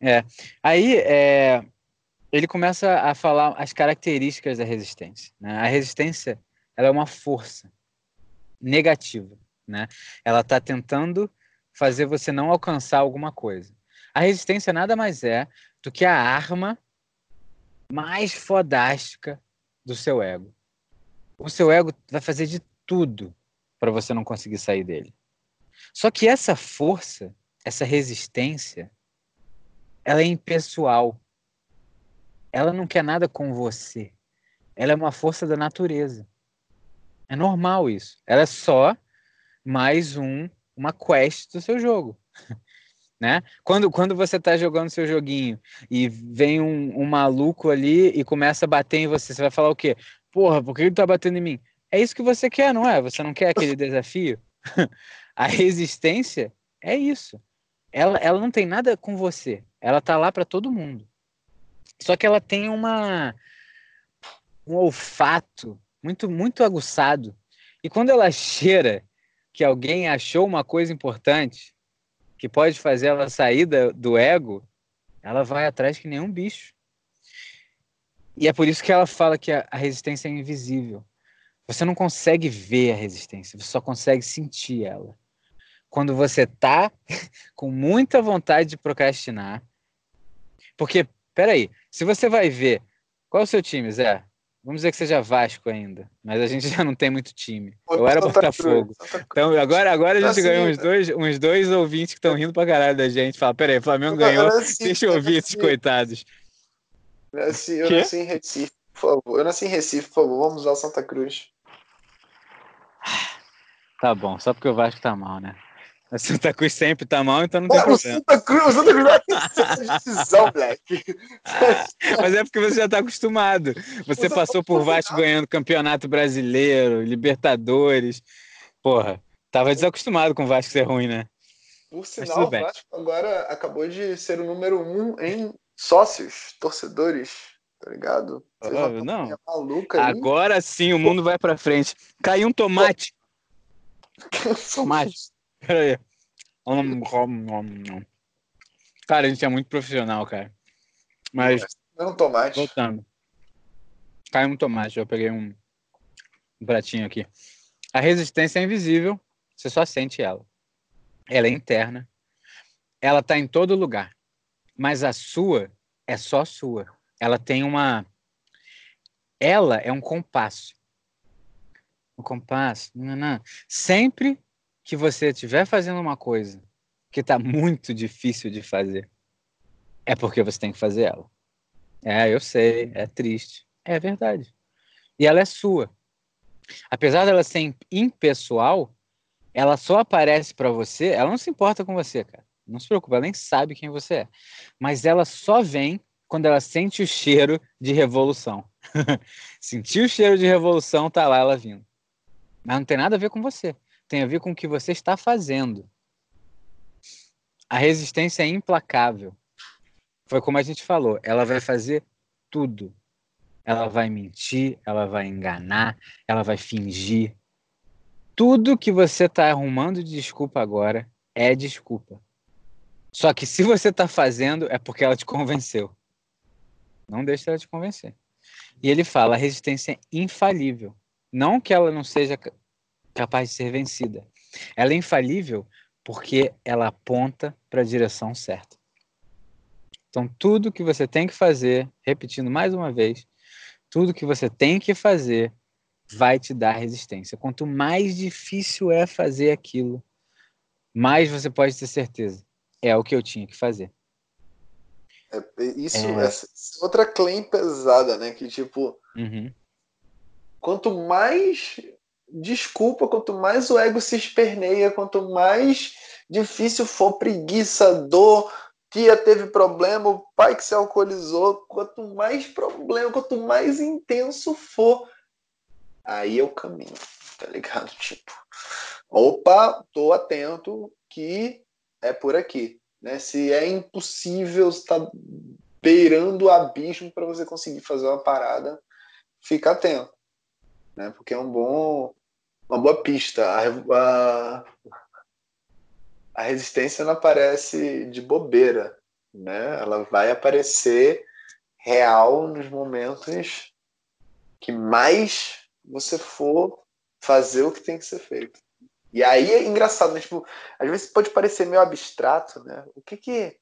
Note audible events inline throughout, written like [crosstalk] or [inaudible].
É. Aí é, ele começa a falar as características da resistência. Né? A resistência ela é uma força negativa. Né? Ela está tentando fazer você não alcançar alguma coisa. A resistência nada mais é do que a arma mais fodástica do seu ego. O seu ego vai fazer de tudo para você não conseguir sair dele. Só que essa força, essa resistência, ela é impessoal. Ela não quer nada com você. Ela é uma força da natureza. É normal isso. Ela é só mais um uma quest do seu jogo. [laughs] né? Quando, quando você está jogando seu joguinho e vem um, um, maluco ali e começa a bater em você, você vai falar o quê? Porra, por que ele tá batendo em mim? É isso que você quer, não é? Você não quer aquele desafio? [laughs] a resistência é isso. Ela, ela não tem nada com você. Ela tá lá para todo mundo. Só que ela tem uma um olfato muito muito aguçado. E quando ela cheira que alguém achou uma coisa importante que pode fazer ela sair do ego, ela vai atrás que nem um bicho. E é por isso que ela fala que a resistência é invisível. Você não consegue ver a resistência, você só consegue sentir ela. Quando você tá [laughs] com muita vontade de procrastinar, porque, peraí, se você vai ver, qual é o seu time, Zé? Vamos dizer que seja Vasco ainda, mas a gente [laughs] já não tem muito time. Eu era Botafogo. Então agora, agora a gente assim, ganhou uns dois, uns dois ouvintes que estão rindo pra caralho da gente. Fala, peraí, Flamengo ganhou, assim, deixa eu ouvir esses coitados. Eu nasci, eu nasci em Recife, por favor. Eu nasci em Recife, por favor, vamos usar o Santa Cruz. Tá bom, só porque o Vasco tá mal, né? A Santa Cruz sempre tá mal, então não tem Mano, problema. Santa Cruz, Santa Cruz vai ter decisão, moleque. [laughs] Mas é porque você já tá acostumado. Você passou por Vasco ganhando Campeonato Brasileiro, Libertadores. Porra, tava desacostumado com o Vasco ser ruim, né? Por sinal, o Vasco agora acabou de ser o número um em sócios, torcedores, tá ligado? Oh, não. Agora sim o mundo vai pra frente. Caiu um tomate. [laughs] tomate. Pera aí. Cara, a gente é muito profissional, cara. Mas. Não tomate. Voltando. Caiu um tomate, eu peguei um, um pratinho aqui. A resistência é invisível, você só sente ela. Ela é interna. Ela tá em todo lugar. Mas a sua é só sua. Ela tem uma. Ela é um compasso. Um compasso. Não, não. Sempre que você estiver fazendo uma coisa que está muito difícil de fazer, é porque você tem que fazer ela. É, eu sei, é triste. É verdade. E ela é sua. Apesar dela ser impessoal, ela só aparece para você, ela não se importa com você, cara. Não se preocupa, ela nem sabe quem você é. Mas ela só vem quando ela sente o cheiro de revolução. [laughs] Sentir o cheiro de revolução, tá lá ela vindo. Mas não tem nada a ver com você tem a ver com o que você está fazendo. A resistência é implacável. Foi como a gente falou, ela vai fazer tudo. Ela vai mentir, ela vai enganar, ela vai fingir. Tudo que você está arrumando de desculpa agora é desculpa. Só que se você está fazendo, é porque ela te convenceu. Não deixe ela te convencer. E ele fala: a resistência é infalível. Não que ela não seja capaz de ser vencida. Ela é infalível porque ela aponta para a direção certa. Então, tudo que você tem que fazer, repetindo mais uma vez, tudo que você tem que fazer vai te dar resistência. Quanto mais difícil é fazer aquilo, mais você pode ter certeza. É o que eu tinha que fazer. É, isso é outra claim pesada, né? Que tipo, uhum. quanto mais desculpa, quanto mais o ego se esperneia, quanto mais difícil for preguiça, dor, tia teve problema, o pai que se alcoolizou, quanto mais problema, quanto mais intenso for, aí eu caminho, tá ligado? [laughs] Tipo, opa, tô atento que é por aqui, né? Se é impossível, está beirando o abismo para você conseguir fazer uma parada, fica atento né? Porque é um bom, uma boa pista. A, a, a resistência não aparece de bobeira, né? Ela vai aparecer real nos momentos que mais você for fazer o que tem que ser feito. E aí é engraçado, né? Tipo, às vezes pode parecer meio abstrato, né? O que que,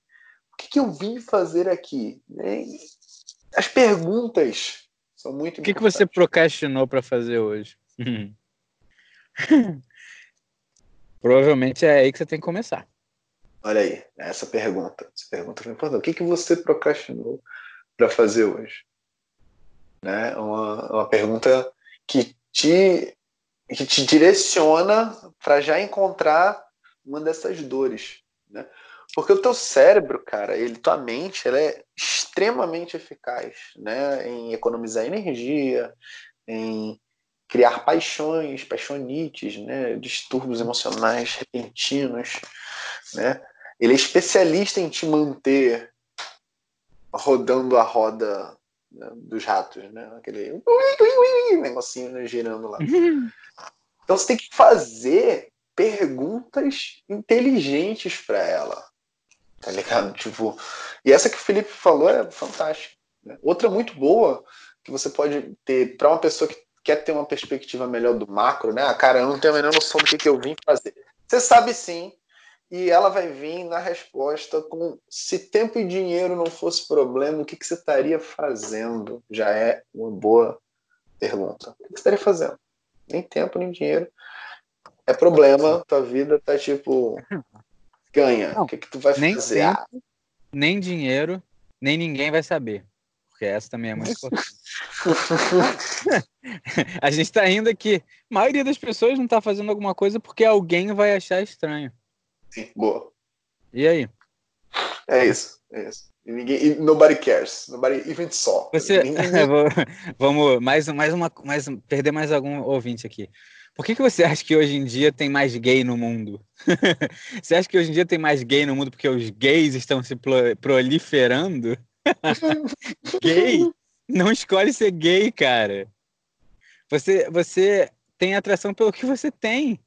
o que, que eu vim fazer aqui? Né? As perguntas são muito O que, que você procrastinou para fazer hoje? [laughs] [laughs] Provavelmente é aí que você tem que começar. Olha aí, essa pergunta. Essa pergunta é importante. O que, que você procrastinou para fazer hoje? Né? Uma, uma pergunta que te, que te direciona para já encontrar uma dessas dores. Né? Porque o teu cérebro, cara, ele, tua mente, ela é extremamente eficaz né? em economizar energia, em criar paixões, paixonites, né? distúrbios emocionais repentinos, né? ele é especialista em te manter rodando a roda né, dos ratos, né? Aquele ui, ui, ui, negocinho né, girando lá. [laughs] Então você tem que fazer perguntas inteligentes para ela. Tá ligado? Tipo, e essa que o Felipe falou é fantástica. Né? Outra muito boa que você pode ter para uma pessoa que quer ter uma perspectiva melhor do macro, né? Ah, cara, eu não tenho a menor noção do que, que eu vim fazer. Você sabe sim e ela vai vir na resposta com se tempo e dinheiro não fosse problema, o que, que você estaria fazendo? Já é uma boa pergunta. O que você estaria fazendo? Nem tempo, nem dinheiro. É problema, tua vida tá tipo. Ganha. Não, o que, que tu vai nem fazer? Tempo, nem dinheiro, nem ninguém vai saber. Porque essa também é muito importante. [laughs] a gente tá indo aqui. A maioria das pessoas não tá fazendo alguma coisa porque alguém vai achar estranho. Sim, boa. E aí? É isso, é isso. E ninguém, nobody cares, nobody even saw. Você, [laughs] vamos mais, mais uma, mais perder mais algum ouvinte aqui. Por que, que você acha que hoje em dia tem mais gay no mundo? [laughs] você acha que hoje em dia tem mais gay no mundo porque os gays estão se proliferando? [laughs] gay não escolhe ser gay, cara. Você, você tem atração pelo que você tem.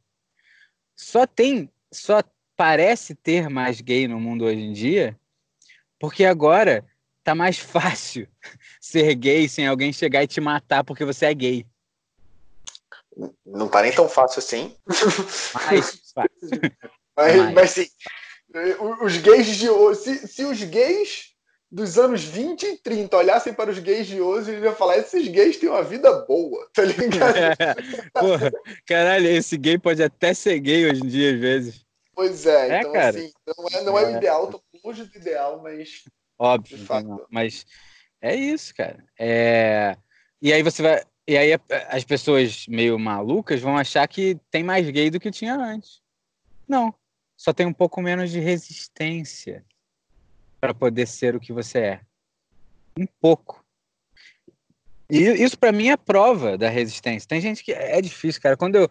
Só tem, só parece ter mais gay no mundo hoje em dia, porque agora tá mais [laughs] fácil ser gay sem alguém chegar e te matar porque você é gay. Não tá nem tão fácil assim. Mais [laughs] fácil. mas, mas sim, os gays de hoje, se, se os gays dos anos 20 e 30 olhassem para os gays de hoje, eles iam falar: esses gays têm uma vida boa, tá ligado? [laughs] Porra, caralho, esse gay pode até ser gay hoje em dia, às vezes. Pois é, é então cara. assim, não é, não é, é o ideal, tô longe do ideal, mas. Óbvio, mas é isso, cara. É... E aí você vai. E aí as pessoas meio malucas vão achar que tem mais gay do que tinha antes. Não. Só tem um pouco menos de resistência para poder ser o que você é. Um pouco. E isso para mim é prova da resistência. Tem gente que é difícil, cara. Quando eu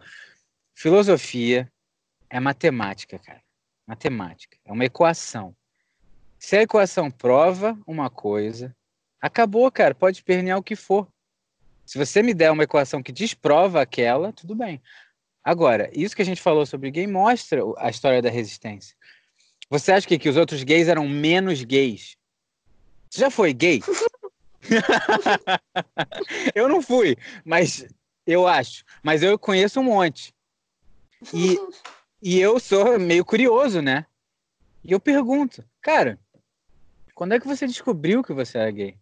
filosofia, é matemática, cara. Matemática. É uma equação. Se a equação prova uma coisa, acabou, cara. Pode pernear o que for. Se você me der uma equação que desprova aquela, tudo bem. Agora, isso que a gente falou sobre gay mostra a história da resistência. Você acha que, que os outros gays eram menos gays? Você já foi gay? [laughs] eu não fui, mas eu acho. Mas eu conheço um monte. E e eu sou meio curioso, né? E eu pergunto, cara, quando é que você descobriu que você era gay?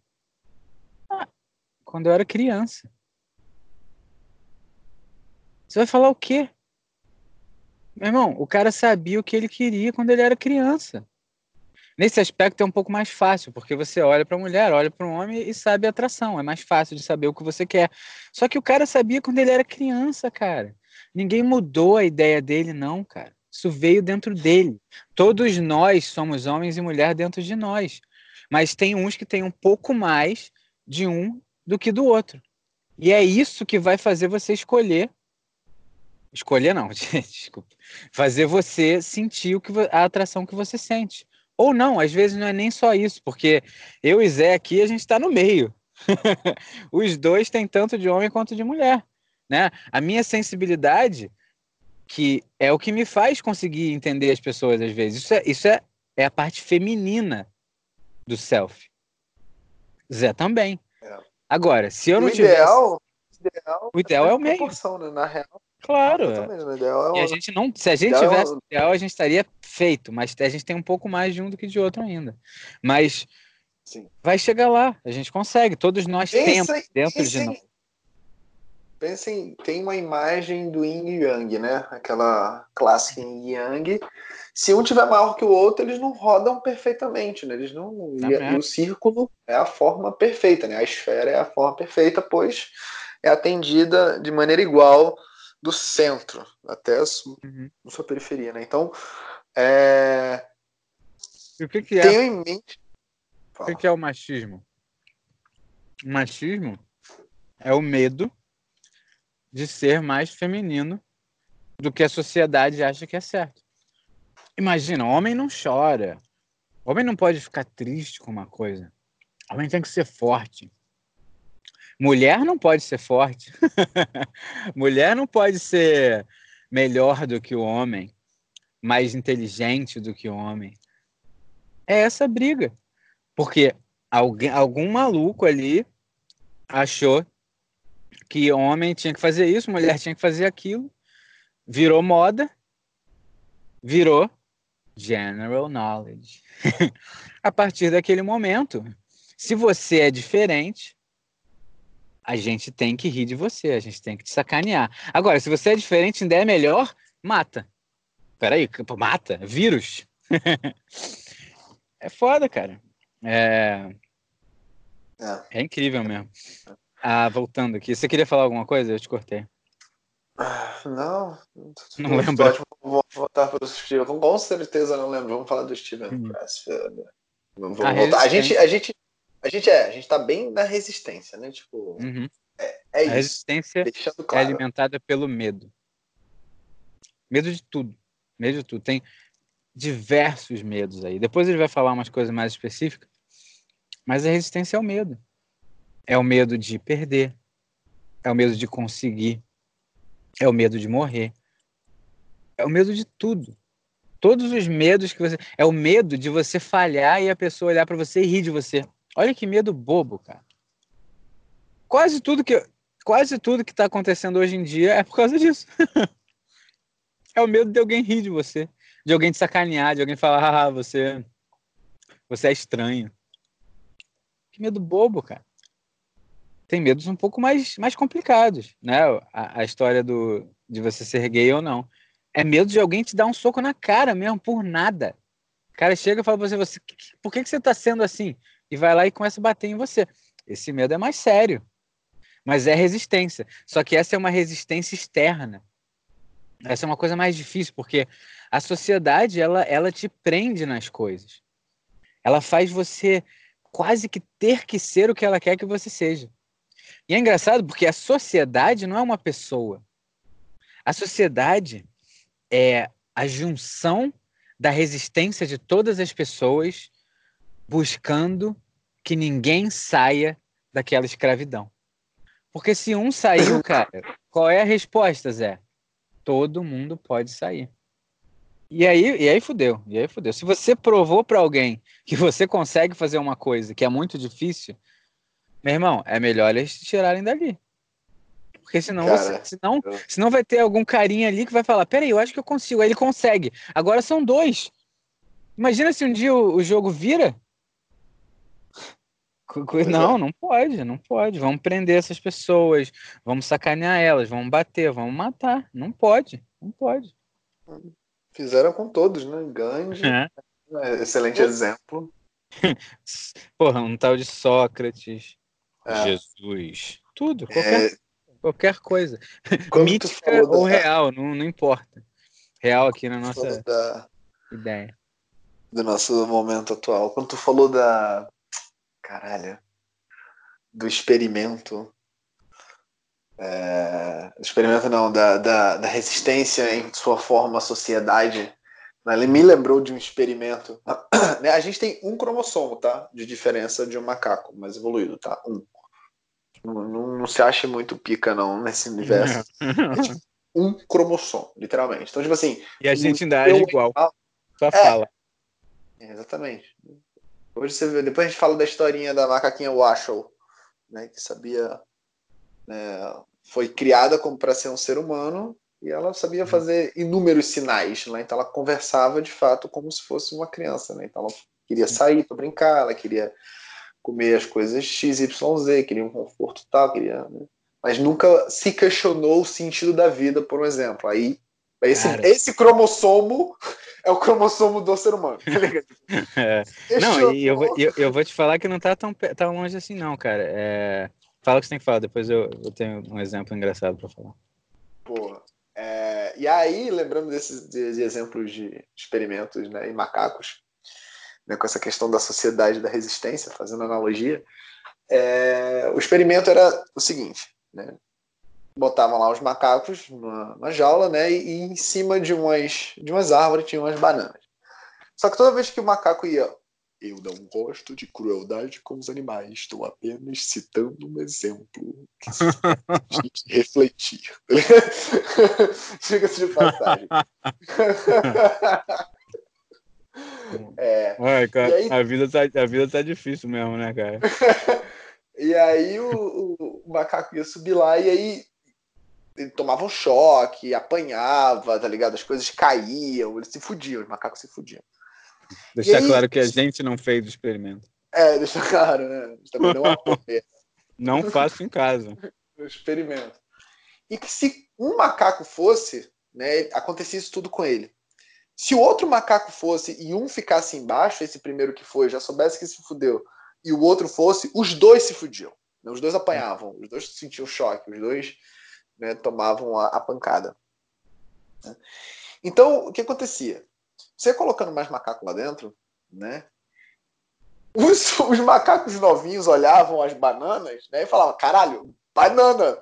Ah, quando eu era criança. Você vai falar o quê? Meu irmão, o cara sabia o que ele queria quando ele era criança. Nesse aspecto é um pouco mais fácil, porque você olha para a mulher, olha para um homem e sabe a atração. É mais fácil de saber o que você quer. Só que o cara sabia quando ele era criança, cara. Ninguém mudou a ideia dele, não, cara. Isso veio dentro dele. Todos nós somos homens e mulher dentro de nós. Mas tem uns que têm um pouco mais de um do que do outro. E é isso que vai fazer você escolher. Escolher não, [laughs] desculpa. Fazer você sentir o que a atração que você sente. Ou não, às vezes não é nem só isso, porque eu e Zé aqui a gente está no meio. [laughs] Os dois têm tanto de homem quanto de mulher né? A minha sensibilidade, que é o que me faz conseguir entender as pessoas às vezes, isso é, isso é, é a parte feminina do self. Zé também. É. Agora, se eu não o tivesse. Ideal, ideal o ideal é o meio. Né? Na real. Claro. É. E a gente não, se a gente ideal tivesse o ideal, a gente estaria feito, mas a gente tem um pouco mais de um do que de outro ainda. Mas Sim. vai chegar lá, a gente consegue. Todos nós temos dentro de nós. Pensem, tem uma imagem do Yin e Yang, né? Aquela clássica Yin e Yang. Se um tiver maior que o outro, eles não rodam perfeitamente, né? Eles não. Tá e, e, o círculo é a forma perfeita, né? A esfera é a forma perfeita, pois é atendida de maneira igual do centro até a sua, uhum. sua periferia, né? Então, é... E o que, que é? Tenho em mente. Fala. O que, que é o machismo? O machismo é o medo de ser mais feminino do que a sociedade acha que é certo. Imagina, homem não chora. Homem não pode ficar triste com uma coisa. Homem tem que ser forte. Mulher não pode ser forte. [laughs] Mulher não pode ser melhor do que o homem, mais inteligente do que o homem. É essa briga. Porque alguém, algum maluco ali achou que homem tinha que fazer isso, mulher tinha que fazer aquilo. Virou moda, virou general knowledge. [laughs] a partir daquele momento, se você é diferente, a gente tem que rir de você, a gente tem que te sacanear. Agora, se você é diferente, ainda é melhor, mata. Peraí, mata? Vírus. [laughs] é foda, cara. É... é... é incrível mesmo. Ah, voltando aqui. Você queria falar alguma coisa? Eu te cortei. Não. Não lembro. Vou voltar para o Steven. Com certeza não lembro. Vamos falar do Steven. Hum. Vamos voltar. A gente, a gente a gente é, a gente tá bem na resistência, né? Tipo, uhum. é, é, isso. A resistência claro. é alimentada pelo medo. Medo de tudo. Medo de tudo. Tem diversos medos aí. Depois ele vai falar umas coisas mais específicas. Mas a resistência é o medo. É o medo de perder. É o medo de conseguir. É o medo de morrer. É o medo de tudo. Todos os medos que você. É o medo de você falhar e a pessoa olhar para você e rir de você. Olha que medo bobo, cara. Quase tudo que quase tudo que está acontecendo hoje em dia é por causa disso. [laughs] é o medo de alguém rir de você, de alguém te sacanear, de alguém falar, ah, você você é estranho. Que medo bobo, cara. Tem medos um pouco mais, mais complicados, né? A, a história do, de você ser gay ou não. É medo de alguém te dar um soco na cara mesmo, por nada. O cara chega e fala pra você, você por que, que você tá sendo assim? E vai lá e começa a bater em você. Esse medo é mais sério, mas é resistência. Só que essa é uma resistência externa. Essa é uma coisa mais difícil, porque a sociedade ela, ela te prende nas coisas. Ela faz você quase que ter que ser o que ela quer que você seja. E é engraçado porque a sociedade não é uma pessoa. A sociedade é a junção da resistência de todas as pessoas buscando que ninguém saia daquela escravidão. Porque se um saiu, [laughs] cara, qual é a resposta, Zé? Todo mundo pode sair. E aí, e aí fudeu, e aí fudeu. Se você provou para alguém que você consegue fazer uma coisa que é muito difícil, meu irmão, é melhor eles te tirarem dali. Porque senão, Cara, você, senão, eu... senão vai ter algum carinha ali que vai falar: peraí, eu acho que eu consigo. Aí ele consegue. Agora são dois. Imagina se um dia o, o jogo vira não, é. não pode, não pode. Vamos prender essas pessoas, vamos sacanear elas, vamos bater, vamos matar. Não pode, não pode. Fizeram com todos, né? Gandhi, é. é excelente exemplo. [laughs] Porra, um tal de Sócrates, é. Jesus, tudo, qualquer, é... qualquer coisa. [laughs] Mítica ou da... real, não, não importa. Real aqui na nossa da... ideia. Do nosso momento atual. Quando tu falou da caralho, do experimento. É, experimento não, da, da, da, resistência em sua forma à sociedade. Ele me lembrou de um experimento. [clears throat] Né, a gente tem um cromossomo, tá? De diferença de um macaco mais evoluído, tá? Um. Não, não, não se acha muito pica, não, nesse universo. [laughs] um cromossomo, literalmente. Então, tipo assim. E a gente ainda age igual. Só é, fala. Exatamente Hoje você depois a gente fala da historinha da macaquinha Washel, né, que sabia, né, foi criada como para ser um ser humano e ela sabia uhum. fazer inúmeros sinais, né? Então ela conversava de fato como se fosse uma criança, né? Então ela queria sair para brincar, ela queria comer as coisas XYZ, queria um conforto tal, queria, né? mas nunca se questionou o sentido da vida, por um exemplo. Aí esse, esse cromossomo é o cromossomo do ser humano. Tá [laughs] é. Não, e eu, eu, eu, vou te falar que não tá tão, tão longe assim, não, cara. É... Fala o que você tem que falar, depois eu, eu tenho um exemplo engraçado para falar. Porra. É, e aí, lembrando desses de, de exemplos de experimentos né, em macacos, né, com essa questão da sociedade da resistência, fazendo analogia, é, o experimento era o seguinte: né, botavam lá os macacos numa, jaula, né, e, e, em cima de umas, de umas árvores tinham umas bananas. Só que toda vez que o macaco ia eu não gosto de crueldade com os animais, estou apenas citando um exemplo que se [laughs] refletir. [laughs] Diga-se de passagem. [laughs] é, Ai, cara, aí... a, vida tá, a vida tá difícil mesmo, né, cara? e aí o, o, o, macaco ia subir lá e aí ele tomava um choque, apanhava, tá ligado? As coisas caíam, ele se fudiam, os macacos se fudiam. Deixar aí, claro que a gente não fez o experimento. É, deixa claro, né? Também não, não faço em casa. o experimento. E que se um macaco fosse, né, acontecia isso tudo com ele. Se o outro macaco fosse e um ficasse embaixo, esse primeiro que foi, já soubesse que se fudeu, e o outro fosse, os dois se fudiam. Né? Os dois apanhavam, os dois sentiam choque, os dois né, tomavam a, a pancada. Né? Então, o que acontecia? Você colocando mais macaco lá dentro, né? Os, [laughs] os macacos novinhos olhavam as bananas né, e falavam: caralho, banana,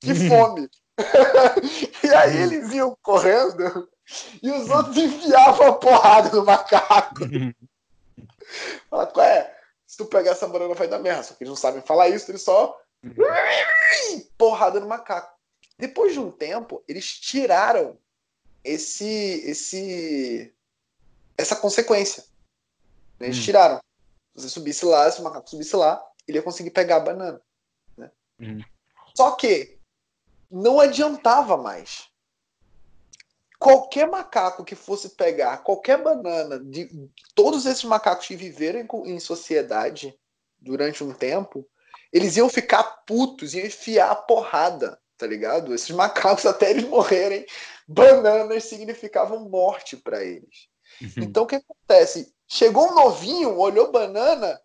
que fome. [laughs] e aí eles iam correndo e os outros enfiavam a porrada no macaco. Fala, qual é? Se tu pegar essa banana vai dar merda. Só que eles não sabem falar isso, eles só. [laughs] Porrada no macaco. Depois de um tempo, eles tiraram esse, esse essa consequência. Né? Eles hum. tiraram. Se você subisse lá, se o macaco subisse lá, ele ia conseguir pegar a banana. Né? Hum. Só que não adiantava mais. Qualquer macaco que fosse pegar qualquer banana de todos esses macacos que viveram em, em sociedade durante um tempo, eles iam ficar putos, iam enfiar a porrada, tá ligado? Esses macacos, [laughs] até eles morrerem, bananas significavam morte para eles. Uhum. Então o que acontece? Chegou um novinho, olhou banana,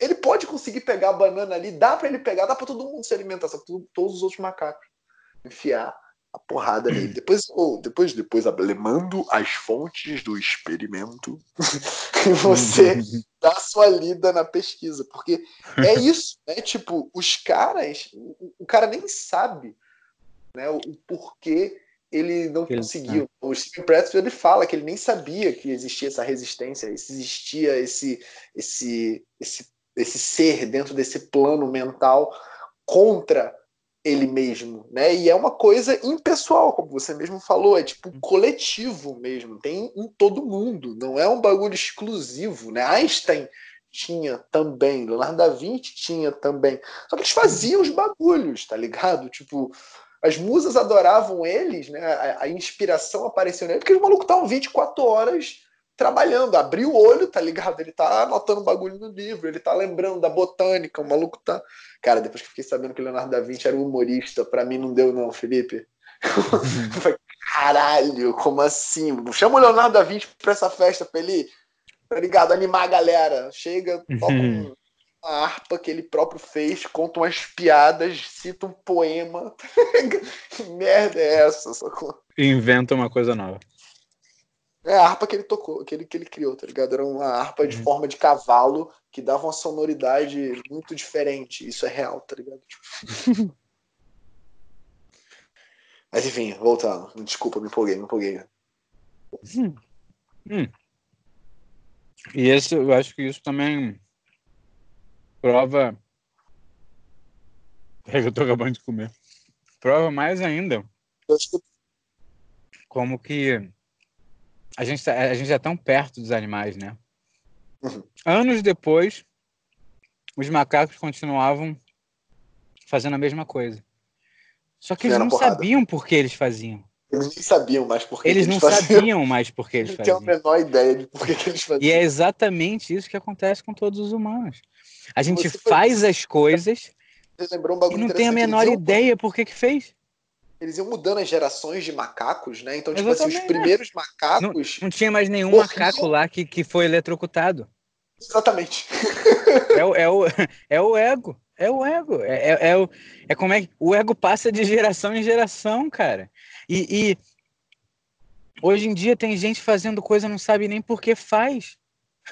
ele pode conseguir pegar a banana ali, dá para ele pegar, dá para todo mundo se alimentar, só todos os outros macacos enfiar a porrada nele. Depois, ou depois, depois lemando as fontes do experimento, [laughs] você uhum. dá sua lida na pesquisa, porque é [laughs] isso, né? Tipo, os caras, o cara nem sabe, né, o porquê ele não ele, conseguiu. É. O Stephen Pressfield ele fala que ele nem sabia que existia essa resistência, existia esse, esse, esse, esse ser dentro desse plano mental contra ele mesmo, né? E é uma coisa impessoal, como você mesmo falou, é tipo coletivo mesmo, tem em todo mundo, não é um bagulho exclusivo, né? Einstein tinha também, Leonardo da Vinci tinha também, só que eles faziam os bagulhos, tá ligado? Tipo, as musas adoravam eles, né? A, a inspiração apareceu nele, porque os malucos estavam 24 horas trabalhando, abriu o olho, tá ligado? Ele tá anotando bagulho no livro, ele tá lembrando da botânica, o maluco tá. Cara, depois que fiquei sabendo que o Leonardo da Vinci era um humorista, para mim não deu, não, Felipe. [laughs] Caralho, como assim? Chama o Leonardo da Vinci pra essa festa pra ele, tá ligado? Animar a galera. Chega, toca um, [laughs] uma harpa que ele próprio fez, conta umas piadas, cita um poema. [laughs] que merda é essa? Sacou? Inventa uma coisa nova. É a harpa que ele tocou, que ele, que ele criou, tá ligado? Era uma harpa de uhum. forma de cavalo que dava uma sonoridade muito diferente. Isso é real, tá ligado? [laughs] Mas enfim, voltando. Desculpa, me empolguei, me empolguei. Hum. Hum. E esse, eu acho que isso também prova. É que eu tô acabando de comer. Prova mais ainda como que a gente, tá, a gente é tão perto dos animais, né? Uhum. Anos depois, os macacos continuavam fazendo a mesma coisa. Só que eles não porrada. sabiam por que eles faziam. Eles nem sabiam mais por que eles, eles não sabiam mais por que eles faziam. Não tinham a menor ideia de por que, eles faziam. E é exatamente isso que acontece com todos os humanos. A gente Você faz foi... as coisas um e não tem a menor ideia por que que fez. Eles iam mudando as gerações de macacos, né? Então, tipo Exatamente, assim, os primeiros macacos. Não, não, tinha mais nenhum morriam. macaco lá que, que foi eletrocutado. Exatamente. [laughs] É o, é o, é o ego. É o ego. É, é, é, o, é como é que o ego passa de geração em geração, cara. E, e hoje em dia tem gente fazendo coisa não sabe nem por que faz.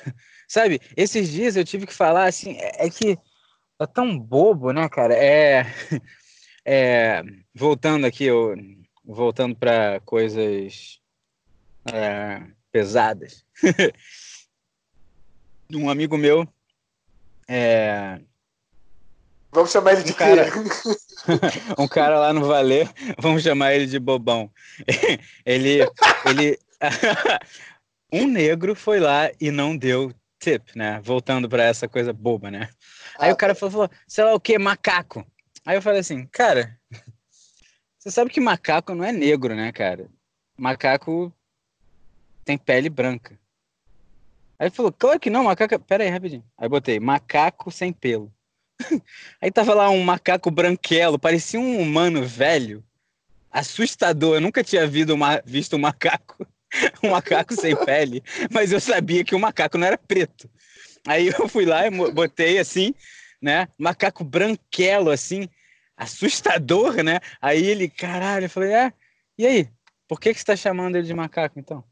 [laughs] Sabe? Esses dias eu tive que falar assim, é, é que é tão bobo, né, cara? É, [laughs] é voltando aqui, eu, voltando para coisas é, pesadas. [laughs] um amigo meu é, Vamos chamar ele de um cara, um cara lá no Valer, vamos chamar ele de bobão. ele, ele, um negro foi lá e não deu tip, né? Voltando para essa coisa boba, né? Aí ah, o cara falou, falou, sei lá o que, macaco. Aí eu falei assim, cara, [laughs] você sabe que macaco não é negro, né, cara? Macaco tem pele branca. Aí ele falou, claro que não, macaco. Pera aí, rapidinho. Aí botei, macaco sem pelo. [laughs] aí tava lá um macaco branquelo, parecia um humano velho. Assustador. Eu nunca tinha visto, uma, visto um macaco. [laughs] um macaco sem pele, mas eu sabia que o macaco não era preto. Aí eu fui lá e botei assim, né? Macaco branquelo, assim, assustador, né? Aí ele, caralho, eu falei, é, e aí? Por que, que você tá chamando ele de macaco, então?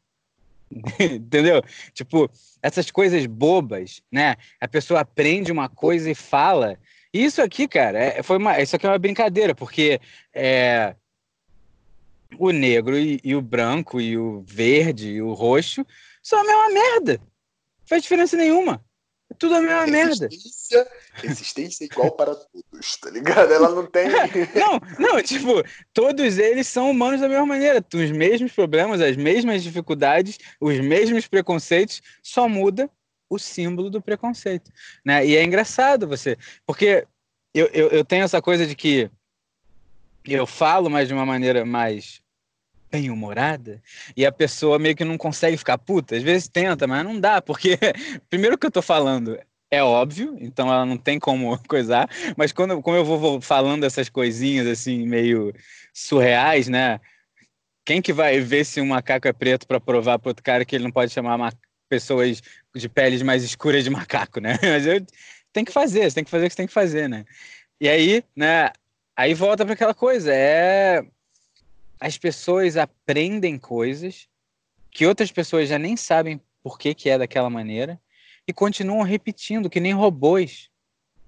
[laughs] Entendeu? Tipo, essas coisas bobas, né? A pessoa aprende uma coisa e fala. Isso aqui, cara, é, foi uma, isso aqui é uma brincadeira, porque é, o negro e, e, o branco e o verde e o roxo são a mesma merda. Não faz diferença nenhuma. É tudo a mesma merda. Existência igual para todos, tá ligado? Ela não tem. [laughs] não, não, tipo, todos eles são humanos da mesma maneira. Os mesmos problemas, as mesmas dificuldades, os mesmos preconceitos, só muda o símbolo do preconceito. Né? E é engraçado você, porque eu, eu, eu tenho essa coisa de que eu falo, mas de uma maneira mais bem-humorada, e a pessoa meio que não consegue ficar puta. Às vezes tenta, mas não dá, porque [laughs] primeiro que eu tô falando é óbvio, então ela não tem como [laughs] coisar, mas quando como eu vou falando essas coisinhas assim meio surreais, né? Quem que vai ver se um macaco é preto para provar para outro cara que ele não pode chamar pessoas de peles mais escuras de macaco, né? [laughs] Mas eu tem que fazer, você tem que fazer o que você tem que fazer, né? E aí, né? Aí volta para aquela coisa, é as pessoas aprendem coisas que outras pessoas já nem sabem por que, que é daquela maneira e continuam repetindo, que nem robôs.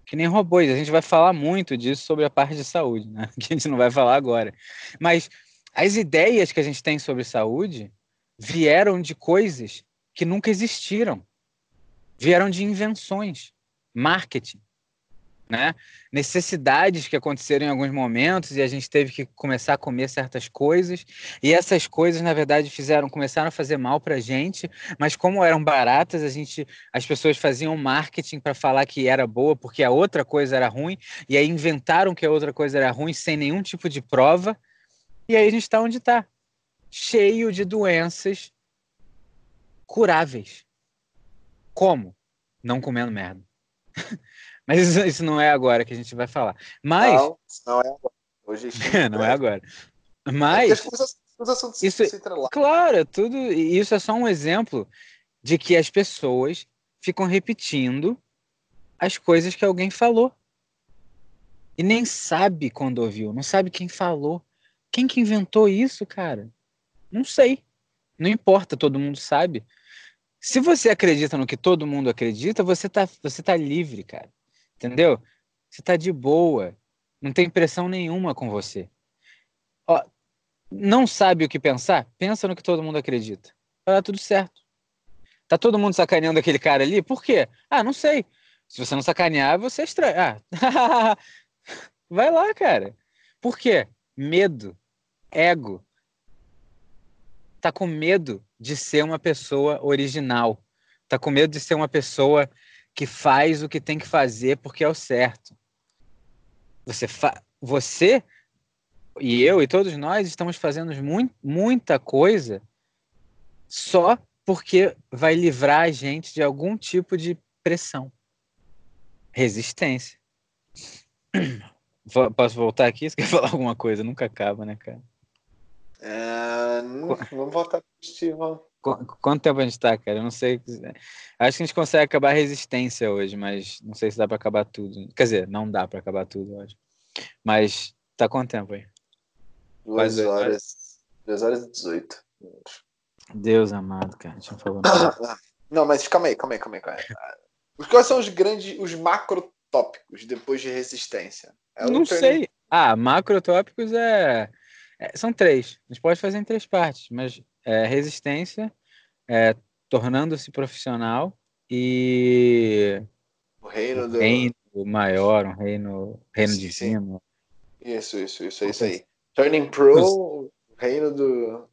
Que nem robôs. A gente vai falar muito disso sobre a parte de saúde, né? [laughs] Que a gente não vai falar agora. Mas as ideias que a gente tem sobre saúde vieram de coisas que nunca existiram. Vieram de invenções, marketing né? Necessidades que aconteceram em alguns momentos e a gente teve que começar a comer certas coisas e essas coisas na verdade fizeram começaram a fazer mal para a gente, mas como eram baratas a gente as pessoas faziam marketing para falar que era boa porque a outra coisa era ruim e aí inventaram que a outra coisa era ruim sem nenhum tipo de prova e aí a gente está onde está, cheio de doenças curáveis. Como? Não comendo merda. [laughs] Mas isso, isso, não é agora que a gente vai falar. Mas. Não, não é agora. Hoje [laughs] não é agora. Mas. É isso, claro, tudo. Isso é só um exemplo de que as pessoas ficam repetindo as coisas que alguém falou. E nem sabe quando ouviu, não sabe quem falou. Quem que inventou isso, cara? Não sei. Não importa, todo mundo sabe. Se você acredita no que todo mundo acredita, você tá, você tá livre, cara. Entendeu? Você tá de boa. Não tem pressão nenhuma com você. Ó, não sabe o que pensar? Pensa no que todo mundo acredita. Vai dar tudo certo. Tá todo mundo sacaneando aquele cara ali? Por quê? Ah, não sei. Se você não sacanear, você é estranho. Ah, [laughs] vai lá, cara. Por quê? Medo. Ego. Tá com medo de ser uma pessoa original. Tá com medo de ser uma pessoa que faz o que tem que fazer porque é o certo. Você, fa você e eu e todos nós estamos fazendo muita coisa só porque vai livrar a gente de algum tipo de pressão, resistência. [clears throat] Posso voltar aqui? Você quer [laughs] falar alguma coisa? Nunca acaba, né, cara? É, não, vamos voltar positivo. Quanto tempo a gente tá, cara? Eu não sei. Acho que a gente consegue acabar a resistência hoje, mas não sei se dá para acabar tudo. Quer dizer, não dá para acabar tudo hoje. Mas tá quanto tempo aí? Duas horas. Duas horas e dezoito. Deus amado, cara. Deixa eu falar. [coughs] Não, mas calma aí, calma aí, calma aí. Calma aí. Quais são os grandes, os macrotópicos depois de resistência? É não sei. Ah, macrotópicos é... é... São três. A gente pode fazer em três partes, mas é resistência, é, tornando-se profissional e. O reino do. Reino maior, um reino, reino sim, divino. Sim. Isso, isso, isso, é isso aí. Turning Pro, reino do.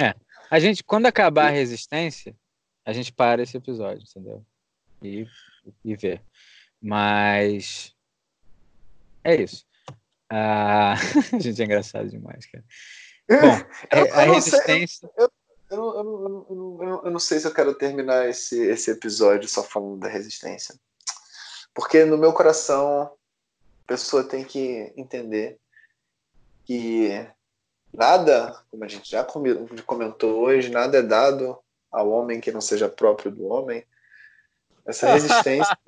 É. A gente, quando acabar a resistência, a gente para esse episódio, entendeu? E, e vê. Mas. É isso. Ah, a [laughs] gente é engraçado demais, cara. Bom, [laughs] eu, a resistência. eu, eu, eu, não sei se eu quero terminar esse, esse episódio só falando da resistência. Porque no meu coração, a pessoa tem que entender que nada, como a gente já comentou hoje, nada é dado ao homem que não seja próprio do homem. Essa [laughs] resistência.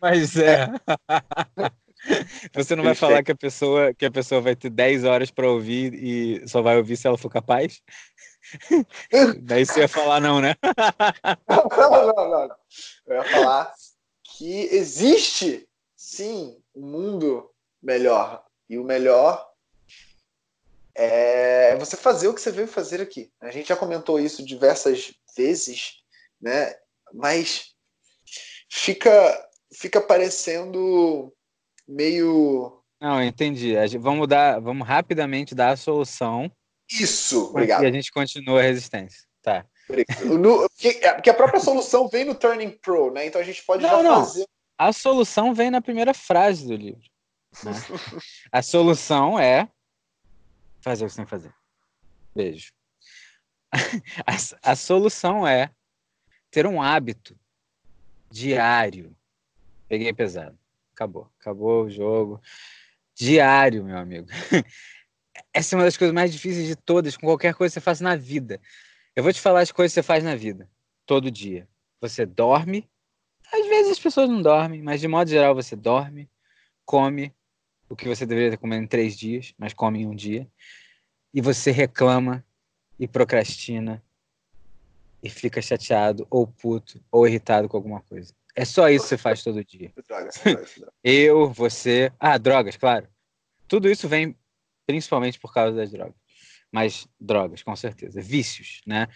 Mas é. [laughs] Você não vai falar que a pessoa que a pessoa vai ter 10 horas para ouvir e só vai ouvir se ela for capaz? [laughs] Daí você ia falar não, né? não, não, não, não. Eu ia falar que existe sim um mundo melhor. E o melhor é você fazer o que você veio fazer aqui. A gente já comentou isso diversas vezes, né? Mas fica fica parecendo meio. Não, entendi. Vamos dar, vamos rapidamente dar a solução. Isso, obrigado. E a gente continua a resistência. Tá. No, porque, é, porque, a própria solução vem no Turning Pro, né? Então a gente pode não, já não. fazer. A solução vem na primeira frase do livro. Né? [laughs] a solução é fazer o que você tem que fazer. Beijo. [laughs] a, a solução é ter um hábito diário. Peguei pesado. Acabou. Acabou o jogo. Diário, meu amigo. [laughs] Essa é uma das coisas mais difíceis de todas, com qualquer coisa que você faça na vida. Eu vou te falar as coisas que você faz na vida, todo dia. Você dorme. Às vezes as pessoas não dormem, mas de modo geral você dorme, come o que você deveria ter comido em três dias, mas come em um dia. E você reclama e procrastina e fica chateado ou puto ou irritado com alguma coisa. É só isso que você faz todo dia. [laughs] Eu, você. Ah, drogas, claro. Tudo isso vem principalmente por causa das drogas. Mas drogas, com certeza. Vícios, né?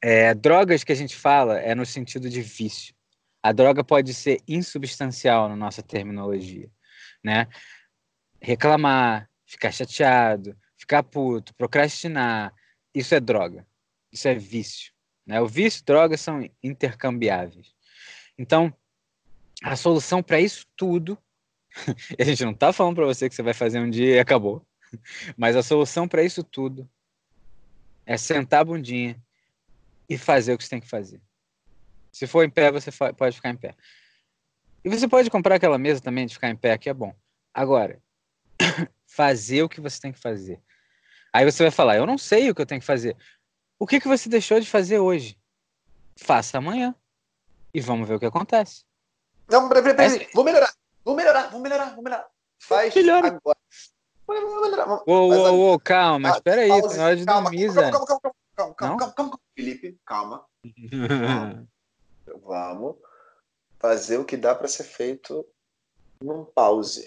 É, drogas que a gente fala é no sentido de vício. A droga pode ser insubstancial na nossa terminologia, né? Reclamar, ficar chateado, ficar puto, procrastinar, isso é droga. Isso é vício. Né? O vício e drogas são intercambiáveis. Então, a solução para isso tudo, [laughs] a gente não está falando para você que você vai fazer um dia e acabou, [laughs] mas a solução para isso tudo é sentar a bundinha e fazer o que você tem que fazer. Se for em pé, você pode ficar em pé. E você pode comprar aquela mesa também de ficar em pé, que é bom. Agora, [coughs] fazer o que você tem que fazer. Aí você vai falar, eu não sei o que eu tenho que fazer. O que, que você deixou de fazer hoje? Faça amanhã. E vamos ver o que acontece. Não, peraí, peraí. Vou melhorar. Vou melhorar, vou melhorar, vou melhorar. Faz Melhora. agora. Vou melhorar. Ô, ô, ô, calma, mas espera aí, tá na hora de calma, dormir, calma, calma, calma, calma, calma, calma, calma, calma, Felipe, calma. [laughs] Vamos fazer o que dá para ser feito num pause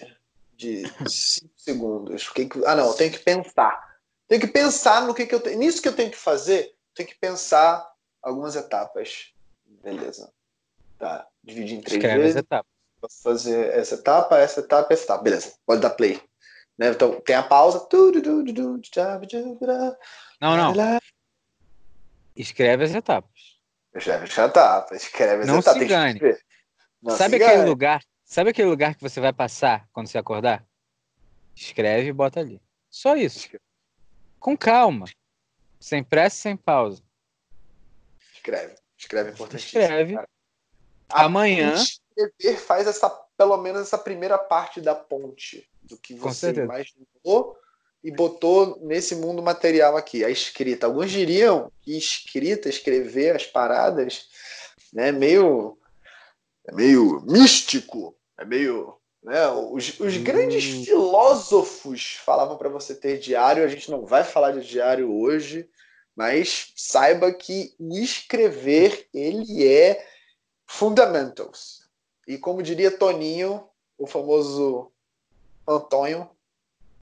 de 5 segundos. Ah, não, eu tenho que pensar. Tenho que pensar no que, que eu tenho. Nisso que eu tenho que fazer, tenho que pensar algumas etapas. Beleza. Tá. Dividir em três Escreve vezes. As etapas. Posso fazer essa etapa, essa etapa, essa etapa. Beleza. Pode dar play. Né? Então tem a pausa. Não, não. Escreve as etapas. Escreve essa etapa, escreve essa Não etapa. se engane. sabe aquele lugar? Sabe aquele lugar que você vai passar quando você acordar? Escreve e bota ali. Só isso. Com calma. Sem pressa, sem pausa. Escreve. Escreve é importantíssimo. Escreve. Cara. Amanhã. Escrever faz essa, pelo menos essa primeira parte da ponte do que você imaginou e botou nesse mundo material aqui, a escrita. Alguns diriam que escrita, escrever as paradas, né, meio é meio místico, é meio, né, os, os grandes hum. filósofos falavam para você ter diário, a gente não vai falar de diário hoje, mas saiba que o escrever ele é fundamentals. E como diria Toninho, o famoso Antônio,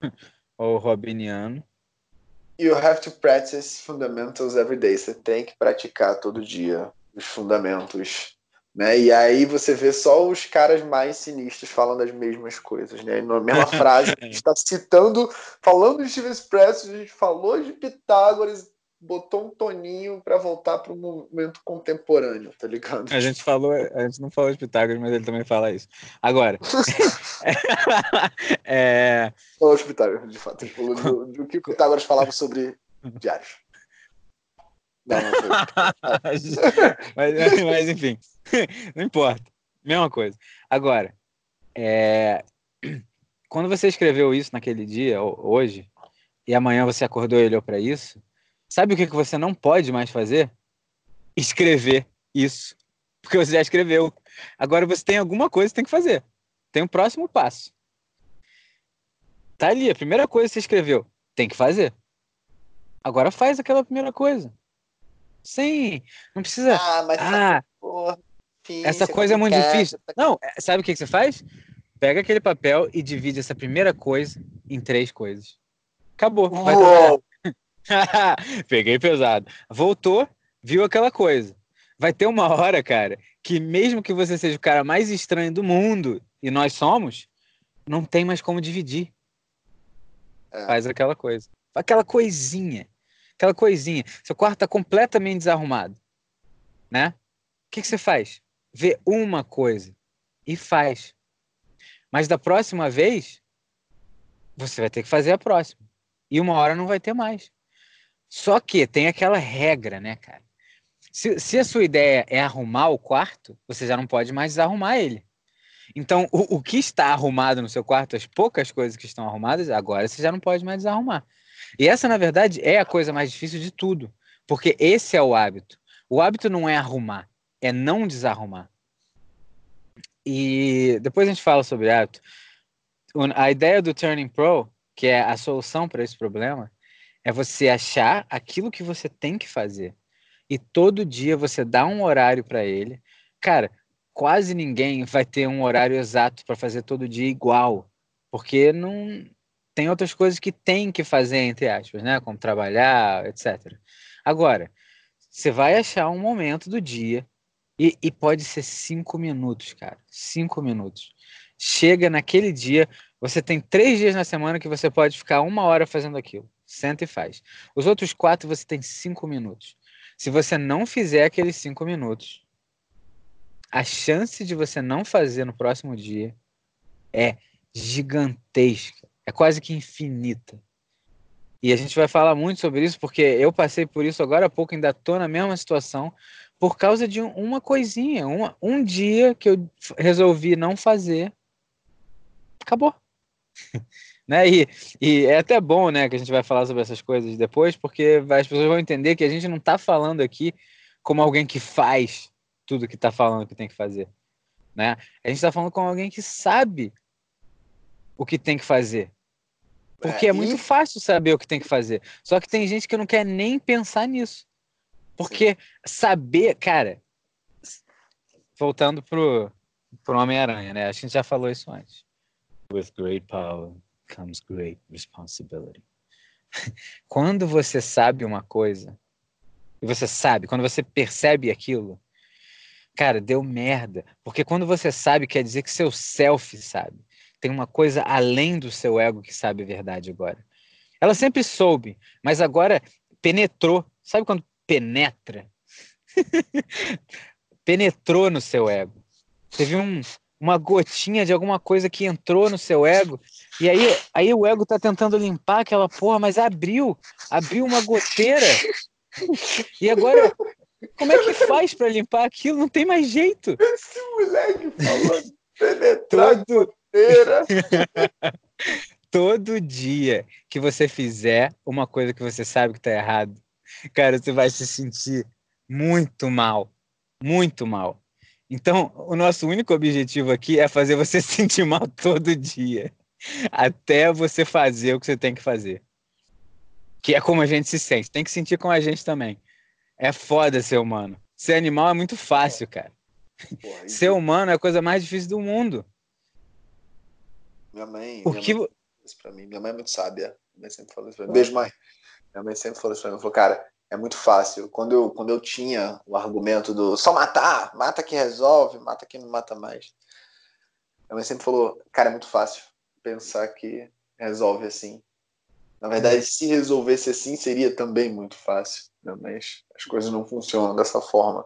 [laughs] ou Robiniano. You have to practice fundamentals every day. Você tem que praticar todo dia os fundamentos. Né? E aí você vê só os caras mais sinistros falando as mesmas coisas. Né? Na mesma [laughs] frase, a gente está citando, falando de Steven Press, a gente falou de Pitágoras, botou um toninho para voltar para o momento contemporâneo, tá ligado? A gente falou, a gente não falou de Pitágoras, mas ele também fala isso. Agora, [laughs] [laughs] é... falou de Pitágoras, de fato, ele falou do, do que Pitágoras falava sobre diários. Não, não [laughs] mas, mas, enfim, não importa. Mesma coisa. Agora, é... quando você escreveu isso naquele dia, hoje, e amanhã você acordou e olhou para isso, Sabe o que, que você não pode mais fazer? Escrever isso. Porque você já escreveu. Agora você tem alguma coisa que tem que fazer. Tem um próximo passo. Tá ali, a primeira coisa que você escreveu. Tem que fazer. Agora faz aquela primeira coisa. Sim, não precisa. Ah, mas ah, essa, porra, difícil, essa coisa é muito difícil. Não, é, sabe o que, que você faz? Pega aquele papel e divide essa primeira coisa em três coisas. Acabou. Vai Uou, [laughs] Peguei pesado. Voltou, viu aquela coisa. Vai ter uma hora, cara, que mesmo que você seja o cara mais estranho do mundo, e nós somos, não tem mais como dividir. É. Faz aquela coisa. Aquela coisinha. Aquela coisinha. Seu quarto tá completamente desarrumado. Né? O que, que você faz? Vê uma coisa e faz. Mas da próxima vez, você vai ter que fazer a próxima. E uma hora não vai ter mais. Só que tem aquela regra, né, cara? Se, se, a sua ideia é arrumar o quarto, você já não pode mais desarrumar ele. Então, o, o, que está arrumado no seu quarto, as poucas coisas que estão arrumadas, agora você já não pode mais desarrumar. E essa, na verdade, é a coisa mais difícil de tudo, porque esse é o hábito. O hábito não é arrumar, é não desarrumar. E depois a gente fala sobre hábito. A ideia do Turning Pro, que é a solução para esse problema, é você achar aquilo que você tem que fazer. E todo dia você dá um horário para ele. Cara, quase ninguém vai ter um horário exato para fazer todo dia igual, porque não tem outras coisas que tem que fazer entre aspas, né, como trabalhar, etc. Agora, você vai achar um momento do dia e, e pode ser cinco minutos, cara, cinco minutos. Chega naquele dia, você tem três dias na semana que você pode ficar uma hora fazendo aquilo. Senta e faz. Os outros quatro você tem cinco minutos. Se você não fizer aqueles cinco minutos, a chance de você não fazer no próximo dia é gigantesca. É quase que infinita. E a gente vai falar muito sobre isso, porque eu passei por isso agora há pouco, ainda estou na mesma situação, por causa de uma coisinha. Uma, um dia que eu resolvi não fazer, acabou. [laughs] Né? E, e é até bom né, que a gente vai falar sobre essas coisas depois, porque as pessoas vão entender que a gente não está falando aqui como alguém que faz tudo que está falando que tem que fazer. Né? A gente está falando com alguém que sabe o que tem que fazer. Porque é, é muito fácil saber o que tem que fazer. Só que tem gente que não quer nem pensar nisso. Porque Sim. saber, cara, voltando pro, pro Homem-Aranha, né? Acho que a gente já falou isso antes. With great power comes great responsibility. [laughs] quando você sabe uma coisa, e você sabe, quando você percebe aquilo, cara, deu merda. Porque quando você sabe, quer dizer que seu self sabe. Tem uma coisa além do seu ego que sabe a verdade agora. Ela sempre soube, mas agora penetrou. Sabe quando penetra? [laughs] penetrou no seu ego. Teve um, uma gotinha de alguma coisa que entrou no seu ego. E aí, aí o ego tá tentando limpar aquela porra, mas abriu, abriu uma goteira. E agora, como é que faz para limpar aquilo? Não tem mais jeito. Esse moleque falando penetrar Todo... goteira. [laughs] Todo dia que você fizer uma coisa que você sabe que tá errado, cara, você vai se sentir muito mal. Muito mal. Então, o nosso único objetivo aqui é fazer você [laughs] se sentir mal todo dia, até você fazer o que você tem que fazer. Que é como a gente se sente. Tem que sentir com a gente também. É foda ser humano. Ser animal é muito fácil, cara. Porra, ser humano é a coisa mais difícil do mundo. Minha mãe. O que... Mãe, isso pra mim. Minha mãe é muito sábia. Minha mãe sempre falou isso pra mim. Beijo, mãe. Minha mãe sempre falou isso pra mim. Falou, cara, é muito fácil. Quando eu, quando eu tinha o argumento do só matar, mata que resolve, mata quem não mata mais. Minha mãe sempre falou, cara, é muito fácil pensar que resolve assim. Na verdade, se resolvesse assim, seria também muito fácil. Né? Mas as coisas não funcionam dessa forma.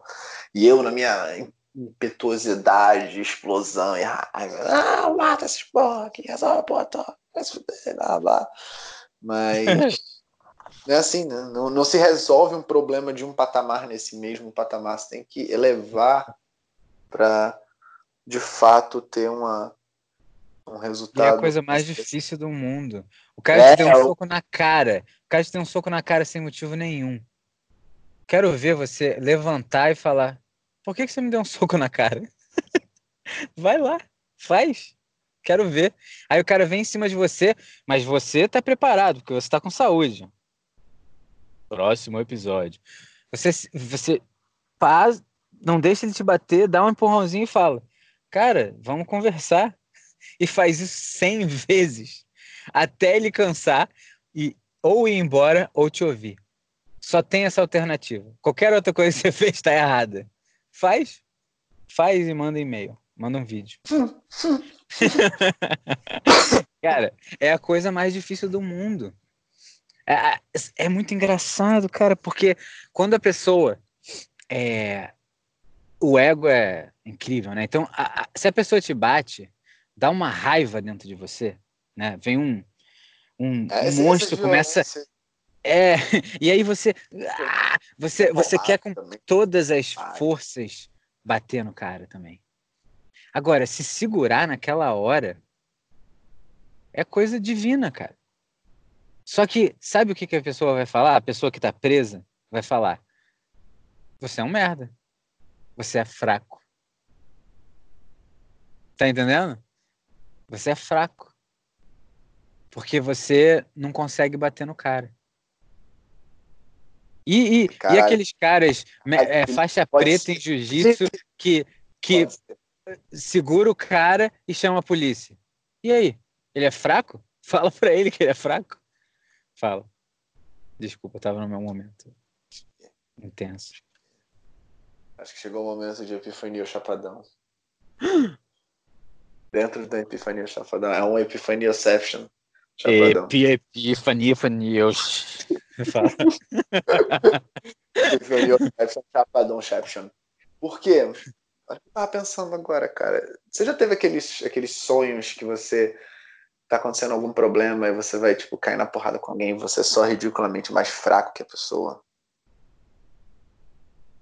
E eu, na minha impetuosidade, explosão e raiva, ah, mata esses porra que resolve a porra toda. Mas [laughs] é assim, né? não, não se resolve um problema de um patamar nesse mesmo patamar. Você tem que elevar para, de fato, ter uma, um resultado. E é a coisa mais difícil do mundo. O cara é, te deu um soco na cara. O cara te deu um soco na cara sem motivo nenhum. Quero ver você levantar e falar: Por que, que você me deu um [laughs] soco na cara? [laughs] Vai lá, faz. Quero ver. Aí o cara vem em cima de você, mas você tá preparado, porque você tá com saúde. Próximo episódio. Você, você faz, não deixa ele te bater, dá um empurrãozinho e fala: Cara, vamos conversar. E faz isso cem [laughs] vezes. Até ele cansar e ou ir embora ou te ouvir. Só tem essa alternativa. Qualquer outra coisa que você [laughs] fez está errada. Faz. Faz e manda e-mail. Manda um vídeo. [laughs] Cara, é a coisa mais difícil do mundo. É, é muito engraçado, cara, porque quando a pessoa é, o ego é incrível, né? Então, a, a, se a pessoa te bate, dá uma raiva dentro de você, né? Vem um, um, é, um monstro começa é [laughs] e aí você ah, você você quer com todas as forças bater no cara também. Agora, se segurar naquela hora é coisa divina, cara. Só que, sabe o que, que a pessoa vai falar? A pessoa que tá presa vai falar: Você é um merda. Você é fraco. Tá entendendo? Você é fraco. Porque você não consegue bater no cara. E, e, e aqueles caras é, faixa preta ser. em jiu-jitsu que, que segura o cara e chama a polícia. E aí? Ele é fraco? [laughs] Fala pra ele que ele é fraco. Fala. Desculpa, eu tava no meu momento. Intenso. Acho que chegou o momento de Epifania Chapadão. [gasps] Dentro da Epifania Chapadão. É um Epifaniaception. Chapadão. Epi, epifania, fanios. [laughs] Epifaniaception, Chapadão, Ception. Por quê? Eu tava pensando agora, cara. Você já teve aqueles, aqueles sonhos que você tá acontecendo algum problema e você vai, tipo, cair na porrada com alguém e você é só ridiculamente mais fraco que a pessoa.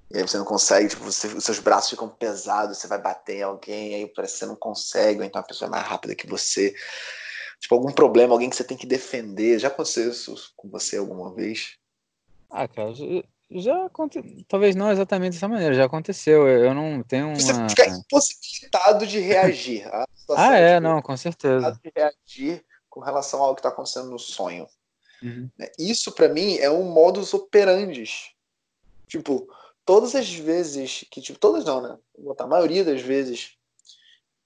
E aí você não consegue, tipo, você, os seus braços ficam pesados, você vai bater em alguém, aí parece que você não consegue, ou então a pessoa é mais rápida que você. Tipo, algum problema, alguém que você tem que defender. Já aconteceu isso com você alguma vez? Ah, cara, já aconteceu. Talvez não exatamente dessa maneira, já aconteceu. Eu não tenho uma. Você fica impossibilitado de reagir. [laughs] ah, é, não, com certeza. De reagir com relação ao que está acontecendo no sonho. Uhum. Né, isso, para mim, é um modus operandi. Tipo, todas as vezes que, tipo, todas não, né? Vou botar a maioria das vezes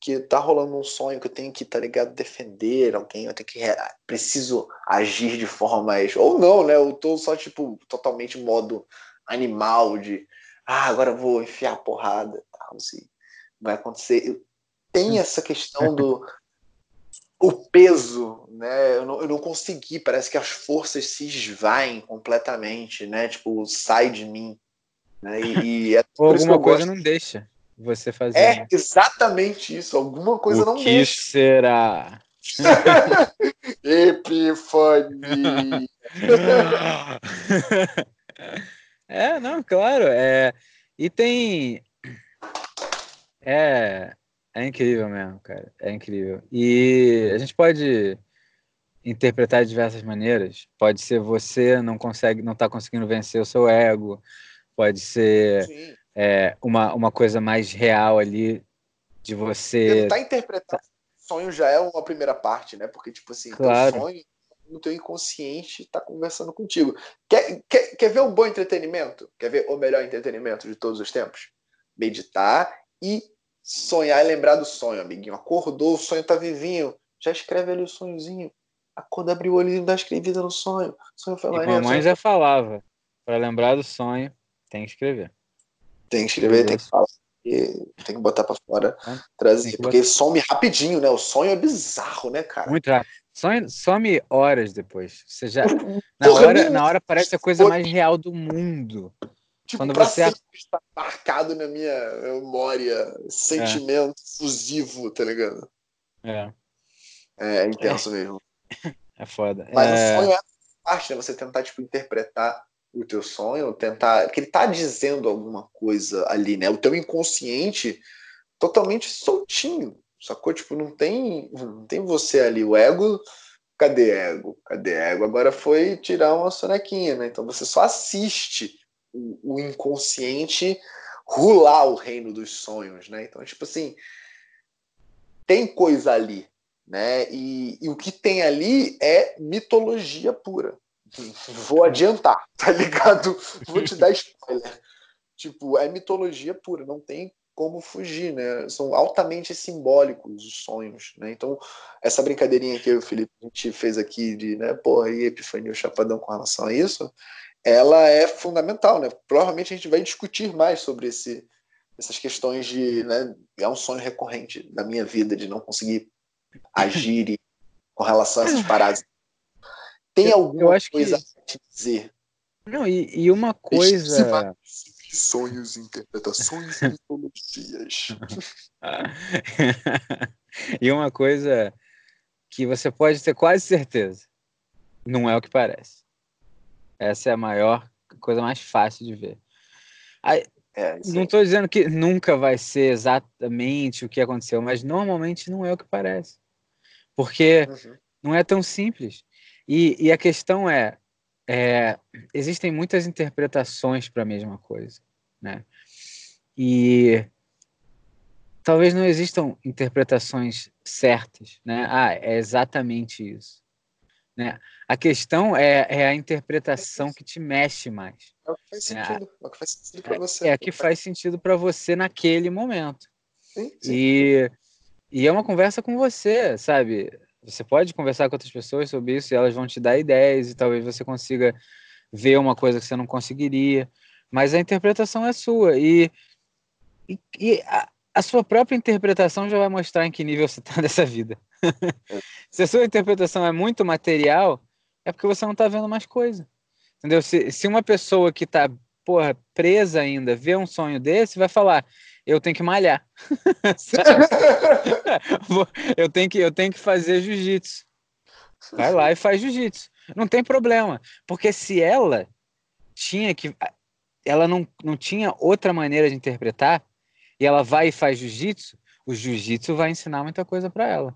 que tá rolando um sonho que eu tenho que, tá ligado, defender alguém, eu tenho que preciso agir de forma mais ou não, né? Eu tô só tipo totalmente modo animal de ah, agora eu vou enfiar a porrada, tal, assim. Vai acontecer. Tem essa questão do o peso, né? Eu não, eu não consegui, parece que as forças se esvaem completamente, né? Tipo, sai de mim. Né? E, e é [laughs] Ou alguma coisa não deixa você fazer. É exatamente isso. Alguma coisa o não que deixa. será? [laughs] Epifania. [laughs] é, não, claro. É, e tem. É, é incrível mesmo, cara. É incrível. E a gente pode interpretar de diversas maneiras. Pode ser você não consegue, não está conseguindo vencer o seu ego. Pode ser Sim. É, uma, uma coisa mais real ali de você. Tentar interpretar sonho já é uma primeira parte, né? Porque, tipo assim, Claro. teu sonho no teu inconsciente tá conversando contigo. Quer, quer, quer ver um bom entretenimento? Quer ver o melhor entretenimento de todos os tempos? Meditar e sonhar e lembrar do sonho, amiguinho. Acordou, o sonho tá vivinho. Já escreve ali o sonhozinho. Acorda, abriu o olho e dá escrevida no sonho. O sonho foi maneiro. mamãe sonho já falava, para lembrar do sonho, tem que escrever. Tem que escrever, tem que falar. Tem que botar pra fora, trazer. Tem que Porque some rapidinho, né? O sonho é bizarro, né, cara? Muito rápido. Some, some horas depois. Você já, na, hora, na hora parece a coisa mais real do mundo. Tipo, Quando você- está marcado na minha memória, sentimento fusivo, tá ligado? É, É, intenso mesmo. [laughs] é foda. Mas É, o sonho é parte, né? Você tentar, tipo, interpretar o teu sonho, tentar. Porque ele tá dizendo alguma coisa ali, né? O teu inconsciente totalmente soltinho. Sacou? Tipo, não tem, não tem você ali. O ego. Cadê ego? Cadê ego? Agora foi tirar uma sonequinha, né? Então você só assiste o, o inconsciente rular o reino dos sonhos, né? Então, tipo assim, tem coisa ali, né? E, e o que tem ali é mitologia pura. Vou adiantar, [laughs] tá ligado? Vou te dar spoiler. Tipo, é mitologia pura, não tem como fugir, né? São altamente simbólicos os sonhos, né? Então, essa brincadeirinha que eu e o Felipe a gente fez aqui de, né, porra, e Epifania o Chapadão com relação a isso, ela é fundamental, né? Provavelmente a gente vai discutir mais sobre esse, essas questões de, né, é um sonho recorrente da minha vida de não conseguir agir com relação a essas paradas. Tem Eu- alguma eu acho que- coisa a te dizer? Não, e, e uma coisa. Sonhos, interpretações e mitologias. [laughs] e uma coisa que você pode ter quase certeza. Não é o que parece. Essa é a maior coisa mais fácil de ver. Aí, É, não estou dizendo que nunca vai ser exatamente o que aconteceu, mas normalmente não é o que parece. Porque Uhum. não é tão simples. E, e a questão é, é, existem muitas interpretações para a mesma coisa, né? E talvez não existam interpretações certas, né? Ah, é exatamente isso, né? A questão é, é a interpretação que te mexe mais. É o que faz É, sentido. É o que faz sentido pra você. É a que faz sentido para você naquele momento. Sim, sim. E, e é uma conversa com você, sabe? Você pode conversar com outras pessoas sobre isso e elas vão te dar ideias e talvez você consiga ver uma coisa que você não conseguiria. Mas a interpretação é sua. E, e, e a, a sua própria interpretação já vai mostrar em que nível você [laughs] está dessa vida. se a sua interpretação é muito material, é porque você não está vendo mais coisa. Entendeu? Se, se uma pessoa que está presa ainda vê um sonho desse, vai falar: eu tenho que malhar. [laughs] Eu, tenho que, eu tenho que fazer jiu-jitsu. Vai lá e faz jiu-jitsu. Não tem problema. Porque se ela tinha que. Ela não, não tinha outra maneira de interpretar, e ela vai e faz jiu-jitsu, o jiu-jitsu vai ensinar muita coisa para ela.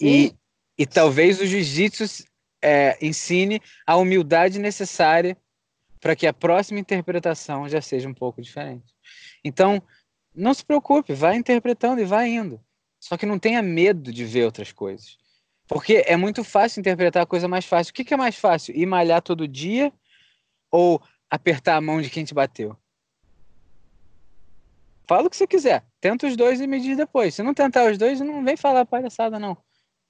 E, e talvez o jiu-jitsu é, ensine a humildade necessária para que a próxima interpretação já seja um pouco diferente. Então, não se preocupe, vai interpretando e vai indo. Só que não tenha medo de ver outras coisas. Porque é muito fácil interpretar a coisa mais fácil. O que, que é mais fácil? Ir malhar todo dia ou apertar a mão de quem te bateu? Fala o que você quiser. Tenta os dois e me diz depois. Se não tentar os dois, não vem falar palhaçada, não.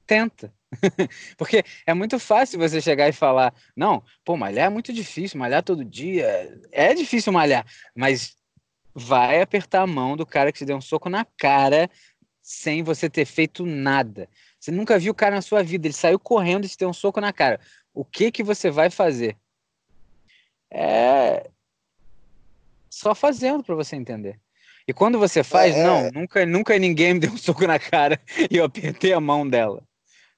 Tenta. [laughs] Porque é muito fácil você chegar e falar: não, pô, malhar é muito difícil, malhar todo dia. É difícil malhar, mas vai apertar a mão do cara que te deu um soco na cara sem você ter feito nada. Você nunca viu o cara na sua vida, ele saiu correndo e te deu um soco na cara. O que que você vai fazer? É, só fazendo para você entender. E quando você faz, é, não, é. nunca, nunca ninguém me deu um soco na cara [laughs] e eu apertei a mão dela.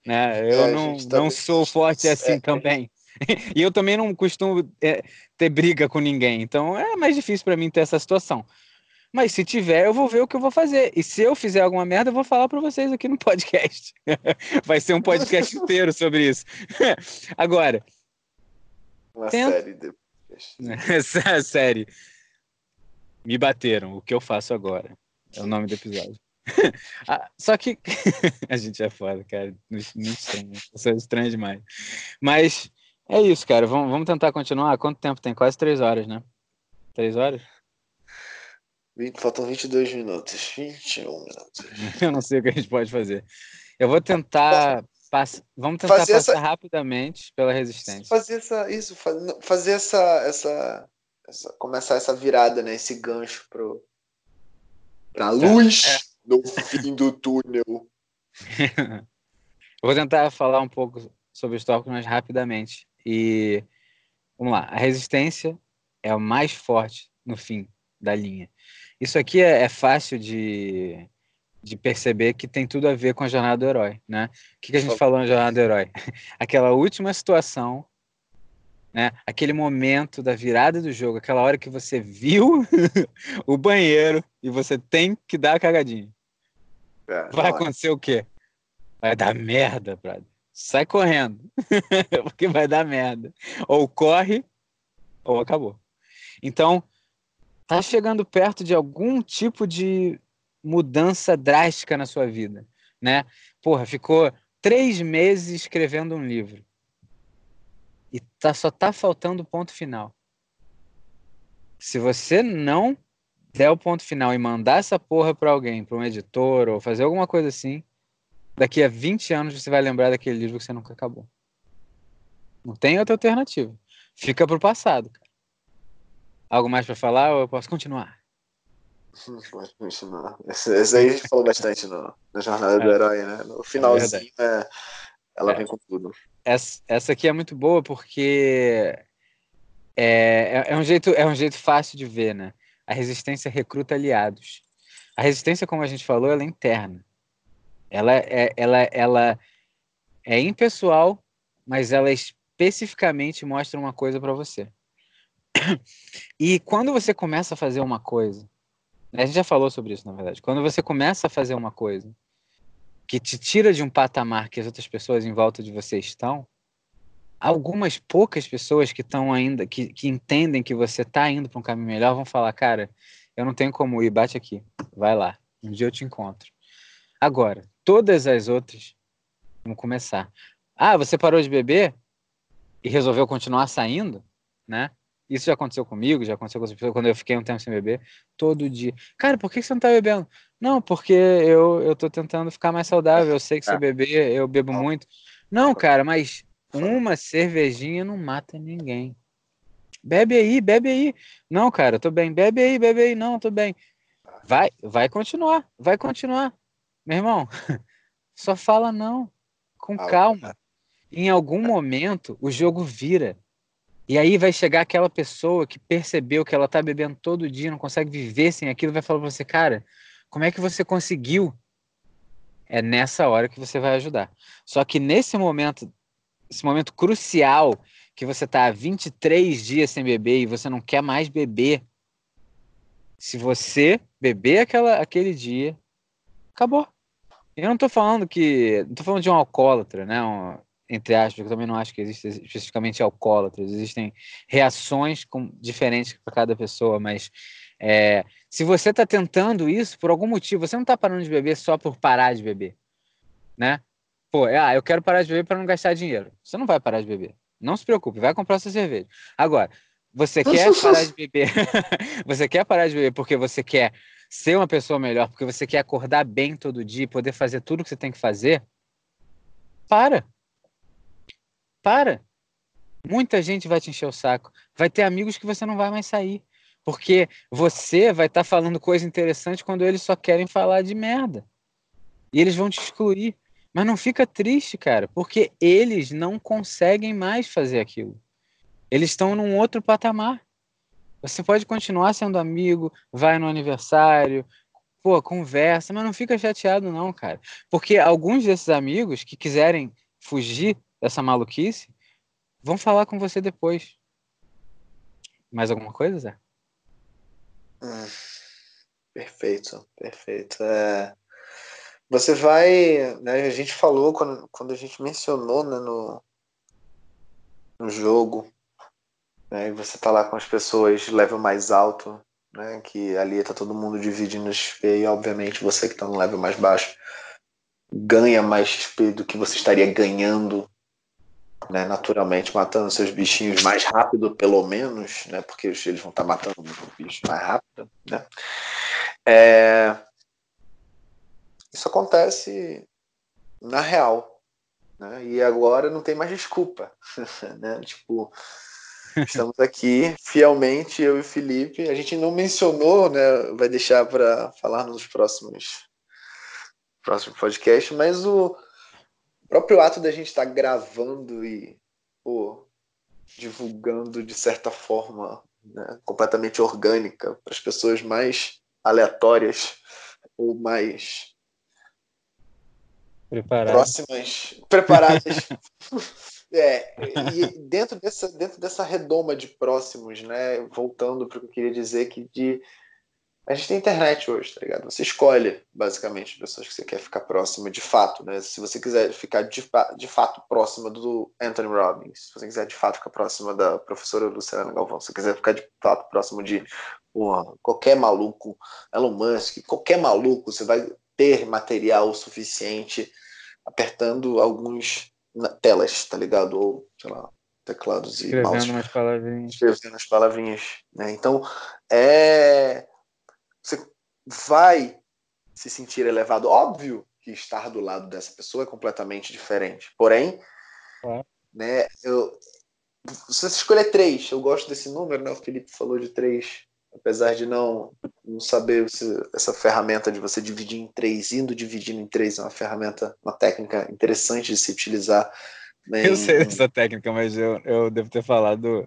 Né? Eu é, não, tá... não sou forte assim é. também. [laughs] e eu também não costumo é, ter briga com ninguém. Então é mais difícil para mim ter essa situação. Mas se tiver, eu vou ver o que eu vou fazer. E se eu fizer alguma merda, eu vou falar para vocês aqui no [laughs] podcast. Vai ser um podcast [laughs] inteiro sobre isso. Agora. Uma tenta... série de Essa série. Me bateram. O que eu faço agora? É o nome do episódio. ah, só que a gente é foda, cara. Muito estranho. Isso é estranho demais. Mas é isso, cara. Vamos, vamos tentar continuar. Quanto tempo tem? Quase três horas, né? Três horas? Faltam 22 minutos. 21 minutos. [laughs] Eu não sei o que a gente pode fazer. Eu vou tentar. Pass... Vamos tentar fazer passar essa... rapidamente pela resistência. Fazer essa. Isso, fazer essa, essa, essa. Começar essa virada, né? Esse gancho pro. Pra luz é. no fim do túnel. [laughs] Eu vou tentar falar um pouco sobre os tópicos mais rapidamente. E vamos lá, a resistência é o mais forte no fim da linha. Isso aqui é, é fácil de, de perceber que tem tudo a ver com a jornada do herói, né? O que, que a gente falou na jornada do herói? [laughs] Aquela última situação, né? Aquele momento da virada do jogo, aquela hora que você viu [laughs] o banheiro e você tem que dar a cagadinha. É, Vai acontecer o quê? Vai dar merda, brother sai correndo, [laughs] porque vai dar merda. Ou corre, ou acabou. Então, tá chegando perto de algum tipo de mudança drástica na sua vida, né? Porra, ficou três meses escrevendo um livro e tá, só tá faltando o ponto final. Se você não der o ponto final e mandar essa porra para alguém, para um editor ou fazer alguma coisa assim, daqui a 20 anos você vai lembrar daquele livro que você nunca acabou. Não tem outra alternativa. Fica pro passado, cara. Algo mais para falar ou eu posso continuar? Pode continuar. Esse, esse aí a gente falou bastante no, na jornada é. do herói, né? No finalzinho, é ela é. vem com tudo. Essa, essa aqui é muito boa porque é, é, é, um jeito, é um jeito fácil de ver, né? A resistência recruta aliados. A resistência, como a gente falou, ela é interna. Ela é, ela, ela é impessoal, mas ela especificamente mostra uma coisa para você. E quando você começa a fazer uma coisa, a gente já falou sobre isso, na verdade. Quando você começa a fazer uma coisa que te tira de um patamar que as outras pessoas em volta de você estão, algumas poucas pessoas que estão ainda, que, que entendem que você está indo para um caminho melhor, vão falar, cara, eu não tenho como ir, bate aqui, vai lá, um dia eu te encontro. Agora, todas as outras vão começar. Ah, você parou de beber e resolveu continuar saindo, né? Isso já aconteceu comigo, já aconteceu com as pessoas quando eu fiquei um tempo sem beber, todo dia. Cara, por que você não tá bebendo? Não, porque eu, eu tô tentando ficar mais saudável. Eu sei que se eu ah. beber, eu bebo muito. Não, cara, mas uma cervejinha não mata ninguém. Bebe aí, bebe aí. Não, cara, eu tô bem. Bebe aí, bebe aí. Não, tô bem. Vai, vai continuar, vai continuar. Meu irmão, [laughs] só fala não, com calma. Em algum momento o jogo vira. E aí vai chegar aquela pessoa que percebeu que ela tá bebendo todo dia, não consegue viver sem aquilo, vai falar pra você, cara, como é que você conseguiu? É nessa hora que você vai ajudar. Só que nesse momento, esse momento crucial, que você tá há 23 dias sem beber e você não quer mais beber, se você beber aquela, aquele dia, acabou. Eu não tô falando que. Não tô falando de um alcoólatra, né? Um, entre aspas, eu também não acho que existe especificamente alcoólatras. Existem reações com, diferentes para cada pessoa, mas é, se você está tentando isso por algum motivo, você não está parando de beber só por parar de beber, né? Pô, ah, eu quero parar de beber para não gastar dinheiro. Você não vai parar de beber. Não se preocupe, vai comprar sua cerveja. Agora, você quer parar de beber? [laughs] você quer parar de beber porque você quer ser uma pessoa melhor, porque você quer acordar bem todo dia e poder fazer tudo que você tem que fazer, para. Para. Muita gente vai te encher o saco. Vai ter amigos que você não vai mais sair. Porque você vai estar tá falando coisa interessante quando eles só querem falar de merda. E eles vão te excluir. Mas não fica triste, cara, porque eles não conseguem mais fazer aquilo. Eles estão num outro patamar. Você pode continuar sendo amigo, vai no aniversário, pô, conversa, mas não fica chateado não, cara. Porque alguns desses amigos que quiserem fugir dessa maluquice vão falar com você depois. Mais alguma coisa, Zé? Hum, perfeito, perfeito. É, você vai, né, a gente falou quando, quando a gente mencionou né, no, no jogo, né, e você tá lá com as pessoas level mais alto, né, que ali tá todo mundo dividindo XP e obviamente você que tá no level mais baixo ganha mais XP do que você estaria ganhando né, naturalmente matando seus bichinhos mais rápido, pelo menos, né, porque eles vão estar matando os bichos mais rápido. Né. É... Isso acontece na real. Né, e agora não tem mais desculpa. [laughs] né, tipo, estamos aqui fielmente, eu e o Felipe. A gente não mencionou, né, vai deixar para falar nos próximos, próximos podcasts, mas o próprio ato da gente estar tá gravando e pô, divulgando de certa forma né, completamente orgânica para as pessoas mais aleatórias ou mais preparadas. próximas, preparadas. [laughs] é, e dentro dessa, dentro dessa redoma de próximos, né, voltando para o que eu queria dizer que de a gente tem internet hoje, tá ligado? Você escolhe, basicamente, as pessoas que você quer ficar próximo de fato, né? Se você quiser ficar de, de fato próxima do Anthony Robbins, se você quiser de fato ficar próxima da professora Luciana Galvão, se você quiser ficar de fato próximo de qualquer maluco, Elon Musk, qualquer maluco, você vai ter material suficiente apertando alguns telas, tá ligado? Ou, sei lá, teclados e Escrevendo mouse. umas palavrinhas. Escrevendo as palavrinhas, né? Então, é você vai se sentir elevado. Óbvio que estar do lado dessa pessoa é completamente diferente. Porém, é. né, eu, se você escolher três, eu gosto desse número, né? O Felipe falou de três, apesar de não, não saber se, essa ferramenta de você dividir em três, indo dividindo em três, é uma ferramenta, uma técnica interessante de se utilizar. Né, eu sei dessa técnica, mas eu, eu devo ter falado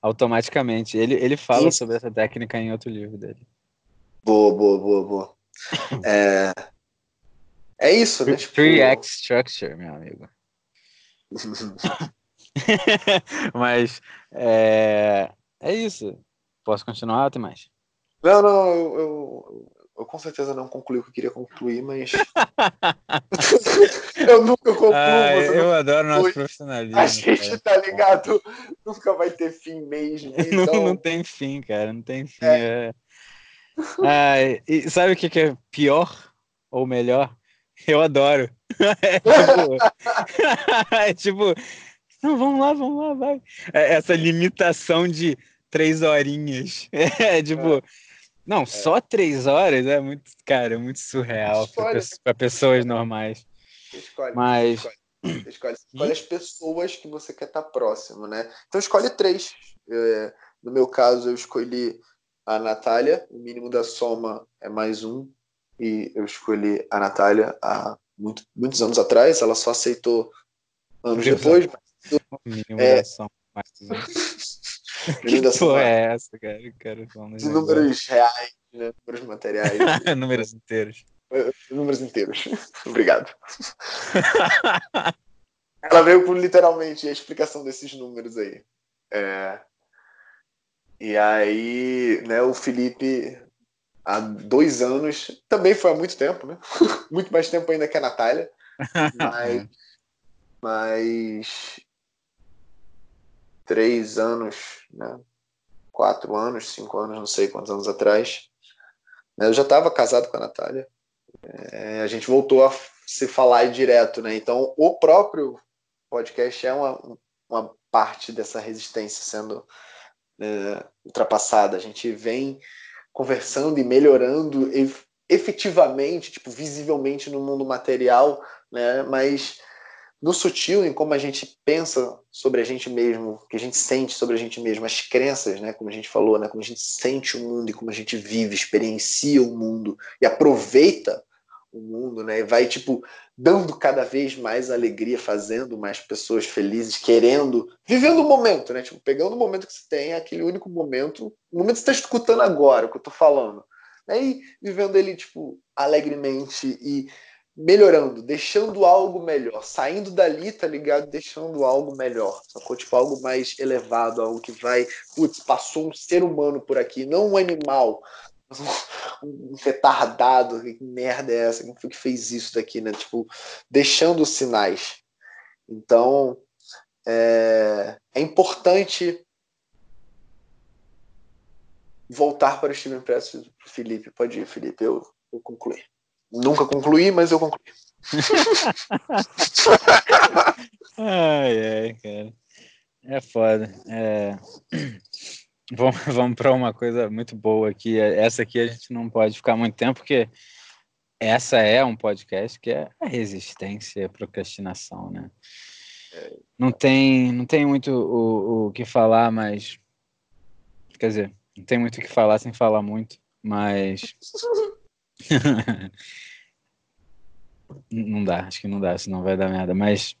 automaticamente. Ele, ele fala Isso. sobre essa técnica em outro livro dele. Boa, boa, boa, boa. [laughs] É, é isso, né? Tipo... Three Act Structure, meu amigo. [laughs] [laughs] Mas é, é isso. Posso continuar, tem mais? Não, não, eu, eu, eu, com certeza não concluí o que eu queria concluir, mas. [laughs] eu nunca concluo. Ah, eu adoro nosso profissionalismo. A gente, cara. tá ligado? Nunca vai ter fim mesmo. [laughs] Então... Não, não tem fim, cara, não tem fim. É. É ah, e sabe o que, que é pior ou melhor? Eu adoro. [laughs] É tipo, é tipo, não, vamos lá, vamos lá, vai. É essa limitação de três horinhas. [laughs] É tipo, não, é. só três horas é muito, cara, é muito surreal para pessoas normais. Escolhe, Mas escolhe, escolhe, escolhe as pessoas que você quer estar próximo, né? Então escolhe três. É, no meu caso, eu escolhi a Natália, o mínimo da soma é mais um, e eu escolhi a Natália há muito, muitos anos atrás, ela só aceitou anos depois. O mínimo é... da soma mais um. [laughs] [laughs] que soma. é essa, cara? cara números reais, né? números materiais. [laughs] números inteiros. É, números inteiros. [laughs] Obrigado. ela veio por literalmente a explicação desses números aí. É, e aí, né, o Felipe, há dois anos, também foi há muito tempo, né? muito mais tempo ainda que a Natália. Mas, mas três anos, né? Quatro anos, cinco anos, não sei quantos anos atrás. Eu já estava casado com a Natália. É, a gente voltou a se falar direto, né? Então, o próprio podcast é uma, uma parte dessa resistência sendo é, ultrapassada. A gente vem conversando e melhorando efetivamente, tipo, visivelmente no mundo material, né? Mas no sutil, em como a gente pensa sobre a gente mesmo, que a gente sente sobre a gente mesmo, as crenças, né? Como a gente falou, né? Como a gente sente o mundo e como a gente vive, experiencia o mundo e aproveita o mundo, né? E vai, tipo, dando cada vez mais alegria, fazendo mais pessoas felizes, querendo, vivendo o momento, né? Tipo, pegando o momento que você tem, aquele único momento, o momento que você está escutando agora, o que eu tô falando. Né? E vivendo ele, tipo, alegremente e melhorando, deixando algo melhor, saindo dali, tá ligado? Deixando algo melhor, sacou? Tipo, algo mais elevado, algo que vai, putz, passou um ser humano por aqui, não um animal, um retardado, que merda é essa? Quem foi que fez isso daqui, né? Tipo, deixando sinais. Então, é, é importante voltar para o Steven Press, Felipe. Pode ir, Felipe, eu, eu concluí. Nunca concluí, mas eu concluí. [laughs] ai, ai, cara. É foda. É... [clears throat] Vamos, vamos para uma coisa muito boa aqui. Essa aqui a gente não pode ficar muito tempo, porque essa é um podcast que é a resistência à procrastinação, né? Não tem, não tem muito o, o que falar, mas. Quer dizer, não tem muito o que falar sem falar muito, mas. [laughs] [laughs] não dá, acho que não dá, senão vai dar merda. Mas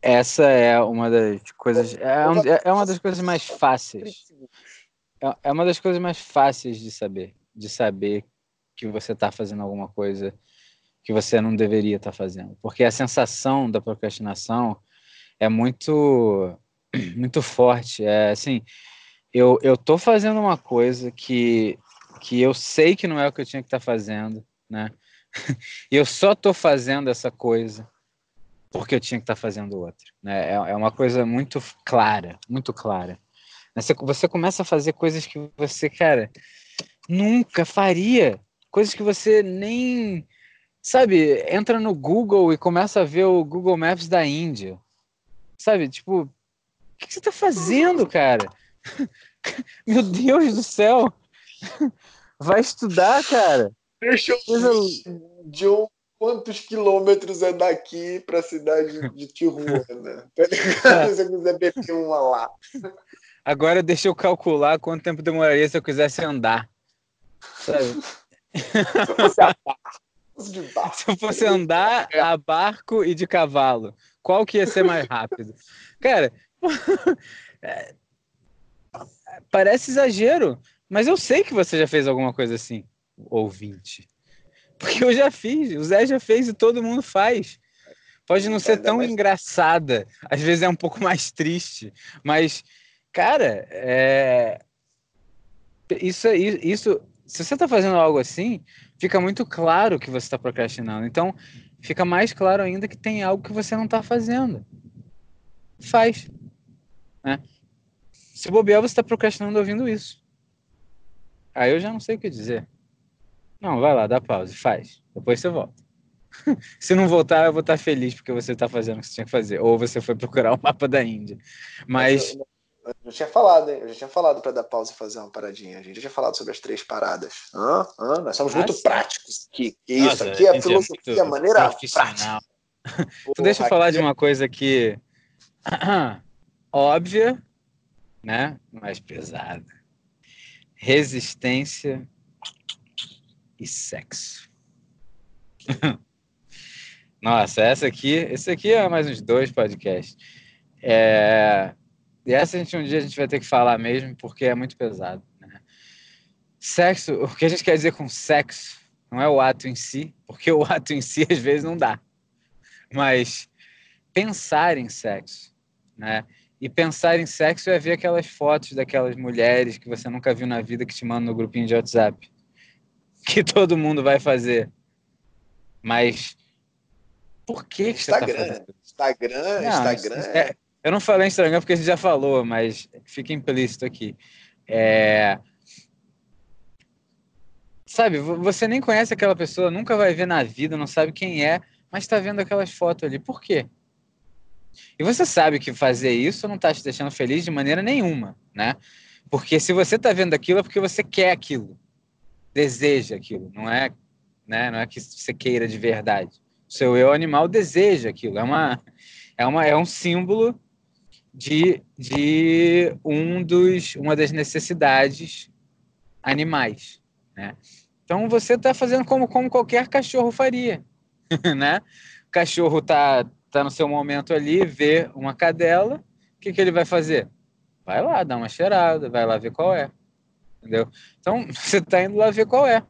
essa é uma das coisas. É, um, é uma das coisas mais fáceis. É, é uma das coisas mais fáceis de saber. De saber que você está fazendo alguma coisa que você não deveria estar tá fazendo. Porque a sensação da procrastinação é muito, [clears throat] muito forte. É assim, eu, eu tô fazendo uma coisa que, que eu sei que não é o que eu tinha que estar tá fazendo, né? [laughs] E eu só tô fazendo essa coisa porque eu tinha que estar tá fazendo outra. Né? É, é uma coisa muito clara, muito clara. Você, você começa a fazer coisas que você, cara, nunca faria. Coisas que você nem. Sabe, entra no Google e começa a ver o Google Maps da Índia. Sabe, tipo, o que você está fazendo, cara? [laughs] Meu Deus do céu! [laughs] Vai estudar, cara. Deixa eu. John quantos quilômetros é daqui para a cidade de Tijuana? [laughs] Tá ligado? Se eu quiser beber uma lá. Agora deixa eu calcular quanto tempo demoraria se eu quisesse andar. Sabe? Se eu fosse a barco. Se eu fosse andar a barco e de cavalo, qual que ia ser mais rápido? Cara, [laughs] é, parece exagero, mas eu sei que você já fez alguma coisa assim, ouvinte. Porque eu já fiz, o Zé já fez e todo mundo faz. Pode não ser tão engraçada, às vezes é um pouco mais triste, mas, cara, é... isso, isso, se você está fazendo algo assim, fica muito claro que você está procrastinando. Então, fica mais claro ainda que tem algo que você não está fazendo. Faz. Né? Se bobear, você está procrastinando ouvindo isso. Aí eu já não sei o que dizer. Não, vai lá, dá pausa, faz. Depois você volta. [laughs] Se não voltar, eu vou estar feliz porque você está fazendo o que você tinha que fazer. Ou você foi procurar o [laughs] mapa da Índia. Mas. Eu, eu, eu já tinha falado, hein? Eu já tinha falado para dar pausa e fazer uma paradinha. A gente já tinha falado sobre as três paradas. Hã? Hã? Nós somos ah, muito sim. práticos aqui. Isso Nossa, aqui é filosofia, é maneira prática. [laughs] então, deixa eu falar de uma coisa que. [clears throat] óbvia, né? Mais pesada. Resistência e sexo. [laughs] Nossa, essa aqui, esse aqui é mais uns dois podcasts. É, e essa a gente um dia a gente vai ter que falar mesmo, porque é muito pesado. Né? Sexo, o que a gente quer dizer com sexo não é o ato em si, porque o ato em si às vezes não dá. Mas pensar em sexo, né? E pensar em sexo é ver aquelas fotos daquelas mulheres que você nunca viu na vida que te mandam no grupinho de WhatsApp [laughs] que todo mundo vai fazer. Mas por que, que Instagram, você tá fazendo? Instagram, não, Instagram. É, eu não falei Instagram porque a gente já falou, mas fica implícito aqui. É... Sabe, você nem conhece aquela pessoa, nunca vai ver na vida, não sabe quem é, mas está vendo aquelas fotos ali. Por quê? E você sabe que fazer isso não está te deixando feliz de maneira nenhuma, né? Porque se você está vendo aquilo é porque você quer aquilo deseja aquilo, não é, né, não é que você queira de verdade. O seu eu animal deseja aquilo, é uma é uma é um símbolo de, de um dos uma das necessidades animais, né? Então você está fazendo como, como qualquer cachorro faria, [laughs] né? O cachorro está tá no seu momento ali, vê uma cadela, o que, que ele vai fazer? Vai lá, dá uma cheirada, vai lá ver qual é. Entendeu? Então [laughs] você está indo lá ver qual é.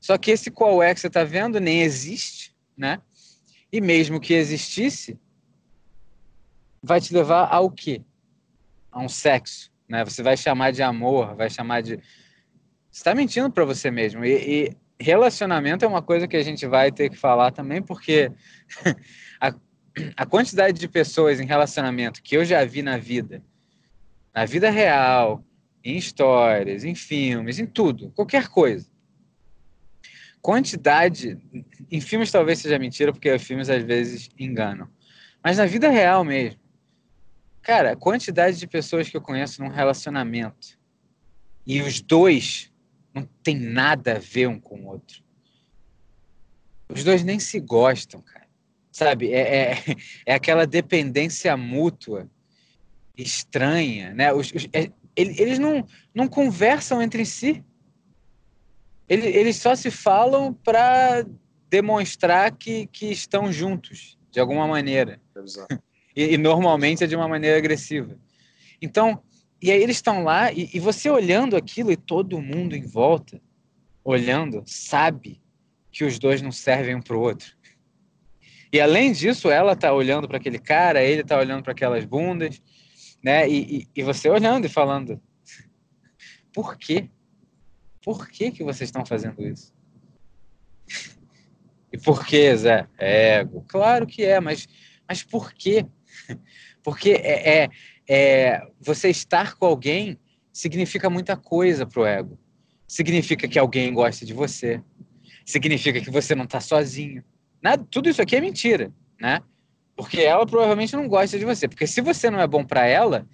Só que esse qual é que você está vendo nem existe, né? E mesmo que existisse, vai te levar ao quê? A um sexo, né? Você vai chamar de amor, vai chamar de. Você está mentindo para você mesmo. E, e, relacionamento é uma coisa que a gente vai ter que falar também, porque [laughs] a quantidade de pessoas em relacionamento que eu já vi na vida, na vida real, em histórias, em filmes, em tudo, qualquer coisa. Quantidade, em filmes talvez seja mentira, porque os filmes às vezes enganam. Mas na vida real mesmo, cara, quantidade de pessoas que eu conheço num relacionamento e os dois não tem nada a ver um com o outro. Os dois nem se gostam, cara. Sabe? É, é, [laughs] é aquela dependência mútua estranha, né? Os, os, é, eles não, não conversam entre si. Eles, eles só se falam para demonstrar que, que estão juntos, de alguma maneira. [laughs] E, e, normalmente é de uma maneira agressiva. Então, e aí eles estão lá, e, e você olhando aquilo, e todo mundo em volta, olhando, sabe que os dois não servem um para o outro. E além disso, ela tá olhando para aquele cara, ele tá olhando para aquelas bundas, né? E, e, e, você olhando e falando, por quê? Por que que vocês estão fazendo isso? E por que, Zé? Ego. Claro que é, mas, mas por quê? Porque é, é, é você estar com alguém significa muita coisa pro ego. Significa que alguém gosta de você. Significa que você não está sozinho. Nada, tudo isso aqui é mentira, né? Porque ela provavelmente não gosta de você. Porque se você não é bom para ela,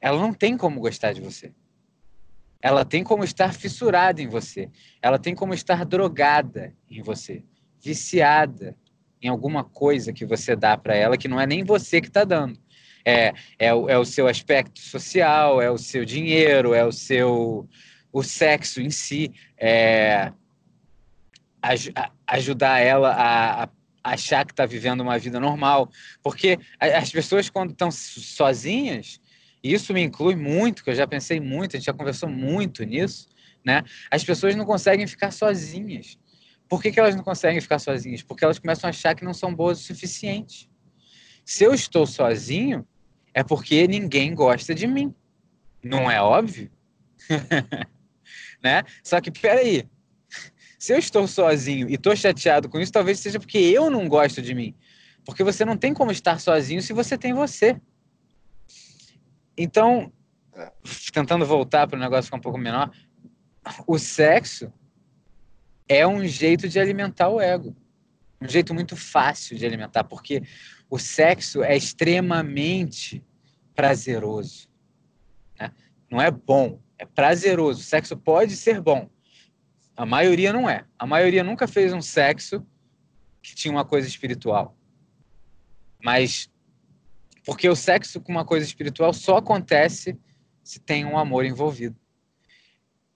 ela não tem como gostar de você. Ela tem como estar fissurada em você. Ela tem como estar drogada em você, viciada em alguma coisa que você dá para ela que não é nem você que está dando. É, é, o, é o seu aspecto social, é o seu dinheiro, é o seu o sexo em si, é, aj ajudar ela a, a achar que está vivendo uma vida normal. Porque as pessoas, quando estão sozinhas, e isso me inclui muito, que eu já pensei muito, a gente já conversou muito nisso, né? As pessoas não conseguem ficar sozinhas. Por que, que elas não conseguem ficar sozinhas? Porque elas começam a achar que não são boas o suficiente. Se eu estou sozinho, é porque ninguém gosta de mim. Não é óbvio? [laughs] né? Só que, peraí, se eu estou sozinho e estou chateado com isso, talvez seja porque eu não gosto de mim. Porque você não tem como estar sozinho se você tem você. Então, tentando voltar para o negócio ficar um pouco menor, o sexo é um jeito de alimentar o ego. Um jeito muito fácil de alimentar, porque o sexo é extremamente prazeroso. Né? Não é bom, é prazeroso. O sexo pode ser bom, a maioria não é. A maioria nunca fez um sexo que tinha uma coisa espiritual. Mas porque o sexo com uma coisa espiritual só acontece se tem um amor envolvido.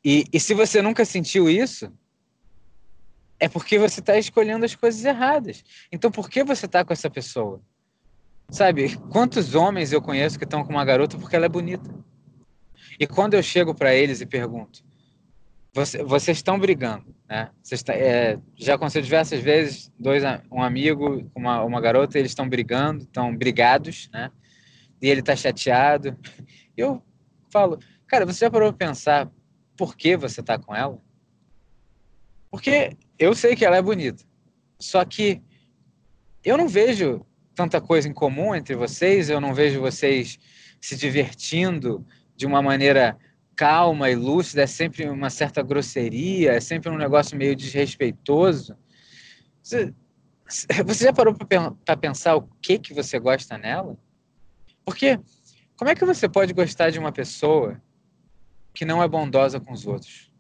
E, e se você nunca sentiu isso, é porque você está escolhendo as coisas erradas. Então, por que você está com essa pessoa? Sabe, quantos homens eu conheço que estão com uma garota porque ela é bonita? E quando eu chego para eles e pergunto: você, vocês estão brigando, né? Vocês tá, é, já aconteceu diversas vezes, dois, um amigo, uma, uma garota, eles estão brigando, estão brigados, né? E ele está chateado. Eu falo, cara, você já parou para pensar por que você está com ela? Porque eu sei que ela é bonita, só que eu não vejo tanta coisa em comum entre vocês, eu não vejo vocês se divertindo de uma maneira calma e lúcida, é sempre uma certa grosseria, é sempre um negócio meio desrespeitoso. Você, você já parou para pensar o que que você gosta nela? Porque como é que você pode gostar de uma pessoa que não é bondosa com os outros?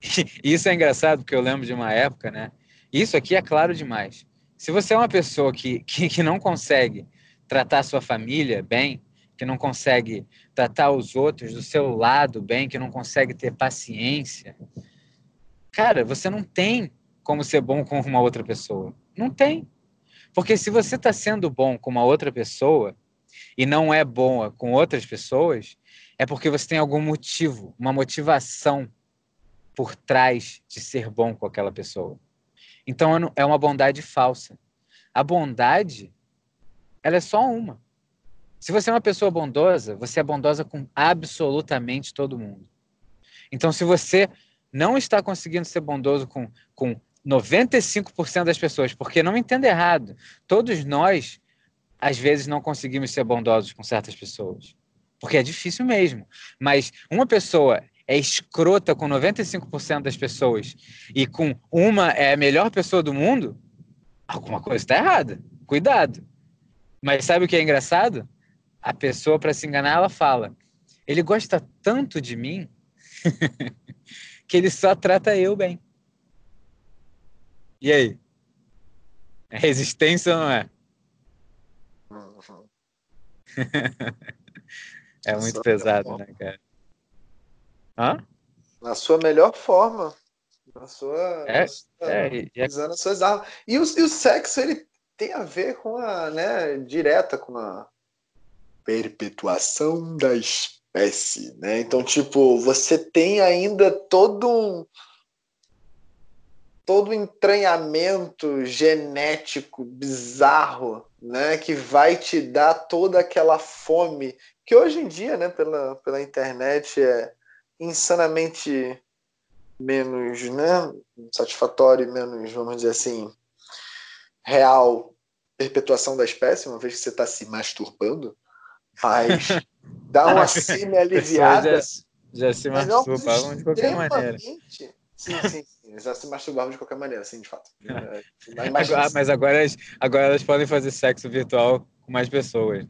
[laughs] Isso é engraçado porque eu lembro de uma época, né? Isso aqui é claro demais. Se você é uma pessoa que, que, que não consegue tratar sua família bem, que não consegue tratar os outros do seu lado bem, que não consegue ter paciência. cara, você não tem como ser bom com uma outra pessoa. Não tem. Porque se você está sendo bom com uma outra pessoa e não é boa com outras pessoas, é porque você tem algum motivo, uma motivação por trás de ser bom com aquela pessoa. Então é uma bondade falsa. A bondade, ela é só uma. Se você é uma pessoa bondosa, você é bondosa com absolutamente todo mundo. Então, se você não está conseguindo ser bondoso com, com 95% das pessoas, porque não entenda errado, todos nós, às vezes, não conseguimos ser bondosos com certas pessoas. Porque é difícil mesmo. Mas uma pessoa é escrota com 95% das pessoas e com uma é a melhor pessoa do mundo, alguma coisa está errada. Cuidado. Mas sabe o que é engraçado? A pessoa, para se enganar, ela fala: ele gosta tanto de mim [laughs] que ele só trata eu bem. E aí? É resistência ou não é? [laughs] é muito pesado, né, cara? Hã? Na sua melhor forma. Na sua. É, é, é, usando as suas armas. E o, e o sexo, ele tem a ver com a, né, direta com a perpetuação da espécie, né? Então, tipo, você tem ainda todo um todo entranhamento genético bizarro, né, que vai te dar toda aquela fome que hoje em dia, né, pela, pela internet é insanamente menos, né, satisfatório, menos, vamos dizer assim, real perpetuação da espécie, uma vez que você está se masturbando, mas dá uma semi-aliviada. Já, já se masturbavam de qualquer maneira. Sim, sim, sim. Já se masturbavam de qualquer maneira, sim, de fato. [laughs] É, mas agora, agora elas podem fazer sexo virtual com mais pessoas.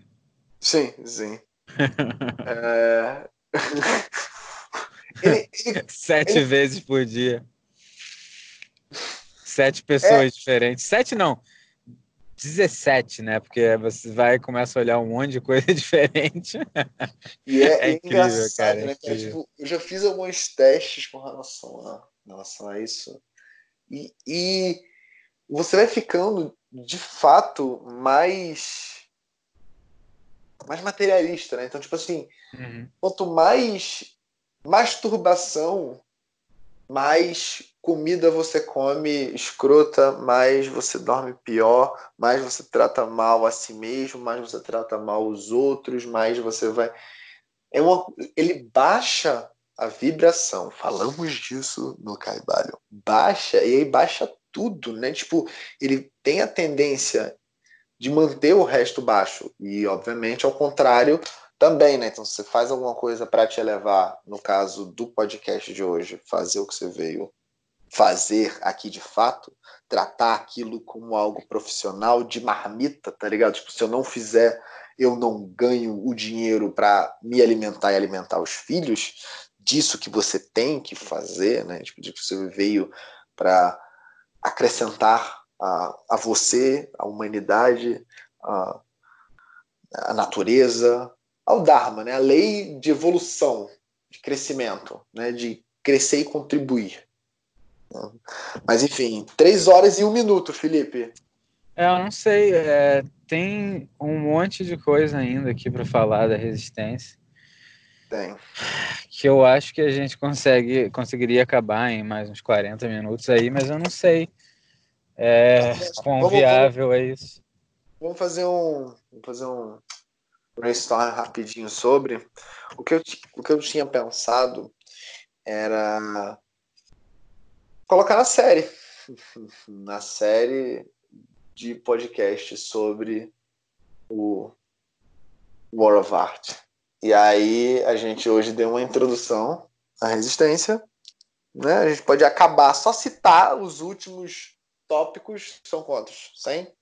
Sim, sim. [laughs] é... [laughs] ele, ele, Sete ele... vezes por dia. Sete pessoas é... diferentes. Sete não. 17, né? Porque você vai e começa a olhar um monte de coisa [laughs] diferente. E é, é incrível, cara. É né, cara? Tipo, eu já fiz alguns testes com relação a, relação a isso. E, e você vai ficando, de fato, mais mais materialista, né? Então, tipo assim, uhum. quanto mais masturbação, mais comida você come escrota, mais você dorme pior, mais você trata mal a si mesmo, mais você trata mal os outros, mais você vai. É uma... Ele baixa a vibração. Falamos disso no Caibalho. Baixa, e aí baixa tudo, né? Tipo, ele tem a tendência de manter o resto baixo. E, obviamente, ao contrário também, né? Então, se você faz alguma coisa para te elevar, no caso do podcast de hoje, fazer o que você veio fazer aqui de fato, tratar aquilo como algo profissional de marmita, tá ligado? Tipo, se eu não fizer, eu não ganho o dinheiro para me alimentar e alimentar os filhos. Disso que você tem que fazer, né? Tipo, de que você veio para acrescentar a, a você, a humanidade, a, a natureza, ao Dharma, né? A lei de evolução, de crescimento, né? De crescer e contribuir. Mas enfim, três horas e um minuto, Felipe. É, eu não sei. É, tem um monte de coisa ainda aqui para falar da resistência. Tem. Que eu acho que a gente consegue, conseguiria acabar em mais uns 40 minutos aí, mas eu não sei é, quão vamos, viável vamos, é isso. Vamos fazer um. Vamos fazer um brainstorm rapidinho sobre. O que eu, o que eu tinha pensado era colocar na série. [laughs] na série de podcast sobre o War of Art. E aí a gente hoje deu uma introdução à resistência. Né? A gente pode acabar, só citar os últimos tópicos. São quantos? 100?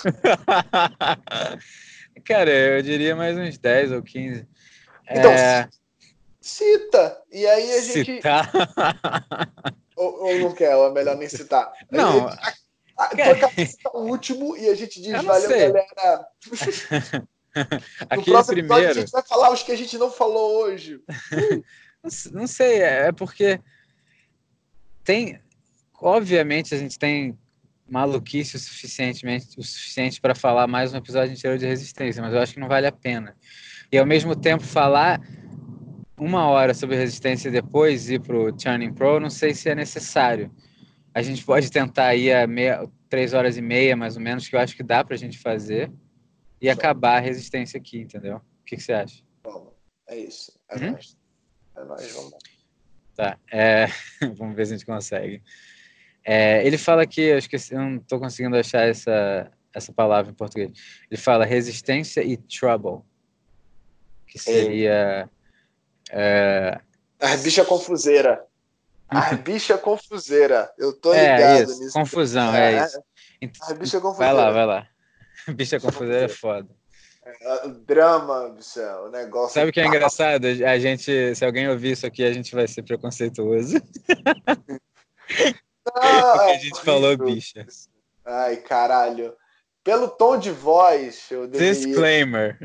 [laughs] Cara, eu diria mais uns 10 ou 15. Então, é... Cita. E aí a gente. Citar. [laughs] ou, ou não quer, é melhor nem citar. Não. A, a, a, o último e a gente diz, valeu, galera. [laughs] Aqui no próximo primeiro... episódio a gente vai falar os que a gente não falou hoje. [laughs] não sei, é, é porque tem, obviamente, a gente tem maluquice o suficientemente o suficiente para falar mais um episódio inteiro de resistência, mas eu acho que não vale a pena. E ao mesmo tempo falar uma hora sobre resistência e depois ir para o Turning Pro, não sei se é necessário. A gente pode tentar ir a meia, três horas e meia, mais ou menos, que eu acho que dá para a gente fazer, e acabar a resistência aqui, entendeu? O que, que você acha? Vamos, é isso. É hum? nóis. É nóis, vamos. Tá, é... [laughs] vamos ver se a gente consegue. É, ele fala aqui, eu esqueci, eu não estou conseguindo achar essa, essa palavra em português. Ele fala resistência e trouble, que seria. É... A bicha confuseira. A [laughs] bicha confuseira. Eu tô é, ligado isso, nisso. Confusão, é, é isso. A bicha confuseira. Vai lá, vai lá. Bicha confuseira é foda. É, drama, bicho, o negócio. Sabe o que é engraçado? A gente, se alguém ouvir isso aqui, a gente vai ser preconceituoso. Ah, [laughs] [laughs] Porque a gente falou bicha. Ai, caralho. Pelo tom de voz, eu deveria... Disclaimer.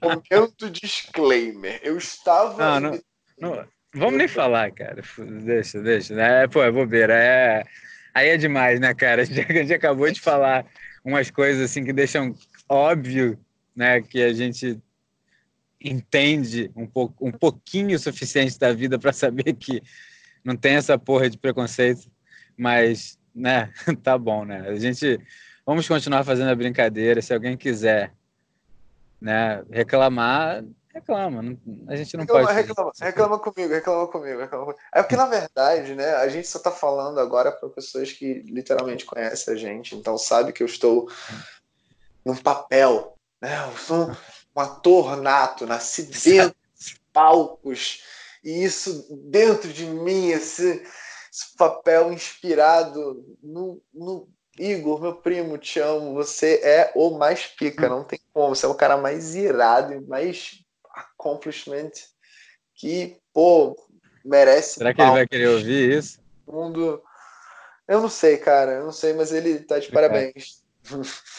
Momento discllaimer. Eu estava... Não, não, não, vamos nem falar, cara. Deixa, deixa. É, pô, é bobeira. É... Aí é demais, né, cara? [laughs] A gente, a gente acabou de falar umas coisas assim que deixam óbvio, né, que a gente entende um, pouco, um pouquinho o suficiente da vida para saber que não tem essa porra de preconceito, mas, né, [laughs] tá bom, né? A gente vamos continuar fazendo a brincadeira. Se alguém quiser, né, reclamar, reclama. a gente não reclama, pode. Reclama, reclama comigo, reclama comigo, reclama comigo. É porque, na verdade, né, a gente só tá falando agora para pessoas que literalmente conhecem a gente, então sabe que eu estou num papel, né? Eu sou um ator nato, nasci [laughs] dentro de palcos e isso dentro de mim, esse, esse papel inspirado no, no, Igor, meu primo, te amo. Você é o mais pica, não tem como. Você é o cara mais irado e mais accomplishment que, pô, merece. Será que ele vai querer ouvir isso? Mundo. Eu não sei, cara, eu não sei, mas ele tá de parabéns. [laughs]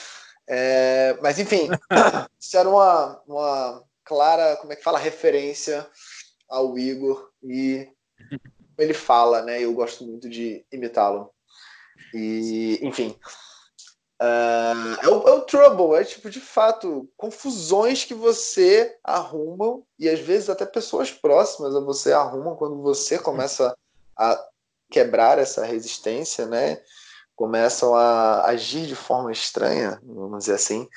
É, mas enfim, [coughs] isso era uma, uma clara, como é que fala, referência ao Igor e [laughs] ele fala, né? Eu gosto muito de imitá-lo. E, enfim, uh, é, o, é o trouble, é tipo, de fato, confusões que você arruma e às vezes até pessoas próximas a você arrumam quando você começa a quebrar essa resistência, né? Começam a agir de forma estranha, vamos dizer assim,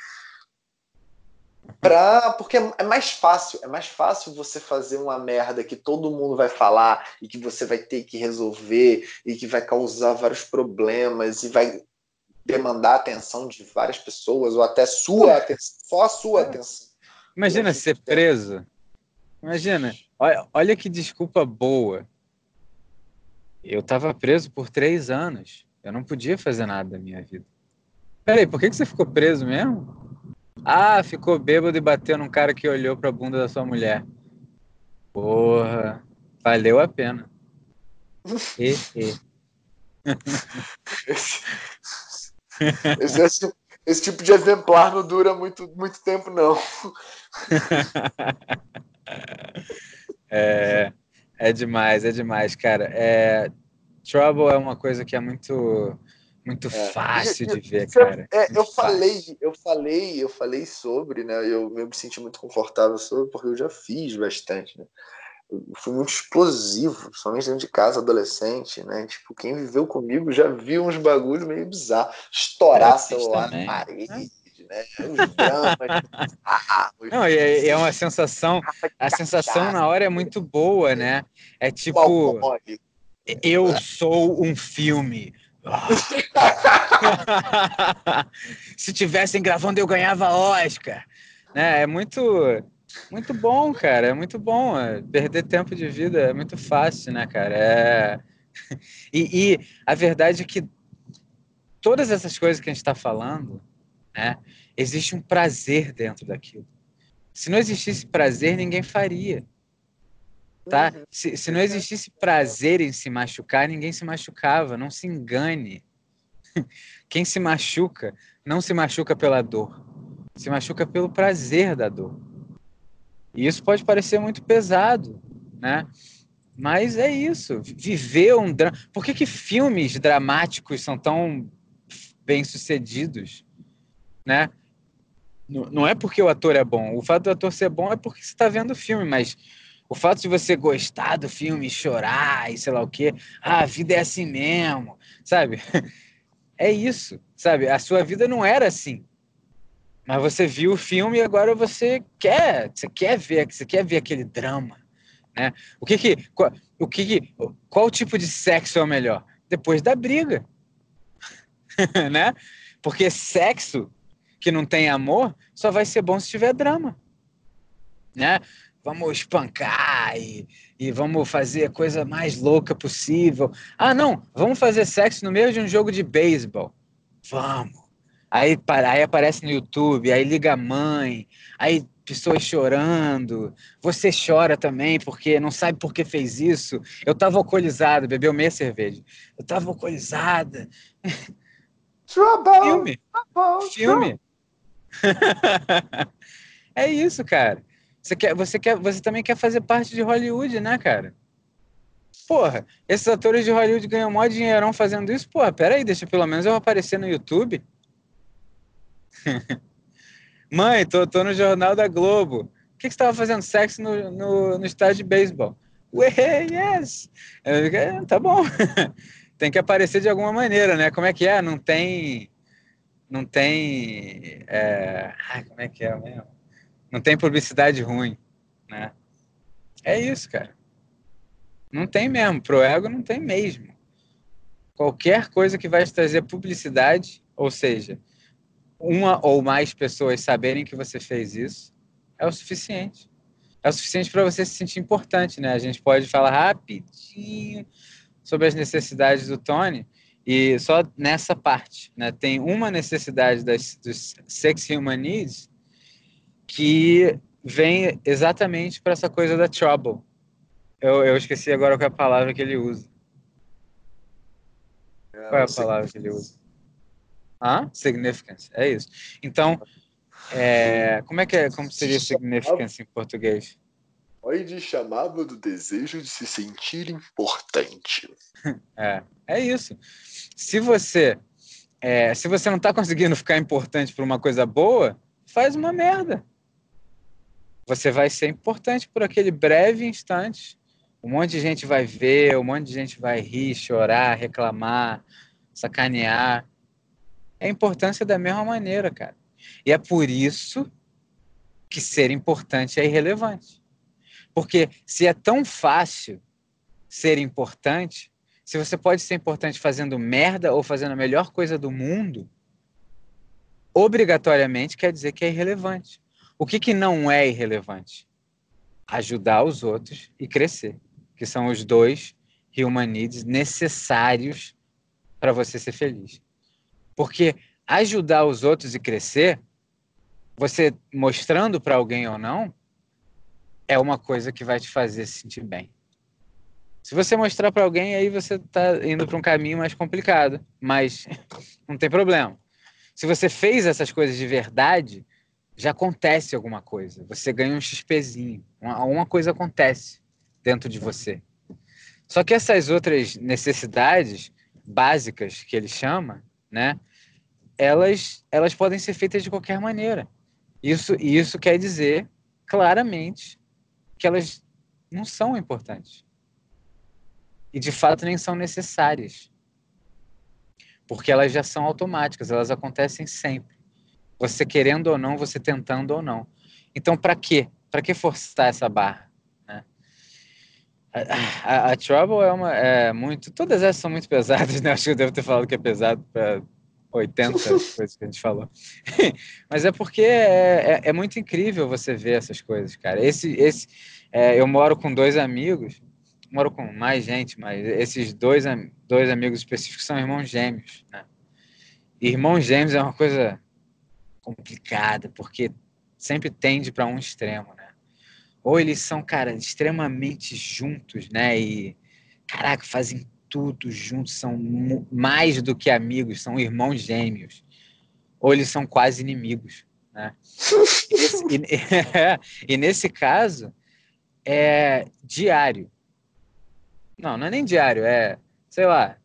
Pra, porque é mais fácil, é mais fácil você fazer uma merda que todo mundo vai falar e que você vai ter que resolver e que vai causar vários problemas e vai demandar a atenção de várias pessoas ou até sua atenção, só a sua é. atenção. Imagina ser preso. Imagina, olha, olha que desculpa boa. Eu estava preso por três anos. Eu não podia fazer nada da minha vida. Peraí, por que, que você ficou preso mesmo? Ah, ficou bêbado e bateu num cara que olhou pra bunda da sua mulher. Porra, valeu a pena. [laughs] e, e. Esse, esse, esse, tipo de exemplar não dura muito, muito tempo, não. [laughs] é, é demais, é demais, cara. É, Trouble é uma coisa que é muito muito é. fácil de ver, cara. É, eu falei, eu falei, eu falei sobre, né? Eu, eu me senti muito confortável sobre, porque eu já fiz bastante, né? Eu fui muito explosivo, principalmente dentro de casa, adolescente, né? Tipo, quem viveu comigo já viu uns bagulhos meio bizarros. Estourar celular na parede, né? Os dramas. os... Não, é, é uma sensação. A sensação na hora é muito boa, né? É tipo. Eu sou um filme [laughs] Se tivessem gravando, eu ganhava Oscar. Né? É muito, muito bom, cara. É muito bom. Perder tempo de vida é muito fácil, né, cara? É... [laughs] E, e a verdade é que todas essas coisas que a gente está falando, né, existe um prazer dentro daquilo. Se não existisse prazer, ninguém faria. Tá? Uhum. Se, se não existisse prazer em se machucar, ninguém se machucava. Não se engane. [laughs] Quem se machuca não se machuca pela dor, se machuca pelo prazer da dor. E isso pode parecer muito pesado, né? Mas é isso, viver um drama. Por que, que filmes dramáticos são tão bem sucedidos? Né? Não é porque o ator é bom. O fato do ator ser bom é porque você está vendo o filme, mas o fato de você gostar do filme, chorar e sei lá o quê, ah, a vida é assim mesmo, sabe? [laughs] É isso, sabe? A sua vida não era assim. Mas você viu o filme e agora você quer, você quer ver, você quer ver aquele drama, né? O que que, qual, o que, que qual tipo de sexo é o melhor? Depois da briga, [laughs] né? Porque sexo que não tem amor só vai ser bom se tiver drama, né? Vamos espancar e, e vamos fazer a coisa mais louca possível. Ah, não, vamos fazer sexo no meio de um jogo de beisebol. Vamos. Aí, aí aparece no YouTube, aí liga a mãe, aí pessoas chorando. Você chora também porque não sabe por que fez isso. Eu tava alcoolizado, bebeu meia cerveja. Eu tava alcoolizada. Trouble, Filme. trouble, Filme. [laughs] é isso, cara. Você, quer, você, quer, você também quer fazer parte de Hollywood, né, cara? Porra, esses atores de Hollywood ganham mó dinheirão fazendo isso? Porra, peraí, deixa pelo menos eu aparecer no YouTube. [laughs] Mãe, tô, tô no Jornal da Globo. Por que, que você estava fazendo sexo no, no, no estádio de beisebol? Ué, yes! Eu, tá bom. [laughs] tem que aparecer de alguma maneira, né? Como é que é? Não tem. Não tem. É... Ai, como é que é mesmo? Não tem publicidade ruim, né? É isso, cara. Não tem mesmo. Pro ego não tem mesmo. Qualquer coisa que vai te trazer publicidade, ou seja, uma ou mais pessoas saberem que você fez isso, é o suficiente. É o suficiente para você se sentir importante, né? A gente pode falar rapidinho sobre as necessidades do Tony e só nessa parte, né? Tem uma necessidade das, dos sex human needs que vem exatamente para essa coisa da trouble. Eu, eu esqueci agora qual é a palavra que ele usa. Qual é a palavra que ele usa? Hã? Significance, é isso. Então, é, como é que é, como seria significance em português? Freud chamava do desejo de se sentir importante. [laughs] É, é isso. Se você, é, se você não está conseguindo ficar importante por uma coisa boa, faz uma merda você vai ser importante por aquele breve instante. Um monte de gente vai ver, um monte de gente vai rir, chorar, reclamar, sacanear. É importância da mesma maneira, cara. E é por isso que ser importante é irrelevante. Porque se é tão fácil ser importante, se você pode ser importante fazendo merda ou fazendo a melhor coisa do mundo, obrigatoriamente quer dizer que é irrelevante. O que, que não é irrelevante? Ajudar os outros e crescer, que são os dois human needs necessários para você ser feliz. Porque ajudar os outros e crescer, você mostrando para alguém ou não, é uma coisa que vai te fazer se sentir bem. Se você mostrar para alguém, aí você está indo para um caminho mais complicado, mas não tem problema. Se você fez essas coisas de verdade, já acontece alguma coisa. Você ganha um XPzinho. Uma, coisa acontece dentro de você. Só que essas outras necessidades básicas que ele chama, né? Elas, elas podem ser feitas de qualquer maneira. Isso, isso quer dizer claramente que elas não são importantes. E de fato nem são necessárias. Porque elas já são automáticas, elas acontecem sempre. Você querendo ou não, você tentando ou não. Então, para quê? Para que forçar essa barra? Né? A, a, a, Trouble é uma. É muito. Todas essas são muito pesadas, né? [laughs] Acho que eu devo ter falado que é pesado para 80 [laughs] coisas que a gente falou. [laughs] Mas é porque é, é, é, muito incrível você ver essas coisas, cara. Esse, esse, é, eu moro com dois amigos, moro com mais gente, mas esses dois, dois amigos específicos são irmãos gêmeos, né? irmãos gêmeos é uma coisa complicada, porque sempre tende para um extremo, né? Ou eles são, cara, extremamente juntos, né? E, caraca, fazem tudo juntos, são mais do que amigos, são irmãos gêmeos. Ou eles são quase inimigos, né? e, nesse, e, [laughs] e nesse caso, é diário. Não, não é nem diário, é, sei lá,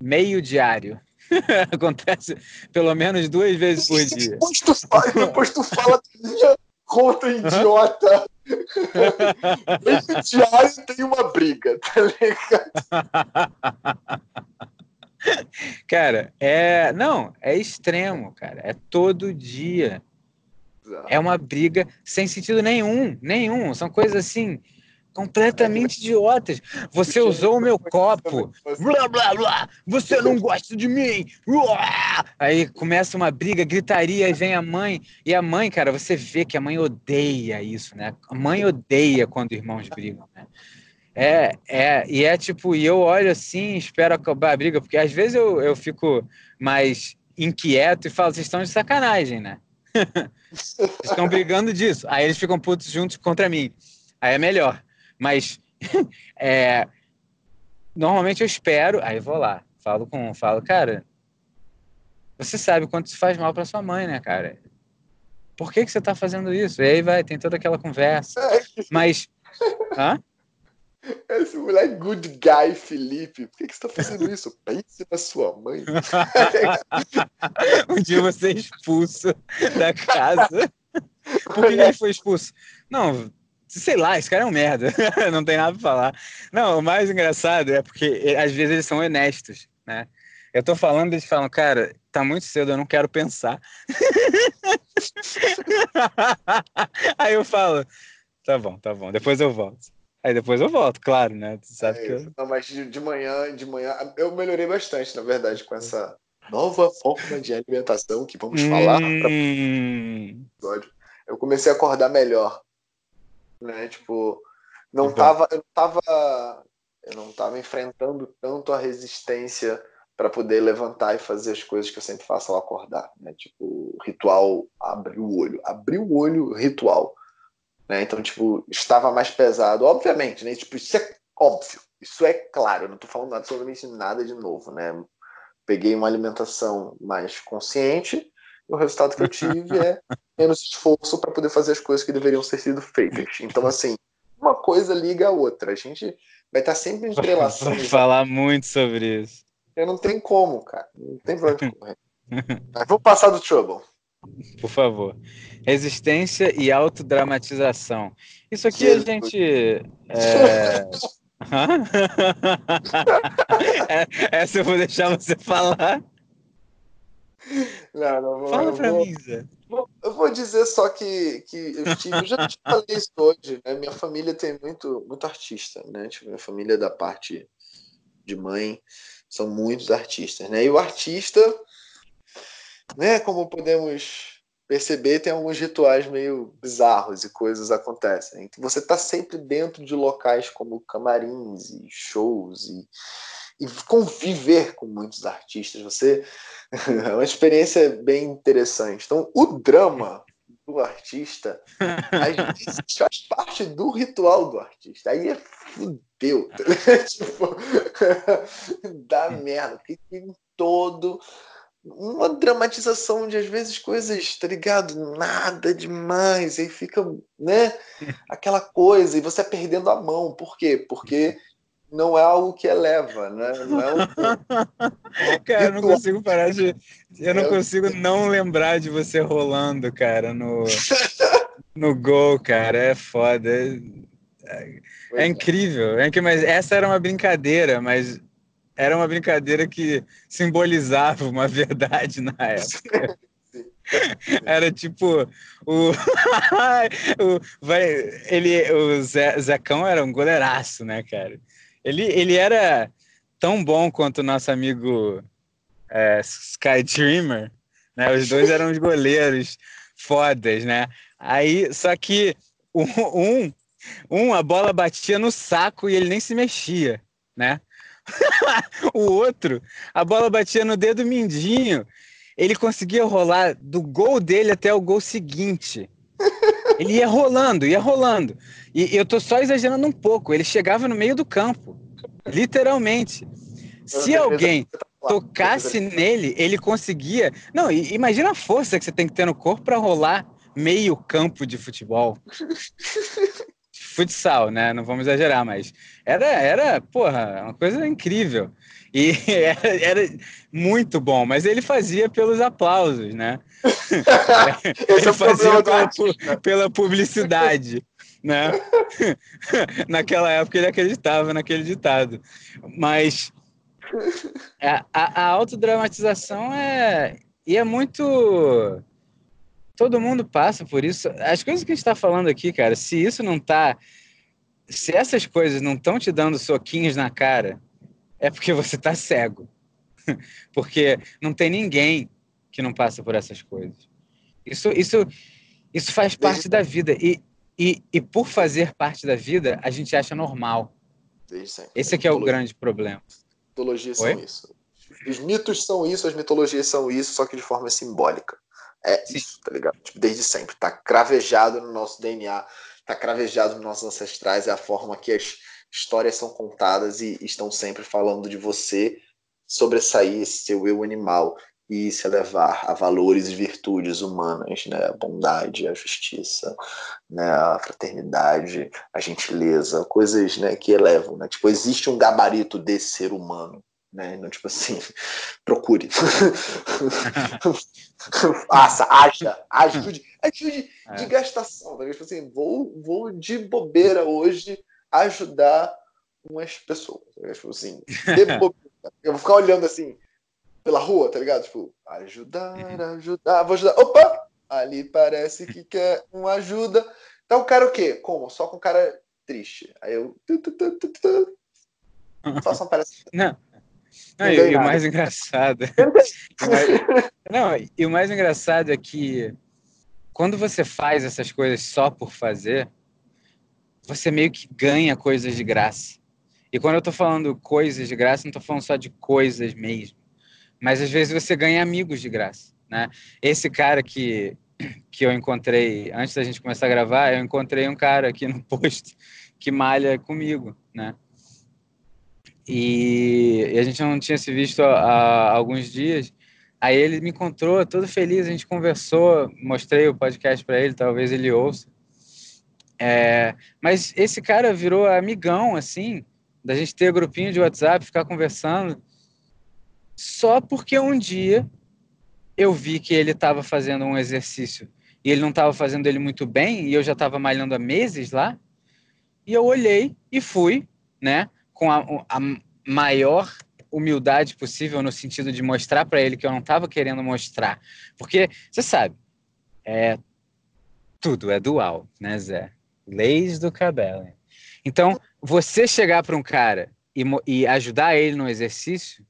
meio diário. [laughs] Acontece pelo menos duas vezes por dia. Depois tu fala, depois tu fala minha conta idiota. [laughs] meio diário tem uma briga, tá ligado? [laughs] Cara, é. Não, é extremo, cara. É todo dia. É uma briga sem sentido nenhum, nenhum. São coisas assim completamente idiotas. Você usou o meu copo. Blá blá blá. Você não gosta de mim. Aí começa uma briga, gritaria, e vem a mãe. E a mãe, cara, você vê que a mãe odeia isso, né? A mãe odeia quando irmãos brigam, né? É, é, e é tipo, e eu olho assim, espero acabar a briga, porque às vezes eu, eu fico mais inquieto e falo, vocês estão de sacanagem, né? [laughs] vocês estão brigando disso. Aí eles ficam putos juntos contra mim. Aí é melhor. Mas [laughs] é, normalmente eu espero, aí vou lá, falo com, falo, cara, você sabe quanto isso faz mal para sua mãe, né, cara? Por que, que você tá fazendo isso? E aí vai, tem toda aquela conversa. [laughs] Mas. Hã? Esse moleque good guy, Felipe. Por que, que você tá fazendo isso? Pense na sua mãe. [laughs] um dia você é expulso da casa. Por que, que ele foi expulso? Não, sei lá, esse cara é um merda. [laughs] não tem nada pra falar. Não, o mais engraçado é porque às vezes eles são honestos, né? Eu tô falando, eles falam, cara, tá muito cedo, eu não quero pensar. [laughs] Aí eu falo, tá bom, tá bom, depois eu volto. Aí depois eu volto, claro, né? Tu sabe é, que eu... Não, mas de, de manhã, de manhã, eu melhorei bastante, na verdade, com essa nova forma de alimentação que vamos hum... falar. Pra... Eu comecei a acordar melhor, né? Tipo, não uhum. tava, eu tava, eu não tava enfrentando tanto a resistência para poder levantar e fazer as coisas que eu sempre faço ao acordar, né? Tipo, ritual abrir o olho, abrir o olho, ritual. Né? Então, tipo, estava mais pesado, obviamente, né? Tipo, isso é óbvio, isso é claro, eu não estou falando absolutamente nada de novo, né? Peguei uma alimentação mais consciente, o resultado que eu tive é menos esforço para poder fazer as coisas que deveriam ser sido feitas. Então, assim, uma coisa liga a outra. A gente vai estar sempre entrelaçando. Vai falar muito sobre isso. Eu não tem como, cara. Não tem onde correr. [laughs] Mas vamos passar do Trouble. Por favor. Resistência e autodramatização. Isso aqui Jesus. a gente. É... [laughs] [laughs] é... Essa eu vou deixar você falar. Não, não vou. Fala pra vou, mim, Zé. eu vou dizer só que, que eu tive. Eu já te [laughs] falei isso hoje, né? Minha família tem muito, muito artista, né? Tipo, minha família da parte de mãe são muitos artistas, né? E o artista, né? Como podemos perceber, tem alguns rituais meio bizarros e coisas acontecem. Então você está sempre dentro de locais como camarins e shows e, e conviver com muitos artistas. Você [laughs] é uma experiência bem interessante. Então, o drama do artista às vezes faz parte do ritual do artista. Aí é fudeu. Tá [laughs] tipo, [laughs] dá merda. Porque tem todo uma dramatização de às vezes coisas, tá ligado? Nada demais, aí fica, né? Aquela coisa, e você perdendo a mão. Por quê? Porque não é algo que eleva, né? Não é um... [laughs] cara, eu não consigo parar de. Eu não é consigo não lembrar de você rolando, cara, no, no gol, cara. É foda. É, é incrível. É incrível. Mas essa era uma brincadeira, mas era uma brincadeira que simbolizava uma [laughs] verdade na época. [laughs] Era tipo o, o vai, ele o Zé, Zecão era um goleiraço, né, cara? Ele, ele era tão bom quanto o nosso amigo é, Sky Dreamer, né? Os dois eram os goleiros fodas, né? Aí, só que um, um, a bola batia no saco e ele nem se mexia, né? [laughs] o outro, a bola batia no dedo mindinho. Ele conseguia rolar do gol dele até o gol seguinte. Ele ia rolando, ia rolando. E eu tô só exagerando um pouco. Ele chegava no meio do campo, literalmente. Se alguém tocasse nele, ele conseguia. Não, imagina a força que você tem que ter no corpo para rolar meio campo de futebol. [laughs] futsal, né? Não vamos exagerar, mas era, era porra, uma coisa incrível. E [laughs] era, era muito bom, mas ele fazia pelos aplausos, né? [laughs] ele é fazia pela, pela publicidade né? [laughs] Naquela época ele acreditava naquele ditado. Mas a, a, a autodramatização é. E é muito. Todo mundo passa por isso. As coisas que a gente está falando aqui, cara, se isso não tá. Se essas coisas não estão te dando soquinhos na cara, é porque você tá cego. [laughs] porque não tem ninguém que não passa por essas coisas. Isso, isso, isso faz parte da vida. E, e, e por fazer parte da vida, a gente acha normal. Esse aqui é o grande problema. Mitologias Oi? são isso. Os mitos são isso, as mitologias são isso, só que de forma simbólica. É Sim. isso, tá ligado? Tipo, desde sempre. Tá cravejado no nosso DNA, tá cravejado nos nossos ancestrais, é a forma que as histórias são contadas e estão sempre falando de você sobressair esse seu eu animal e se elevar a valores e virtudes humanas, né? A bondade, a justiça, né? A fraternidade, a gentileza, coisas, né? Que elevam, né? Tipo, existe um gabarito desse ser humano, né? Não, tipo assim, [laughs] procure. [laughs] Faça, haja, ajude, ajude é. de gastação, tá? Tipo assim, vou, vou de bobeira hoje ajudar umas pessoas, tá? Tipo assim. [laughs] Eu vou ficar olhando assim, pela rua, tá ligado? Tipo, ajudar, uhum. ajudar, vou ajudar. Opa! Ali parece que quer uma ajuda. Então o cara o quê? Como? Só com cara triste. Aí eu. Faça uma palestra. Não. Não, e, [laughs] e o mais engraçado. não, e o mais engraçado é que quando você faz essas coisas só por fazer, você meio que ganha coisas de graça. E quando eu tô falando coisas de graça, não tô falando só de coisas mesmo mas às vezes você ganha amigos de graça, né? Esse cara que que eu encontrei antes da gente começar a gravar, eu encontrei um cara aqui no [laughs] posto que malha comigo, né? E, e a gente não tinha se visto há, há, alguns dias. Aí ele me encontrou, todo feliz, a gente conversou, mostrei o podcast para ele, talvez ele ouça. É, mas esse cara virou amigão, assim, da gente ter grupinho de WhatsApp, ficar conversando só porque um dia eu vi que ele estava fazendo um exercício e ele não estava fazendo ele muito bem e eu já estava malhando há meses lá e eu olhei e fui, né, com a, a maior humildade possível no sentido de mostrar para ele que eu não estava querendo mostrar, porque você sabe, é tudo é dual, né, Zé? Leis do cabelo. Então, você chegar para um cara e, e ajudar ele no exercício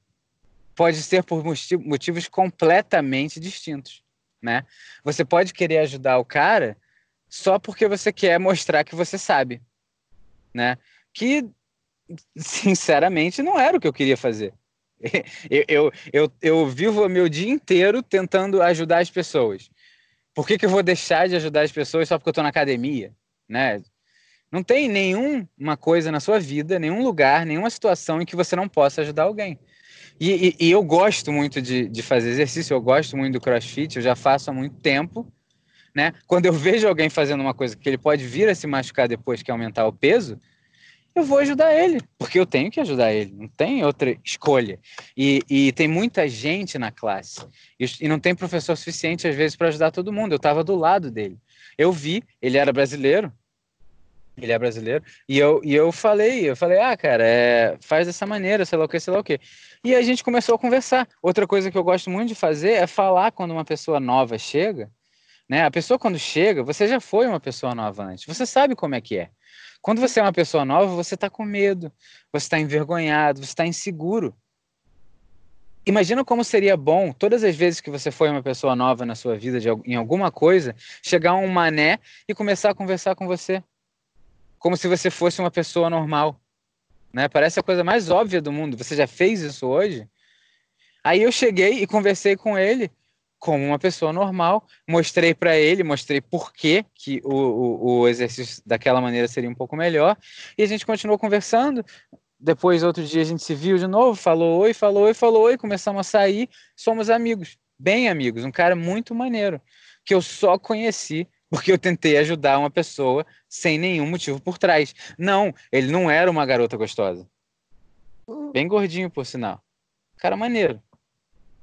pode ser por motivos completamente distintos, né? Você pode querer ajudar o cara só porque você quer mostrar que você sabe, né? Que, sinceramente, não era o que eu queria fazer. [laughs] Eu, eu, eu, eu vivo meu dia inteiro tentando ajudar as pessoas. Por que, que eu vou deixar de ajudar as pessoas só porque eu estou na academia, né? Não tem nenhuma coisa na sua vida, nenhum lugar, nenhuma situação em que você não possa ajudar alguém. E, e, e, eu gosto muito de, de fazer exercício, eu gosto muito do crossfit, eu já faço há muito tempo. Né? Quando eu vejo alguém fazendo uma coisa que ele pode vir a se machucar depois que aumentar o peso, eu vou ajudar ele, porque eu tenho que ajudar ele, não tem outra escolha. E, e tem muita gente na classe, e, e não tem professor suficiente às vezes para ajudar todo mundo. Eu estava do lado dele. Eu vi, ele era brasileiro, ele é brasileiro. E eu, e eu falei, eu falei, ah, cara, é, faz dessa maneira, sei lá o que, sei lá o que. E a gente começou a conversar. Outra coisa que eu gosto muito de fazer é falar quando uma pessoa nova chega. Né? A pessoa quando chega, você já foi uma pessoa nova antes. Você sabe como é que é. Quando você é uma pessoa nova, você está com medo, você está envergonhado, você está inseguro. Imagina como seria bom, todas as vezes que você foi uma pessoa nova na sua vida, de, em alguma coisa, chegar um mané e começar a conversar com você como se você fosse uma pessoa normal. Né? Parece a coisa mais óbvia do mundo. Você já fez isso hoje? Aí eu cheguei e conversei com ele como uma pessoa normal, mostrei para ele, mostrei por que, que o, o, o, exercício daquela maneira seria um pouco melhor, e a gente continuou conversando. Depois, outro dia, a gente se viu de novo, falou oi, falou oi, falou oi, começamos a sair, somos amigos, bem amigos, um cara muito maneiro, que eu só conheci porque eu tentei ajudar uma pessoa sem nenhum motivo por trás. Não, ele não era uma garota gostosa. Bem gordinho, por sinal. Cara maneiro.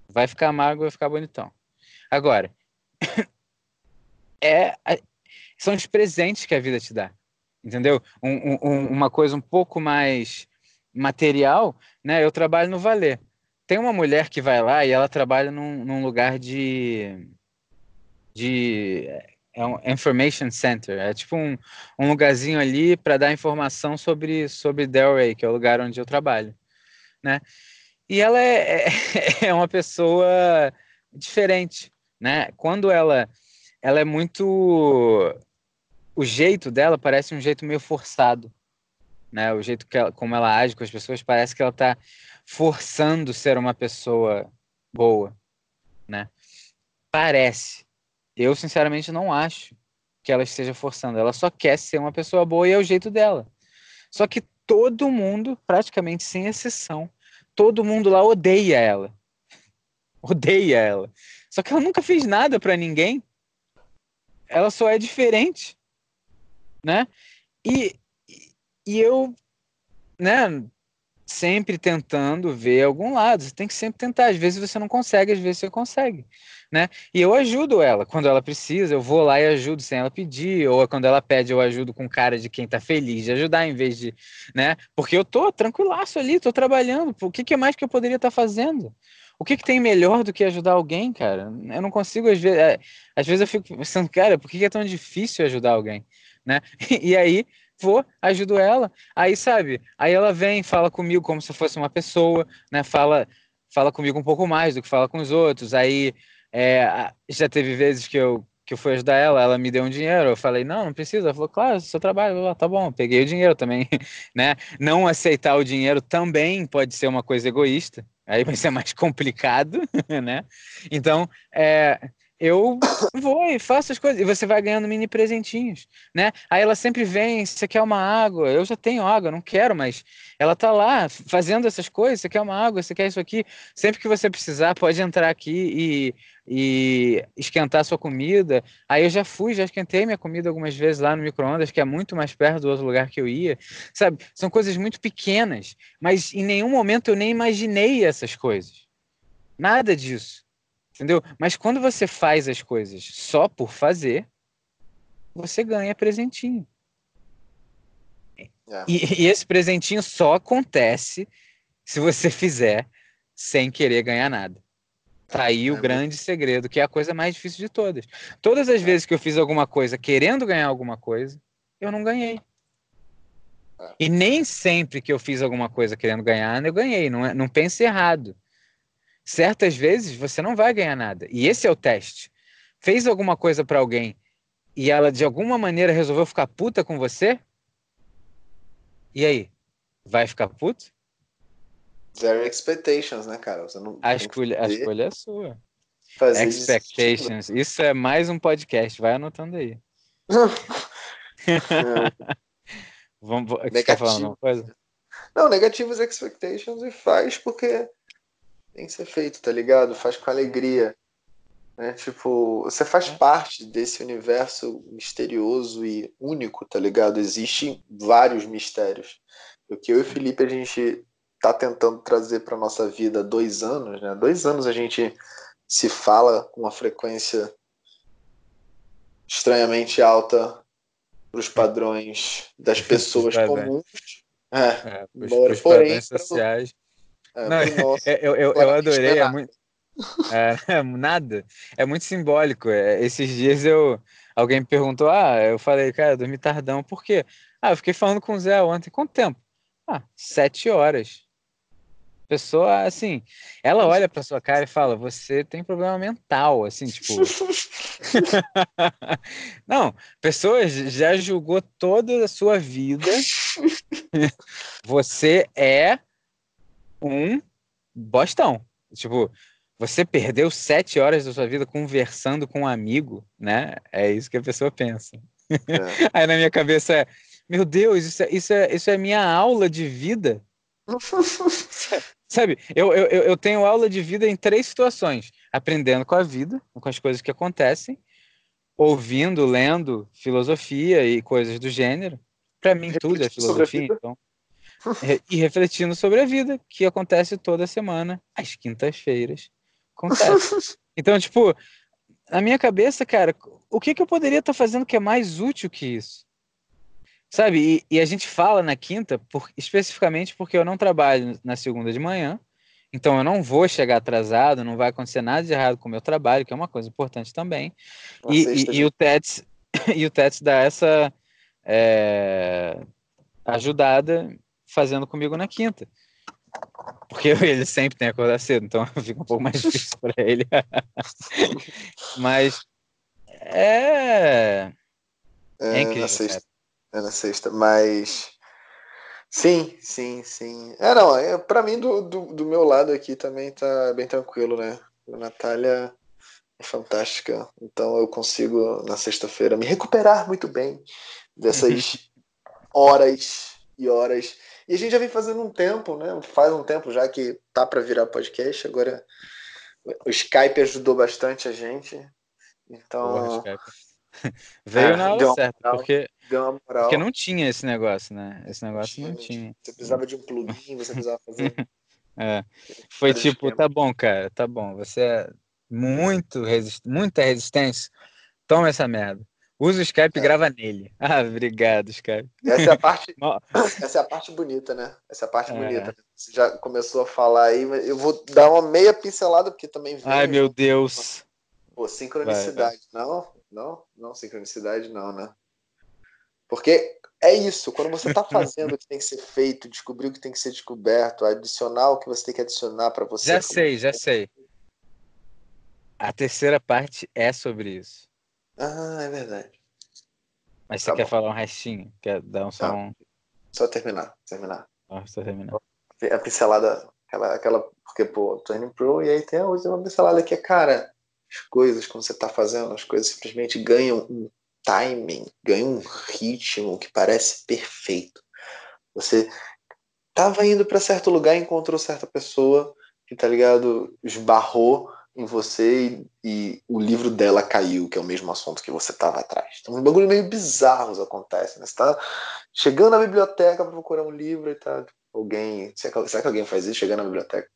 Vai ficar magro, vai ficar bonitão. Agora, [coughs] é, são os presentes que a vida te dá. Entendeu? Um, um, uma coisa um pouco mais material, né? Eu trabalho no Valer. Tem uma mulher que vai lá e ela trabalha num, num lugar de de é um information center, é tipo um, um lugarzinho ali para dar informação sobre sobre Delray, que é o lugar onde eu trabalho, né? E ela é, é, [laughs] é uma pessoa diferente, né? Quando ela ela é muito o jeito dela parece um jeito meio forçado, né? O jeito que ela, como ela age com as pessoas parece que ela está forçando ser uma pessoa boa, né? Parece, eu, sinceramente, não acho que ela esteja forçando. Ela só quer ser uma pessoa boa e é o jeito dela. Só que todo mundo, praticamente sem exceção, todo mundo lá odeia ela. [laughs] Odeia ela. Só que ela nunca fez nada para ninguém. Ela só é diferente, né? E, e eu, né, sempre tentando ver algum lado. Você tem que sempre tentar. Às vezes você não consegue, às vezes você consegue né? E eu ajudo ela quando ela precisa, eu vou lá e ajudo sem ela pedir, ou quando ela pede, eu ajudo com cara de quem tá feliz de ajudar, em vez de, né? Porque eu tô tranquilaço ali, tô trabalhando. O que, que mais que eu poderia estar tá fazendo? O que, que tem melhor do que ajudar alguém, cara? Eu não consigo, às vezes, é, às vezes eu fico pensando, cara, por que, que é tão difícil ajudar alguém, né? [laughs] E aí vou, ajudo ela, aí sabe, aí ela vem, fala comigo como se fosse uma pessoa, né? Fala, fala comigo um pouco mais do que fala com os outros, aí é, já teve vezes que eu, que eu fui ajudar ela, ela me deu um dinheiro, eu falei, não, não precisa. Ela falou, claro, seu trabalho, tá bom, peguei o dinheiro também, [laughs] né? Não aceitar o dinheiro também pode ser uma coisa egoísta, aí vai ser mais [laughs] complicado, né? Então, é, eu vou e faço as coisas. E você vai ganhando mini presentinhos, né? Aí ela sempre vem, você quer uma água? Eu já tenho água, não quero, mas ela tá lá fazendo essas coisas. Você quer uma água? Você quer isso aqui? Sempre que você precisar, pode entrar aqui e, e esquentar sua comida. Aí eu já fui, já esquentei minha comida algumas vezes lá no micro-ondas, que é muito mais perto do outro lugar que eu ia. Sabe? São coisas muito pequenas, mas em nenhum momento eu nem imaginei essas coisas. Nada disso. Entendeu? Mas quando você faz as coisas só por fazer, você ganha presentinho. É. E, e, esse presentinho só acontece se você fizer sem querer ganhar nada. Tá aí é, o grande segredo, que é a coisa mais difícil de todas. Todas as é. vezes que eu fiz alguma coisa querendo ganhar alguma coisa, eu não ganhei. É. E nem sempre que eu fiz alguma coisa querendo ganhar, eu ganhei. Não, é, não pense errado certas vezes você não vai ganhar nada. E esse é o teste. Fez alguma coisa para alguém e ela de alguma maneira resolveu ficar puta com você? E aí? Vai ficar puto? Zero expectations, né, cara? Você não, a, escolha, a escolha é sua. Fazer expectations. Isso. isso é mais um podcast. Vai anotando aí. [laughs] [laughs] Vamos, você quer falar uma coisa? Não, negativos expectations e faz porque tem que ser feito, tá ligado? Faz com alegria. Né? Tipo, você faz é. parte desse universo misterioso e único, tá ligado? Existem vários mistérios. O que eu e o Felipe a gente tá tentando trazer para nossa vida há dois anos, né? Dois anos a gente se fala com uma frequência estranhamente alta para os padrões das pessoas comuns. É, é os, porém, sociais. É, não, é, [laughs] eu, eu, eu adorei, é muito. [laughs] É, nada. É muito simbólico. É, esses dias eu. Alguém me perguntou, ah, eu falei, cara, eu dormi tardão, por quê? Ah, eu fiquei falando com o Zé ontem. Quanto tempo? Ah, sete horas. Pessoa, assim, ela olha pra sua cara e fala, você tem problema mental, assim, tipo. [laughs] Não, pessoa já julgou toda a sua vida. você é um bostão. Tipo, você perdeu sete horas da sua vida conversando com um amigo, né? É isso que a pessoa pensa. É. [laughs] Aí na minha cabeça é, meu Deus, isso é, isso é, isso é minha aula de vida. [laughs] Sabe, eu, eu, eu tenho aula de vida em três situações: aprendendo com a vida, com as coisas que acontecem, ouvindo, lendo filosofia e coisas do gênero. Para mim, tudo é filosofia, então. E refletindo sobre a vida, que acontece toda semana, às quintas-feiras. Acontece. [laughs] Então, tipo, na minha cabeça, cara, o que, que eu poderia estar tá fazendo que é mais útil que isso? Sabe? E, e a gente fala na quinta, por, especificamente porque eu não trabalho na segunda de manhã, então eu não vou chegar atrasado, não vai acontecer nada de errado com o meu trabalho, que é uma coisa importante também. E, e, e, o Tets, [laughs] e o Tets dá essa é, ajudada fazendo comigo na quinta. Porque [laughs] ele sempre tem que acordar cedo, então [laughs] fica um pouco mais difícil para ele. [laughs] Mas é. É, é incrível. Na sexta, é na sexta, mas. Sim, sim, sim. É, não, é, pra mim, do, do, do meu lado aqui também tá bem tranquilo, né? A Natália é fantástica, então eu consigo, na sexta-feira, me recuperar muito bem dessas horas e horas e a gente já vem fazendo um tempo, né? Faz um tempo já que tá para virar podcast. Agora o Skype ajudou bastante a gente. Então. Porra, [laughs] Veio é, na hora certa, moral, porque, porque não tinha esse negócio, né? Esse negócio não tinha. Não tinha. Você precisava de um plugin, você precisava fazer. [laughs] é. Foi tipo, tá bom, cara, tá bom. Você é muito resist... muita resistência. Toma essa merda. Usa o Skype e é. grava nele. [laughs] Ah, obrigado, Skype. Essa é a parte, [laughs] [coughs] essa é a parte bonita, né? Essa é a parte é. bonita. Você já começou a falar aí, mas eu vou dar uma meia pincelada, porque também vem. Ai, meu Deus. Pô, sincronicidade. Vai, vai. Não, não, não, sincronicidade não, né? Porque é isso, quando você está fazendo o que tem que ser feito, descobrir o que tem que ser descoberto, adicionar o que você tem que adicionar para você. Já sei, já sei. A terceira parte é sobre isso. Ah, é verdade. Mas você tá quer bom. falar um restinho? Quer dar um só um... Só terminar, terminar. Ah, só terminar. A pincelada, aquela, aquela porque, pô, Turning Pro, e aí tem a última pincelada que é, cara, as coisas, quando você tá fazendo, as coisas simplesmente ganham um timing, ganham um ritmo que parece perfeito. Você tava indo para certo lugar encontrou certa pessoa que, tá ligado, esbarrou em você e, e, o livro dela caiu, que é o mesmo assunto que você estava atrás. Então, um bagulho meio bizarros acontece, né? Você tá chegando na biblioteca para procurar um livro e tá alguém. Será que, será que alguém faz isso? Chegando na biblioteca?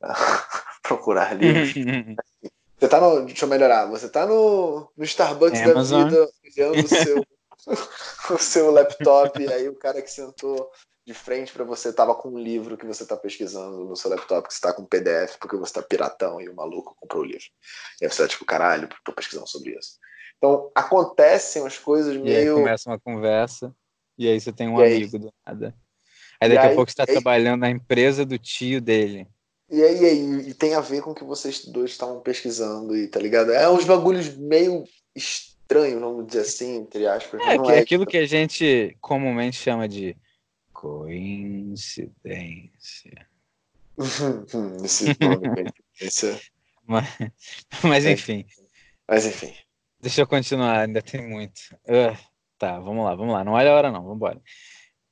[laughs] procurar livros. [laughs] você tá no. Deixa eu melhorar. Você tá no, no Starbucks Amazon. da vida, olhando o seu, [laughs] o seu laptop, e aí o cara que sentou de frente para você tava com um livro que você tá pesquisando no seu laptop, que você tá com um PDF, porque você tá piratão e o maluco comprou o livro. E aí você tá tipo, caralho, tô pesquisando sobre isso. Então, acontecem as coisas meio. E aí começa uma conversa, e aí você tem um e amigo do nada. Aí daqui aí, a pouco você tá aí... trabalhando na empresa do tio dele. E aí, aí, e tem a ver com o que vocês dois estavam pesquisando e tá ligado? É uns bagulhos meio estranhos, vamos dizer assim, entre aspas. É, é aquilo que a gente comumente chama de Coincidência. [laughs] Esse nome, [laughs] mas, mas é. enfim. Mas enfim. Deixa eu continuar, ainda tem muito. Uh, tá, vamos lá, vamos lá. Não olha a hora, não, vamos embora.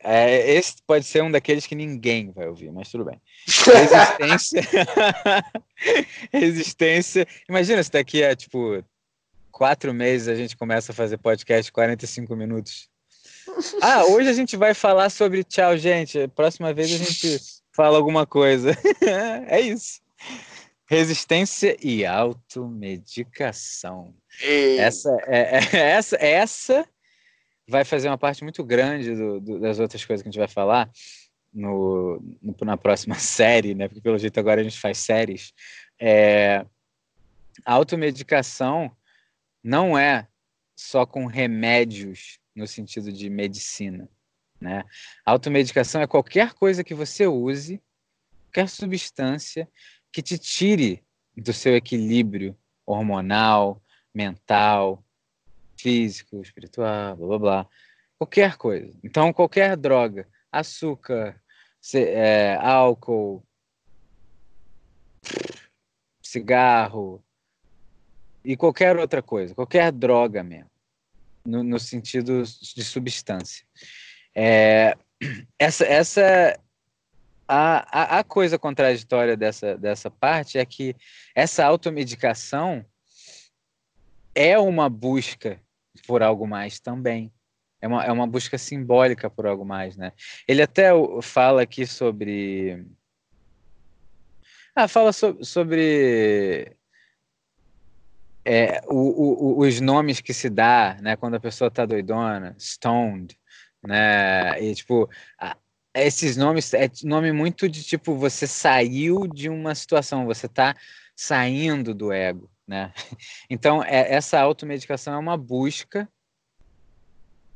É, esse pode ser um daqueles que ninguém vai ouvir, mas tudo bem. Resistência. [laughs] Resistência. Imagina se daqui a tipo quatro meses a gente começa a fazer podcast 45 minutos. Ah, hoje a gente vai falar sobre tchau, gente. Próxima vez a gente fala alguma coisa. [laughs] é isso. Resistência e automedicação. Essa, é, é, essa, essa vai fazer uma parte muito grande do, do, das outras coisas que a gente vai falar no, no, na próxima [laughs] série, né? Porque pelo jeito agora a gente faz séries. É, automedicação não é só com remédios no sentido de medicina. Né? Automedicação é qualquer coisa que você use, qualquer substância que te tire do seu equilíbrio hormonal, mental, físico, espiritual, blá blá blá. Qualquer coisa. Então, qualquer droga, açúcar, é, álcool, cigarro e qualquer outra coisa, qualquer droga mesmo no, no sentido de substância. É, essa, essa a, a, a, coisa contraditória dessa, dessa parte é que essa automedicação é uma busca por algo mais também. É uma, é uma busca simbólica por algo mais, né? Ele até fala aqui sobre. Ah, fala so, sobre é, o, o, os nomes que se dá, né, quando a pessoa tá doidona, stoned, né, e tipo, esses nomes, é nome muito de tipo, você saiu de uma situação, você tá saindo do ego, né, [laughs] então é, essa automedicação é uma busca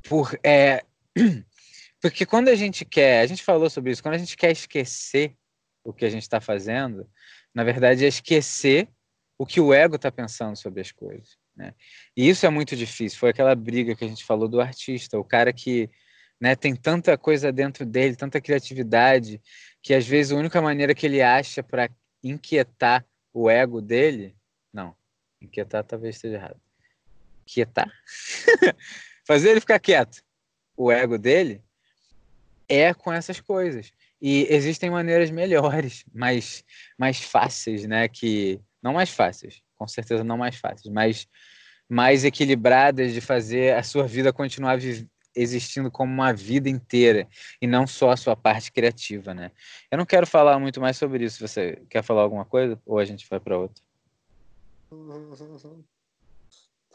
por, é, [clears throat] porque quando a gente quer, a gente falou sobre isso, quando a gente quer esquecer o que a gente está fazendo, na verdade é esquecer o que o ego está pensando sobre as coisas. Né? E isso é muito difícil. Foi aquela briga que a gente falou do artista, o cara que né, tem tanta coisa dentro dele, tanta criatividade, que às vezes a única maneira que ele acha para inquietar o ego dele, não, inquietar talvez esteja errado. Quietar? [laughs] Fazer ele ficar quieto. O ego dele é com essas coisas. E existem maneiras melhores, [laughs] mais, mais fáceis, né? Que não mais fáceis, com certeza não mais fáceis, mas mais equilibradas de fazer a sua vida continuar existindo como uma vida inteira e não só a sua parte criativa, né? Eu não quero falar muito mais sobre isso. Você quer falar alguma coisa ou a gente vai para outra?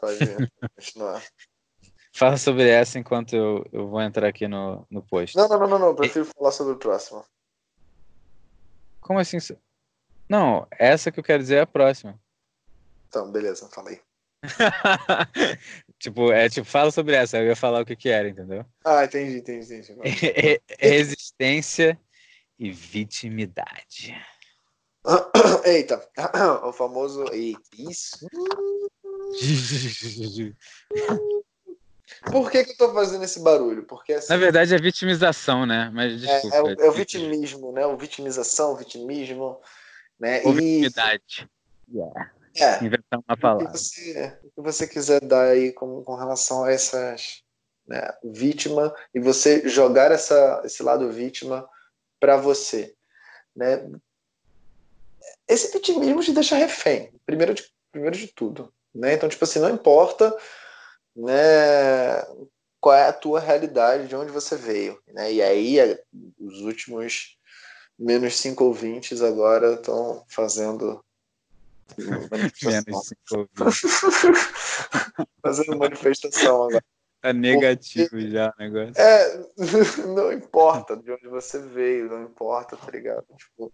Pode continuar. Fala sobre essa enquanto eu, eu vou entrar aqui no, no post. Não, não, não, não, não. prefiro e... falar sobre o próximo. Como assim? Não, essa que eu quero dizer é a próxima. Então, beleza, falei. [laughs] tipo, é tipo, fala sobre essa, eu ia falar o que que era, entendeu? Ah, entendi, entendi, entendi. [laughs] Resistência e vitimidade. [coughs] Eita, [coughs] o famoso. Eita, isso. [laughs] Por que, que eu tô fazendo esse barulho? Porque assim, Na verdade é vitimização, né? Mas desculpa. É, é, o, é o vitimismo, né? O vitimização, o vitimismo. Né? Obviedade. Yeah. É. Inventar uma palavra. O que, você, o que você quiser dar aí com, com relação a essas né, vítima e você jogar essa, esse lado vítima para você, né? Esse vitimismo te deixa refém, primeiro de, primeiro de tudo, né? Então, tipo assim, não importa, né, qual é a tua realidade, de onde você veio, né? E aí, os últimos menos cinco ouvintes agora estão fazendo menos cinco ouvintes. [laughs] fazendo manifestação agora. Tá negativo Porque, já o negócio. É, [laughs] não importa de onde você veio, não importa, tá ligado? Tipo,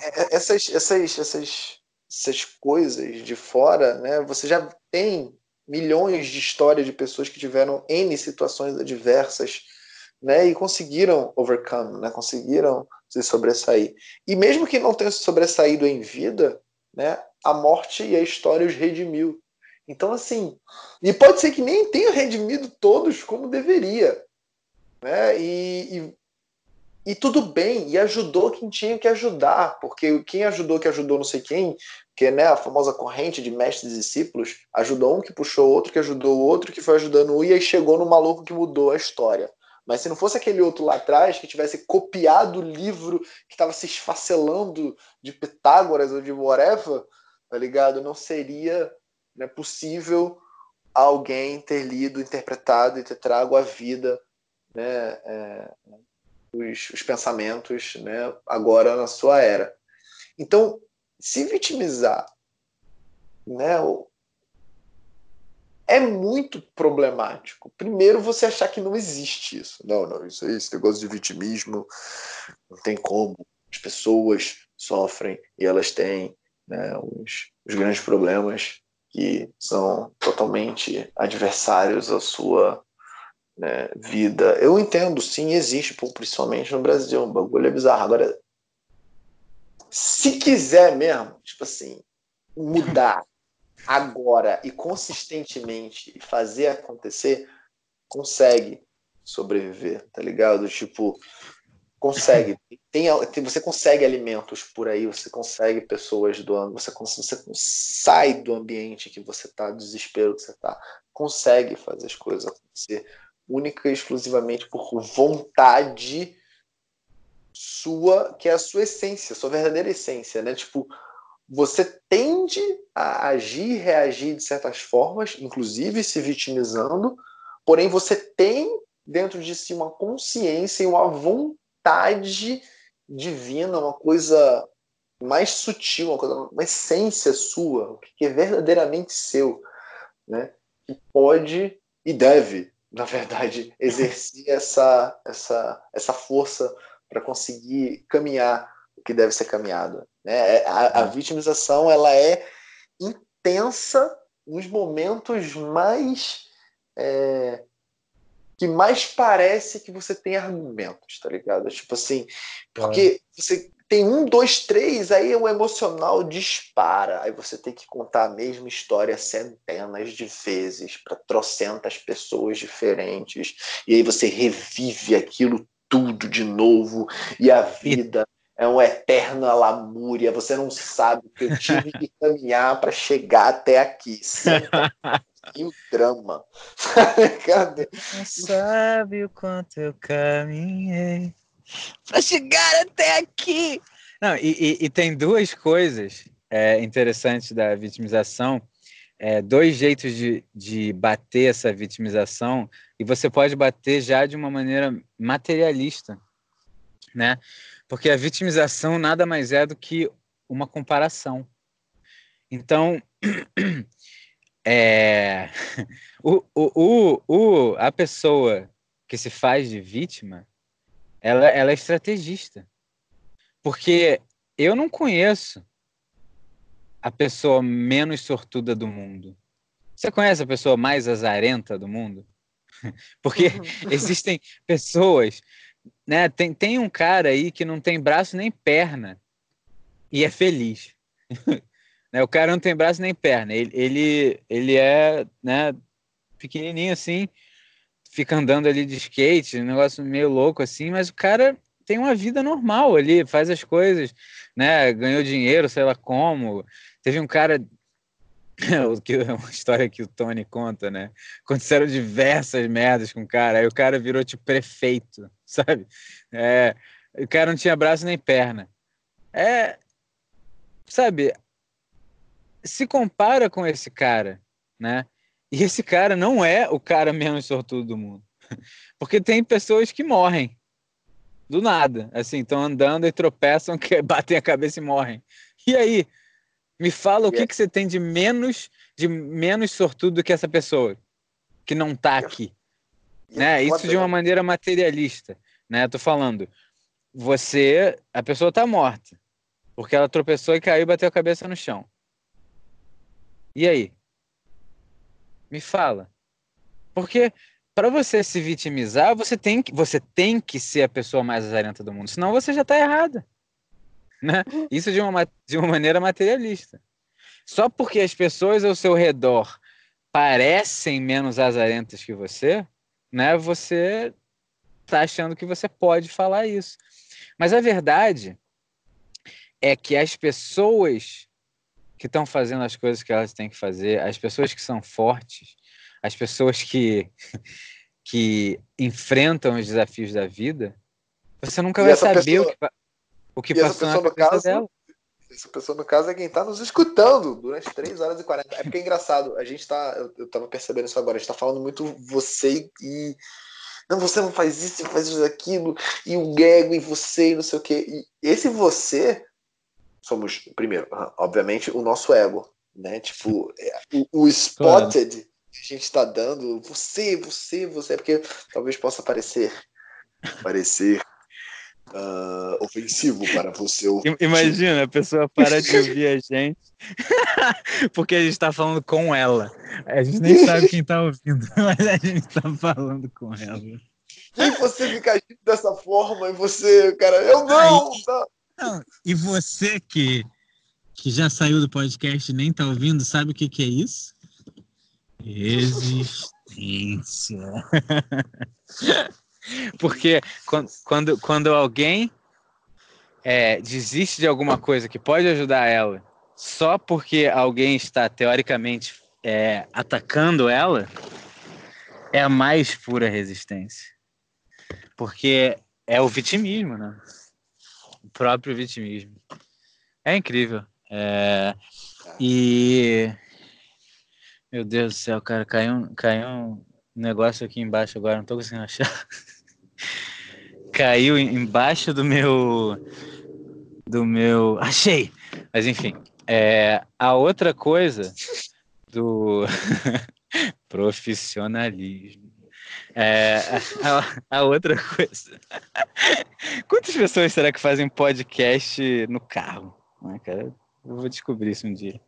é, é, essas, essas, essas, essas coisas de fora, né? Você já tem milhões de histórias de pessoas que tiveram N situações adversas né, e conseguiram overcome, né, conseguiram se sobressair. E mesmo que não tenham se sobressaído em vida, né, a morte e a história os redimiu. Então, assim, e pode ser que nem tenha redimido todos como deveria, né, e, e, e tudo bem, e ajudou quem tinha que ajudar, porque quem ajudou que ajudou não sei quem, que né, a famosa corrente de mestres e discípulos, ajudou um que puxou outro, que ajudou o outro, que foi ajudando um, e aí chegou no maluco que mudou a história. Mas se não fosse aquele outro lá atrás que tivesse copiado o livro que estava se esfacelando de Pitágoras ou de whatever, tá ligado? Não seria né, possível alguém ter lido, interpretado e ter trago à vida né, é, os, os pensamentos né, agora na sua era. Então, se vitimizar né, é muito problemático. Primeiro, você achar que não existe isso. Não, não, isso aí, esse negócio de vitimismo, não tem como. As pessoas sofrem e elas têm né, os, os grandes problemas que são totalmente adversários à sua né, vida. Eu entendo, sim, existe, principalmente no Brasil, um bagulho é bizarro. Agora, se quiser mesmo, tipo assim, mudar agora e consistentemente fazer acontecer, consegue sobreviver, tá ligado? Tipo, consegue. [laughs] Tem, você consegue alimentos por aí, você consegue pessoas doando, você, você sai do ambiente que você tá, do desespero que você tá, consegue fazer as coisas acontecer única e exclusivamente por vontade sua, que é a sua essência, sua verdadeira essência, né? Tipo, você tende a agir, reagir de certas formas, inclusive se vitimizando, porém você tem dentro de si uma consciência e uma vontade divina, uma coisa mais sutil, uma coisa, uma essência sua, o que é verdadeiramente seu, né? Que pode e deve, na verdade, exercer [laughs] essa essa essa força para conseguir caminhar o que deve ser caminhado. Né? É, a, a vitimização ela é intensa nos momentos mais é, que mais parece que você tem argumentos, tá ligado? Tipo assim, porque é. você tem um, dois, três, aí o emocional dispara, aí você tem que contar a mesma história centenas de vezes para trocentas pessoas diferentes, e aí você revive aquilo tudo de novo, e a vida é uma eterna lamúria, você não sabe que eu tive que [laughs] caminhar para chegar até aqui. E o [laughs] drama. [laughs] Cadê? Não sabe o quanto eu caminhei para chegar até aqui. Não, e, e, e tem duas coisas é, interessantes da vitimização. É, dois jeitos de, de bater essa vitimização, e você pode bater já de uma maneira materialista, né? Porque a vitimização nada mais é do que uma comparação. Então, [clears throat] é, [laughs] o, o, o, a pessoa que se faz de vítima, ela, ela é estrategista. Porque eu não conheço a pessoa menos sortuda do mundo. Você conhece a pessoa mais azarenta do mundo? [laughs] Porque uhum. existem pessoas né, tem, tem um cara aí que não tem braço nem perna e é feliz. [laughs] né, o cara não tem braço nem perna. Ele, ele, ele é né, pequenininho assim, fica andando ali de skate, um negócio meio louco assim, mas o cara tem uma vida normal ali, faz as coisas, né? Ganhou dinheiro, sei lá como. Teve um cara [laughs] que é uma história que o Tony conta, né? Aconteceram diversas merdas com o cara, aí o cara virou tipo prefeito, [laughs] sabe? É, o cara não tinha braço nem perna. É, sabe? Se compara com esse cara, né? E esse cara não é o cara menos sortudo do mundo. [laughs] Porque tem pessoas que morrem do nada, assim, estão andando e tropeçam, batem a cabeça e morrem. E aí, me fala o que, que você tem de menos de menos sortudo do que essa pessoa que não está aqui. Né? Isso de uma maneira materialista. Né? Tô falando, você, a pessoa está morta. Porque ela tropeçou e caiu e bateu a cabeça no chão. E aí? Me fala. Porque para você se vitimizar, você tem, que, você tem que ser a pessoa mais azarenta do mundo. Senão você já está errada. Né? Isso de uma, de uma maneira materialista. Só porque as pessoas ao seu redor parecem menos azarentas que você, né? Você está achando que você pode falar isso. Mas a verdade é que as pessoas que estão fazendo as coisas que elas têm que fazer, as pessoas que são fortes, as pessoas que, [laughs] que enfrentam os desafios da vida, você nunca e vai saber pessoa... o que, o que passou na cabeça caso, dela. Essa pessoa, no caso, é quem está nos escutando durante 3 horas e 40. É porque é engraçado, a gente tá. Eu, eu tava percebendo isso agora, a gente tá falando muito você e. Não, você não faz isso, faz isso, aquilo, e o ego, e você, e não sei o quê. E esse você somos, primeiro, obviamente, o nosso ego, né? Tipo, é, o, o spotted claro. que a gente está dando, você, você, você, porque talvez possa parecer, parecer uh, ofensivo para você. [laughs] Imagina, a pessoa para de [laughs] ouvir a gente [laughs] porque a gente está falando com ela. A gente nem sabe quem está ouvindo, mas a gente está falando com ela. E você fica agindo dessa forma e você, cara, eu não! Tá. não. E você que, que já saiu do podcast e nem está ouvindo, sabe o que, que é isso? Existência. [laughs] Porque quando, quando, quando alguém é, desiste de alguma coisa que pode ajudar ela só porque alguém está teoricamente é, atacando ela, é a mais pura resistência. Porque é o vitimismo, né? O próprio vitimismo. É incrível. É, e. Meu Deus do céu, cara, caiu, caiu negócio aqui embaixo agora, não tô conseguindo achar. [laughs] caiu embaixo do meu. Do meu. Achei! Mas enfim, é, a outra coisa do [laughs] profissionalismo. É, a, a, outra coisa. [laughs] Quantas pessoas será que fazem podcast no carro? Ah, cara, eu vou descobrir isso um dia.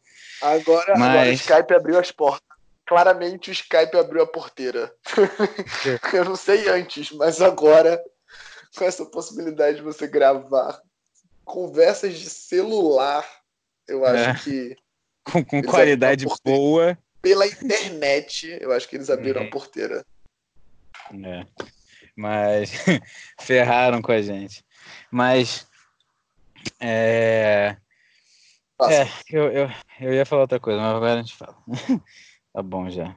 Agora, Mas... agora o Skype abriu as portas. Claramente o Skype abriu a porteira. [laughs] eu não sei antes, mas agora, com essa possibilidade de você gravar conversas de celular, eu acho é. que. Com, com qualidade boa. Pela internet, eu acho que eles abriram a uhum. porteira. É. Mas [laughs] ferraram com a gente. Mas. É. É, eu, eu, eu ia falar outra coisa, mas agora a gente fala. [laughs] tá bom já.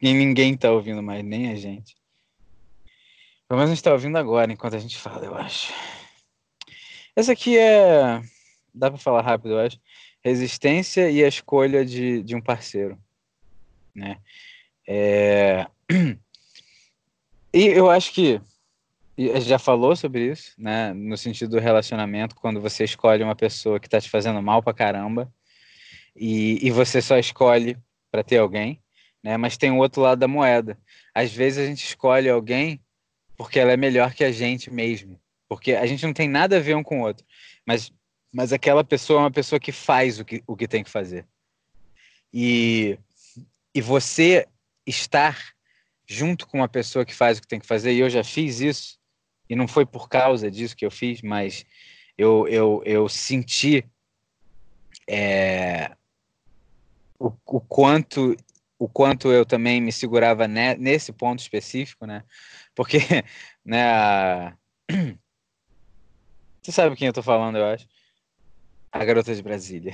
E ninguém tá ouvindo mais, nem a gente. Pelo menos a gente tá ouvindo agora, enquanto a gente fala, eu acho. Essa aqui é. Dá pra falar rápido, eu acho. Resistência e a escolha de, de um parceiro. Né? É... [clears throat] E eu acho que já falou sobre isso, né? No sentido do relacionamento, quando você escolhe uma pessoa que tá te fazendo mal pra caramba e, e você só escolhe para ter alguém, né? Mas tem o outro lado da moeda. Às vezes a gente escolhe alguém porque ela é melhor que a gente mesmo, porque a gente não tem nada a ver um com o outro, mas mas aquela pessoa é uma pessoa que faz o que, o que tem que fazer. E, e você estar junto com uma pessoa que faz o que tem que fazer, e eu já fiz isso, e não foi por causa disso que eu fiz, mas eu, eu, eu senti é, o, o, quanto o quanto eu também me segurava ne, nesse ponto específico, né? Porque, [laughs] né, a... [clears throat] você sabe quem eu tô falando, eu acho. A garota de Brasília.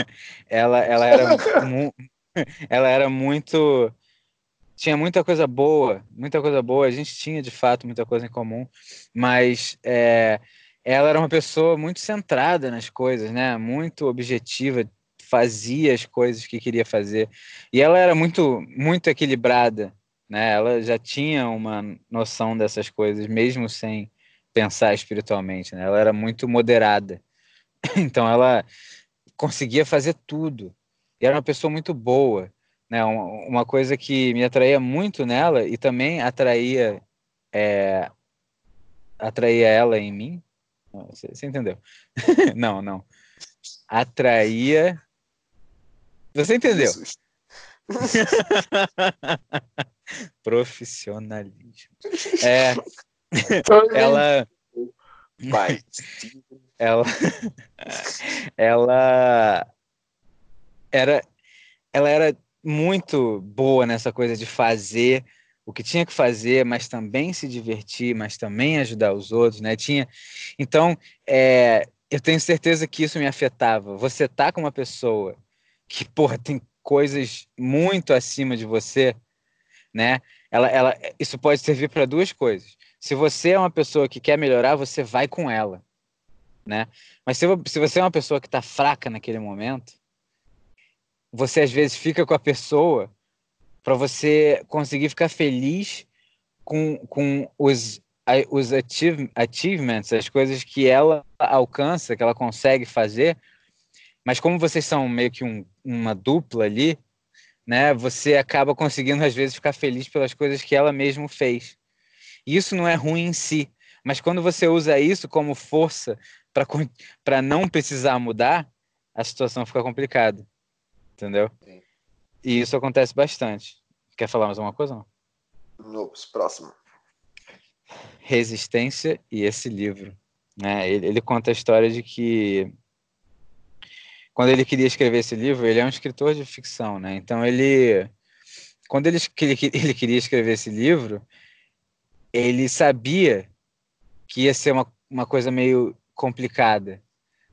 [laughs] ela, ela era [laughs] ela era muito tinha muita coisa boa, muita coisa boa. A gente tinha de fato muita coisa em comum, mas é, ela era uma pessoa muito centrada nas coisas, né? Muito objetiva, fazia as coisas que queria fazer e ela era muito muito equilibrada, né? Ela já tinha uma noção dessas coisas, mesmo sem pensar espiritualmente, né? Ela era muito moderada, [clears throat] então ela conseguia fazer tudo. E era uma pessoa muito boa né, uma coisa que me atraía muito nela e também atraía é, atraía ela em mim. Você, entendeu? [laughs] não, não. Atraía. Você entendeu? [laughs] Profissionalismo. É, ela. Vai. Ela. Ela. Era. Ela era muito boa nessa coisa de fazer o que tinha que fazer, mas também se divertir, mas também ajudar os outros, né? Tinha, então, é, eu tenho certeza que isso me afetava. Você tá com uma pessoa que, porra, tem coisas muito acima de você, né? Ela, ela, isso pode servir para duas coisas. Se você é uma pessoa que quer melhorar, você vai com ela, né? Mas se, se você é uma pessoa que está fraca naquele momento, você às vezes fica com a pessoa para você conseguir ficar feliz com, com os, os achieve, achievements, as coisas que ela alcança, que ela consegue fazer. Mas como vocês são meio que um, uma dupla ali, né, você acaba conseguindo às vezes ficar feliz pelas coisas que ela mesmo fez. E isso não é ruim em si, mas quando você usa isso como força para não precisar mudar, a situação fica complicada. Entendeu? Sim. E isso acontece bastante. Quer falar mais alguma coisa? Não? próximo. Resistência e esse livro. Né? Ele, ele conta a história de que quando ele queria escrever esse livro, ele é um escritor de ficção, né? Então ele, quando ele, ele, ele queria escrever esse livro, ele sabia que ia ser uma, uma coisa meio complicada,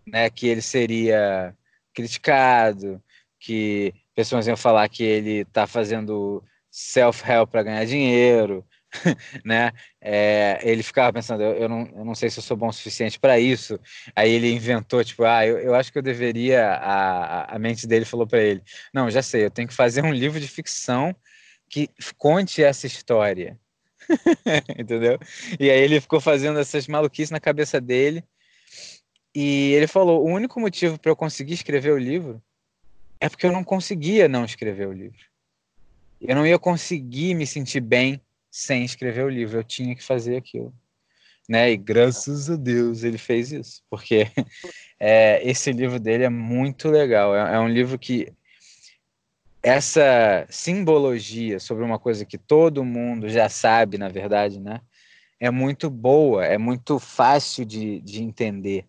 né? Que ele seria criticado, que pessoas iam falar que ele está fazendo self-help para ganhar dinheiro, [laughs] né? É, ele ficava pensando, eu, eu, não, eu não sei se eu sou bom o suficiente para isso. Aí ele inventou, tipo, ah, eu, eu acho que eu deveria. A, a mente dele falou para ele: não, já sei, eu tenho que fazer um livro de ficção que conte essa história. [laughs] Entendeu? E aí ele ficou fazendo essas maluquices na cabeça dele. E ele falou: o único motivo para eu conseguir escrever o livro é porque eu não conseguia não escrever o livro. Eu não ia conseguir me sentir bem sem escrever o livro. Eu tinha que fazer aquilo. Né? E graças a Deus ele fez isso, porque [laughs] é, esse livro dele é muito legal. É, é um livro que essa simbologia sobre uma coisa que todo mundo já sabe, na verdade, né? É muito boa, é muito fácil de, de entender.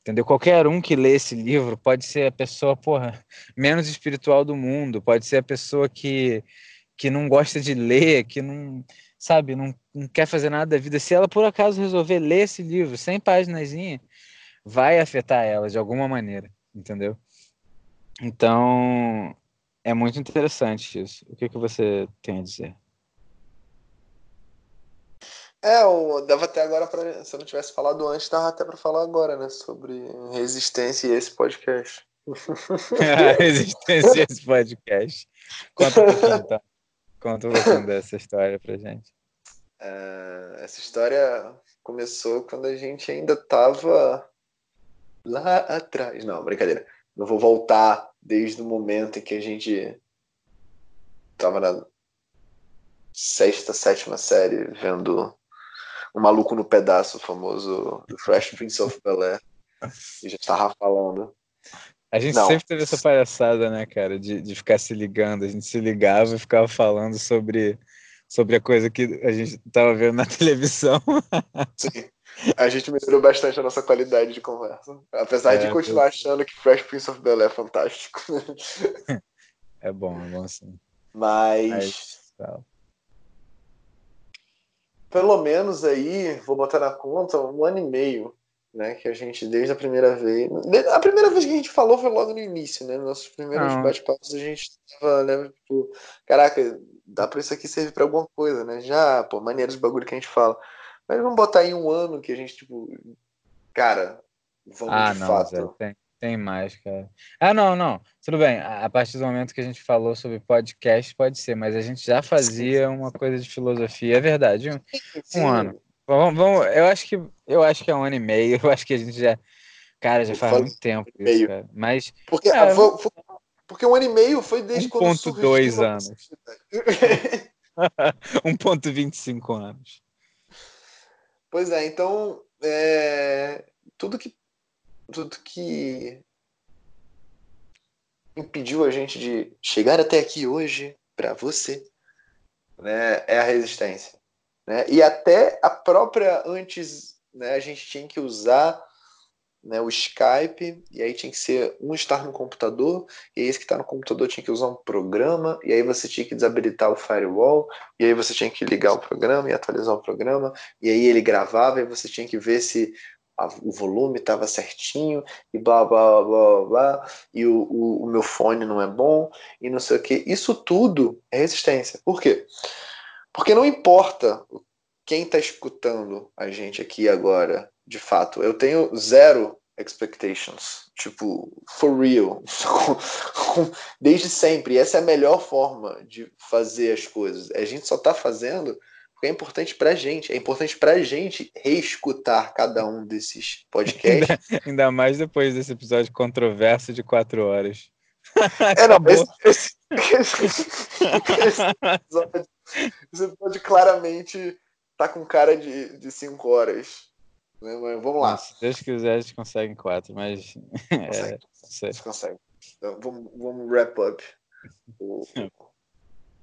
Entendeu? Qualquer um que lê esse livro pode ser a pessoa, porra, menos espiritual do mundo, pode ser a pessoa que, que não gosta de ler, que não, sabe, não, não quer fazer nada da vida. Se ela por acaso resolver ler esse livro, sem páginas, vai afetar ela de alguma maneira, entendeu? Então, é muito interessante isso. O que, que você tem a dizer? É, eu dava até agora para se eu não tivesse falado antes, dava até para falar agora, né, sobre resistência e esse podcast. [laughs] resistência e esse podcast. Conta um pouquinho, então. Conta um pouquinho dessa história pra gente. [laughs] É, essa história começou quando a gente ainda tava lá atrás. Não, brincadeira. Não vou voltar desde o momento em que a gente tava na sexta, sétima série vendo o Maluco no Pedaço, o famoso Fresh Prince of Bel-Air. E já tava falando. A gente Não. sempre teve essa palhaçada, né, cara, de, de ficar se ligando. A gente se ligava e ficava falando sobre, sobre a coisa que a gente tava vendo na [laughs] televisão. Sim. A gente melhorou bastante a nossa qualidade de conversa. Apesar é, de continuar achando que Fresh Prince of Bel-Air é fantástico. [laughs] É bom, é bom sim. Mas... Mas pelo menos aí, vou botar na conta, um ano e meio, né? Que a gente, desde a primeira vez. A primeira vez que a gente falou foi logo no início, né? Nossos primeiros bate-papos a gente tava, né? Tipo, caraca, dá pra isso aqui servir pra alguma coisa, né? Já, pô, maneira de bagulho que a gente fala. Mas vamos botar aí um ano que a gente, tipo, cara, vamos ah, de não, fato. Zé, tem, tem mais, cara. Ah, não, não. Tudo bem. A partir do momento que a gente falou sobre podcast, pode ser, mas a gente já fazia uma coisa de filosofia, é verdade. Um, um ano. Vamos, vamos, eu acho que eu acho que é um ano e meio. Eu acho que a gente já, cara, já faz muito tempo isso, cara. Mas porque é, foi, foi, porque um ano e meio foi desde 1. quando surgiu. dois anos. [laughs] 1.25 anos. Pois é, então é, tudo que tudo que impediu a gente de chegar até aqui hoje para você né, é a resistência. Né? E até a própria antes né, a gente tinha que usar né, o Skype, e aí tinha que ser um estar no computador, e esse que está no computador tinha que usar um programa, e aí você tinha que desabilitar o firewall, e aí você tinha que ligar o programa e atualizar o programa, e aí ele gravava, e você tinha que ver se a, o volume estava certinho e blá blá blá blá, e o, o, o, meu fone não é bom e não sei o que. Isso tudo é resistência. Por quê? Não importa quem está escutando a gente aqui agora, de fato, eu tenho zero expectations, tipo, for real, [laughs] desde sempre. E essa é a melhor forma de fazer as coisas. A gente só está fazendo porque é importante pra gente. É importante pra gente reescutar cada um desses podcasts. [laughs] Ainda, ainda mais depois desse episódio controverso de quatro horas. É, não, [laughs] esse, esse, esse, esse, episódio, esse episódio claramente tá com cara de, de cinco horas. Né? Mas vamos lá. Se Deus quiser, a gente consegue em quatro, mas. [laughs] Consegue. É, a gente consegue. Então, vamos, vamos wrap up. O,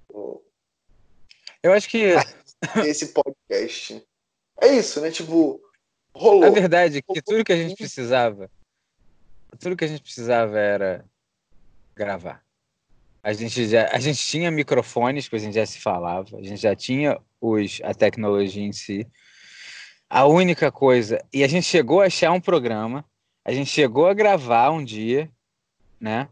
o... Eu acho que [laughs] esse podcast. É isso, né? Tipo, rolou. A verdade é que tudo que a gente precisava, tudo que a gente precisava era gravar. A gente já, a gente tinha microfones que a gente já se falava, a gente já tinha os, a tecnologia em si. A única coisa, e a gente chegou a achar um programa, a gente chegou a gravar um dia, né?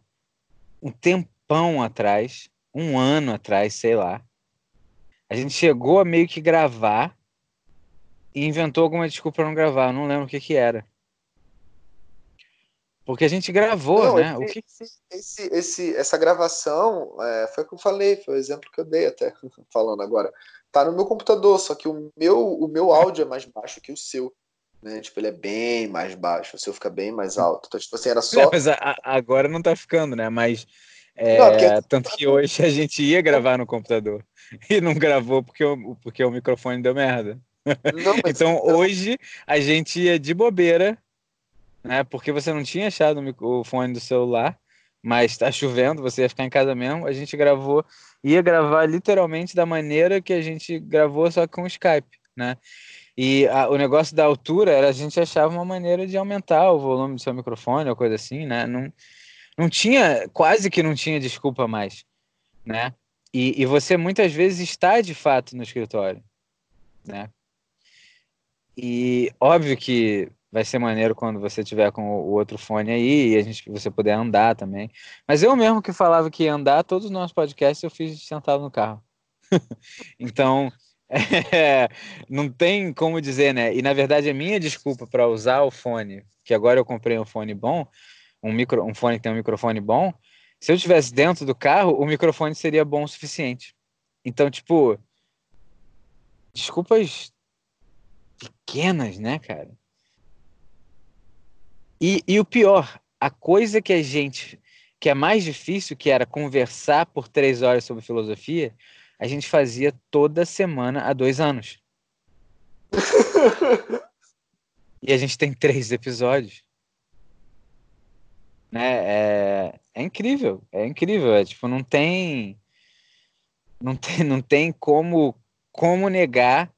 Um tempão atrás, um ano atrás, sei lá A gente chegou a meio que gravar e inventou alguma desculpa para não gravar. Não lembro o que que era. Porque a gente gravou, não, né? Esse, o que... esse, esse, essa gravação é, foi o que eu falei, foi o exemplo que eu dei até [laughs] falando agora. Tá no meu computador, só que o meu, o meu áudio é mais baixo que o seu. Né? Tipo, ele é bem mais baixo, o seu fica bem mais alto. Então, tipo assim, era só. Não, mas a, agora não tá ficando, né? Mas. É, não, porque... Tanto que hoje a gente ia gravar no computador [laughs] e não gravou porque o, porque o microfone deu merda. Não, mas... [laughs] então hoje a gente ia de bobeira né? Porque você não tinha achado o fone do celular, mas está chovendo, você ia ficar em casa mesmo. A gente gravou, ia gravar literalmente da maneira que a gente gravou, só com o Skype, né? E a, o negócio da altura era a gente achava uma maneira de aumentar o volume do seu microfone ou coisa assim, né? Não, não tinha, quase que não tinha desculpa mais, né? E, e você muitas vezes está de fato no escritório, né? E óbvio que vai ser maneiro quando você tiver com o outro fone aí e a gente você puder andar também. Mas eu mesmo que falava que ia andar, todos os nossos podcasts eu fiz sentado no carro. [laughs] então, [laughs] é, não tem como dizer, né? E na verdade a minha desculpa para usar o fone, que agora eu comprei um fone bom, um micro, um fone que tem um microfone bom, se eu estivesse dentro do carro, o microfone seria bom o suficiente. Então, tipo, desculpas pequenas, né, cara? E, e o pior, a coisa que a gente, que é mais difícil, que era conversar por três horas sobre filosofia, a gente fazia toda semana há dois anos. [laughs] e a gente tem três episódios. Né? É, é incrível, é incrível. É, tipo, não tem, não tem, não tem como, como negar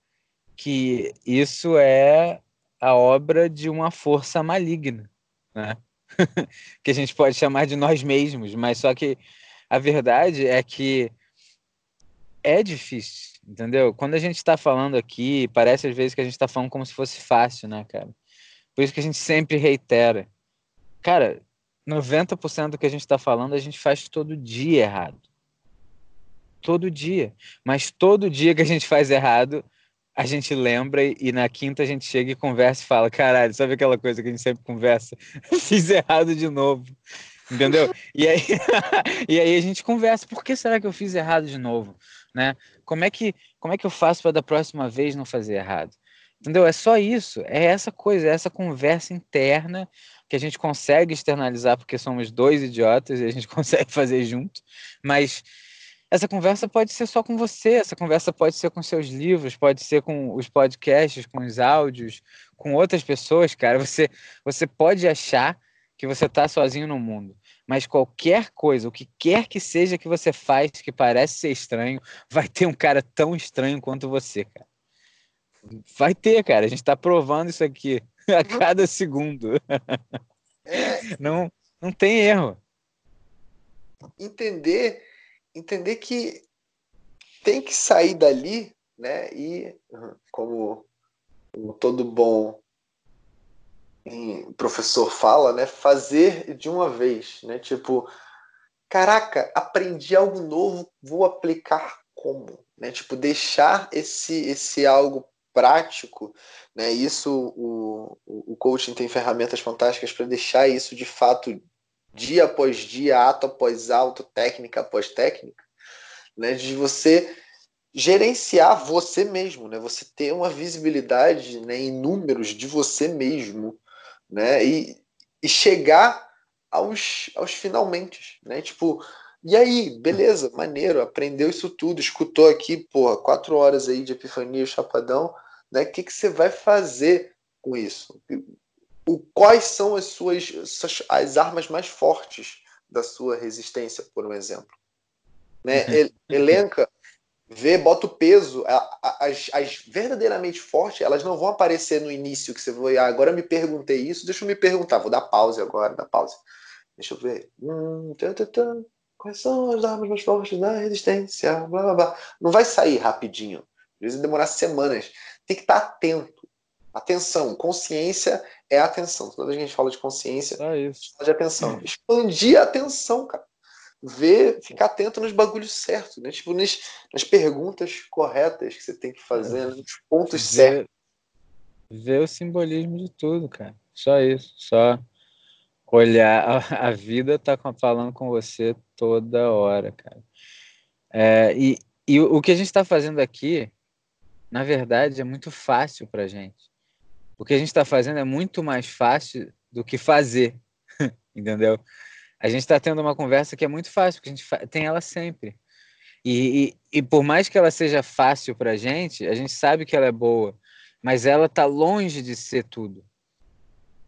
que isso é a obra de uma força maligna, né? [laughs] que a gente pode chamar de nós mesmos, mas só que a verdade é que é difícil, entendeu? Quando a gente está falando aqui, parece às vezes que a gente está falando como se fosse fácil, né, cara? Por isso que a gente sempre reitera. Cara, 90% do que a gente está falando a gente faz todo dia errado. Todo dia. Mas todo dia que a gente faz errado, a gente lembra e na quinta a gente chega e conversa e fala: caralho, sabe aquela coisa que a gente sempre conversa? [laughs] Fiz errado de novo. Entendeu? E aí, [laughs] e aí a gente conversa: por que será que eu fiz errado de novo? Né? Como, é que, como é que eu faço para da próxima vez não fazer errado? Entendeu? É só isso. É essa coisa, é essa conversa interna que a gente consegue externalizar porque somos dois idiotas e a gente [laughs] consegue fazer junto, mas essa conversa pode ser só com você, essa conversa pode ser com seus livros, pode ser com os podcasts, com os áudios, com outras pessoas, cara. Você, você pode achar que você está sozinho no mundo, mas qualquer coisa, o que quer que seja que você faz que parece ser estranho, [laughs] vai ter um cara tão estranho quanto você, cara. Vai ter, cara. A gente está provando isso aqui [laughs] a cada segundo. É. [laughs] Não, não tem erro. Entender entender que tem que sair dali, né? E como, como todo bom professor fala, né? Fazer de uma vez, né? Tipo, caraca, aprendi algo novo, vou aplicar como, né? Tipo, deixar esse esse algo prático, né? Isso o, o coaching tem ferramentas fantásticas para deixar isso de fato dia após dia, ato após ato, técnica após técnica, né, de você gerenciar você mesmo, né, você ter uma visibilidade né, em números de você mesmo, né, e, e chegar aos, aos finalmente, né, tipo, e aí, beleza, maneiro, aprendeu isso tudo, escutou aqui, porra, quatro horas aí de epifania chapadão, né, o que, que você vai fazer com isso? O, quais são as suas as armas mais fortes da sua resistência, por um exemplo. Né? Elenca, vê, bota o peso. As, as, verdadeiramente fortes, elas não vão aparecer no início que você vai. Ah, agora me perguntei isso, deixa eu me perguntar. Vou dar pause agora, dar pause. Deixa eu ver. Hum, tã, tã, tã. Quais são as armas mais fortes da resistência? Blá, blá, blá. Não vai sair rapidinho. Às vezes demorar semanas. Tem que estar atento. Atenção, consciência é atenção. Toda vez que a gente fala de consciência, é isso. a gente fala de atenção. Expandir a atenção, cara. ver, ficar atento nos bagulhos certos, né? Tipo, nas, nas perguntas corretas que você tem que fazer, né? nos pontos ver, certos. Ver o simbolismo de tudo, cara. Só isso. Só olhar. A, a vida tá falando com você toda hora, cara. É, e, e o, o que a gente está fazendo aqui, na verdade, é muito fácil pra gente. O que a gente está fazendo é muito mais fácil do que fazer, [laughs] entendeu? A gente está tendo uma conversa que é muito fácil, porque a gente tem ela sempre. E, e, e por mais que ela seja fácil para a gente, a gente sabe que ela é boa, mas ela está longe de ser tudo.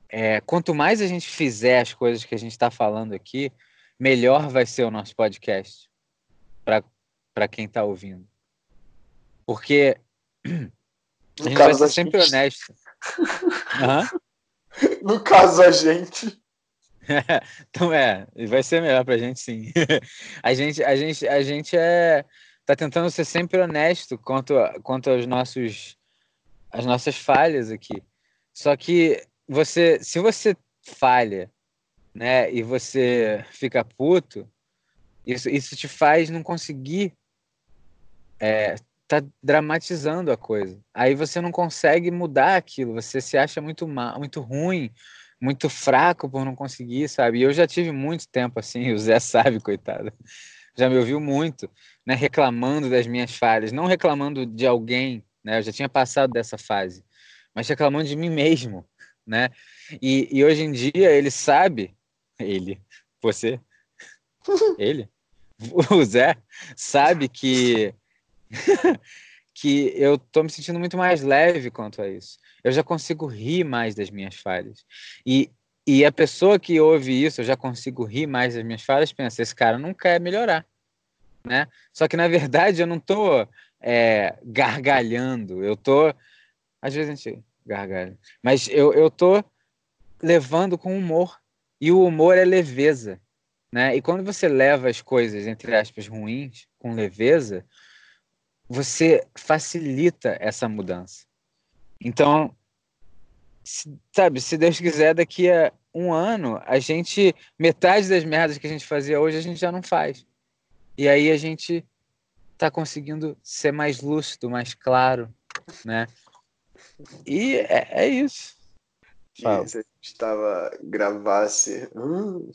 É, quanto mais a gente fizer as coisas que a gente está falando aqui, melhor vai ser o nosso podcast para quem está ouvindo. Porque [clears throat] a gente vai ser sempre honesto. Uhum. No caso, a gente. [laughs] então é, vai ser melhor pra gente sim. [laughs] a gente, a gente, a gente é tá tentando ser sempre honesto quanto quanto aos nossos as nossas falhas aqui. Só que você, se você falha, né, e você fica puto, isso, isso te faz não conseguir é, tá dramatizando a coisa. Aí você não consegue mudar aquilo, você se acha muito mal, muito ruim, muito fraco por não conseguir, sabe? E eu já tive muito tempo assim, [laughs] o Zé sabe, coitado. Já me ouviu muito, né, reclamando das minhas falhas, não reclamando de alguém, né? Eu já tinha passado dessa fase, mas reclamando de mim mesmo, né? E, e hoje em dia ele sabe, ele, você, [laughs] ele, o Zé sabe que [laughs] que eu tô me sentindo muito mais leve quanto a isso. Eu já consigo rir mais das minhas falhas. E, e a pessoa que ouve isso, eu já consigo rir mais das minhas falhas, pensa, esse cara não quer melhorar. Né? Só que, na verdade, eu não tô é, gargalhando. Eu tô... Às vezes a gente gargalha. Mas eu, eu tô levando com humor. E o humor é leveza. Né? E quando você leva as coisas, entre aspas, ruins, com leveza, você facilita essa mudança. Então, se, sabe, se Deus quiser, daqui a um ano, a gente, metade das merdas que a gente fazia hoje, a gente já não faz. E aí a gente está conseguindo ser mais lúcido, mais claro, né? E é, é isso. Fala. se a gente estava gravasse um,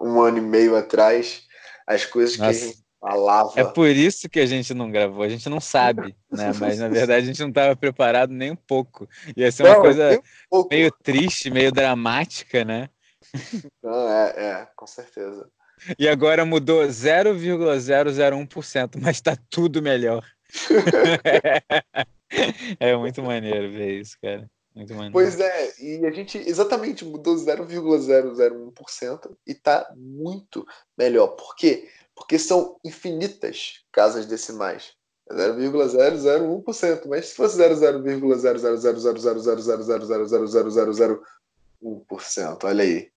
um ano e meio atrás, as coisas Nossa. que a gente a lava. É por isso que a gente não gravou, a gente não sabe, né? Mas na verdade a gente não estava preparado nem um pouco. Ia ser uma não, coisa um meio triste, meio dramática, né? Não, é, é, com certeza. E agora mudou 0,001%, mas está tudo melhor. [laughs] é muito maneiro ver isso, cara. Muito maneiro. Pois é, e a gente exatamente mudou 0,001% e tá muito melhor. Por quê? Porque são infinitas casas decimais. É 0,001%, mas se fosse 0,000000000000001%, olha aí.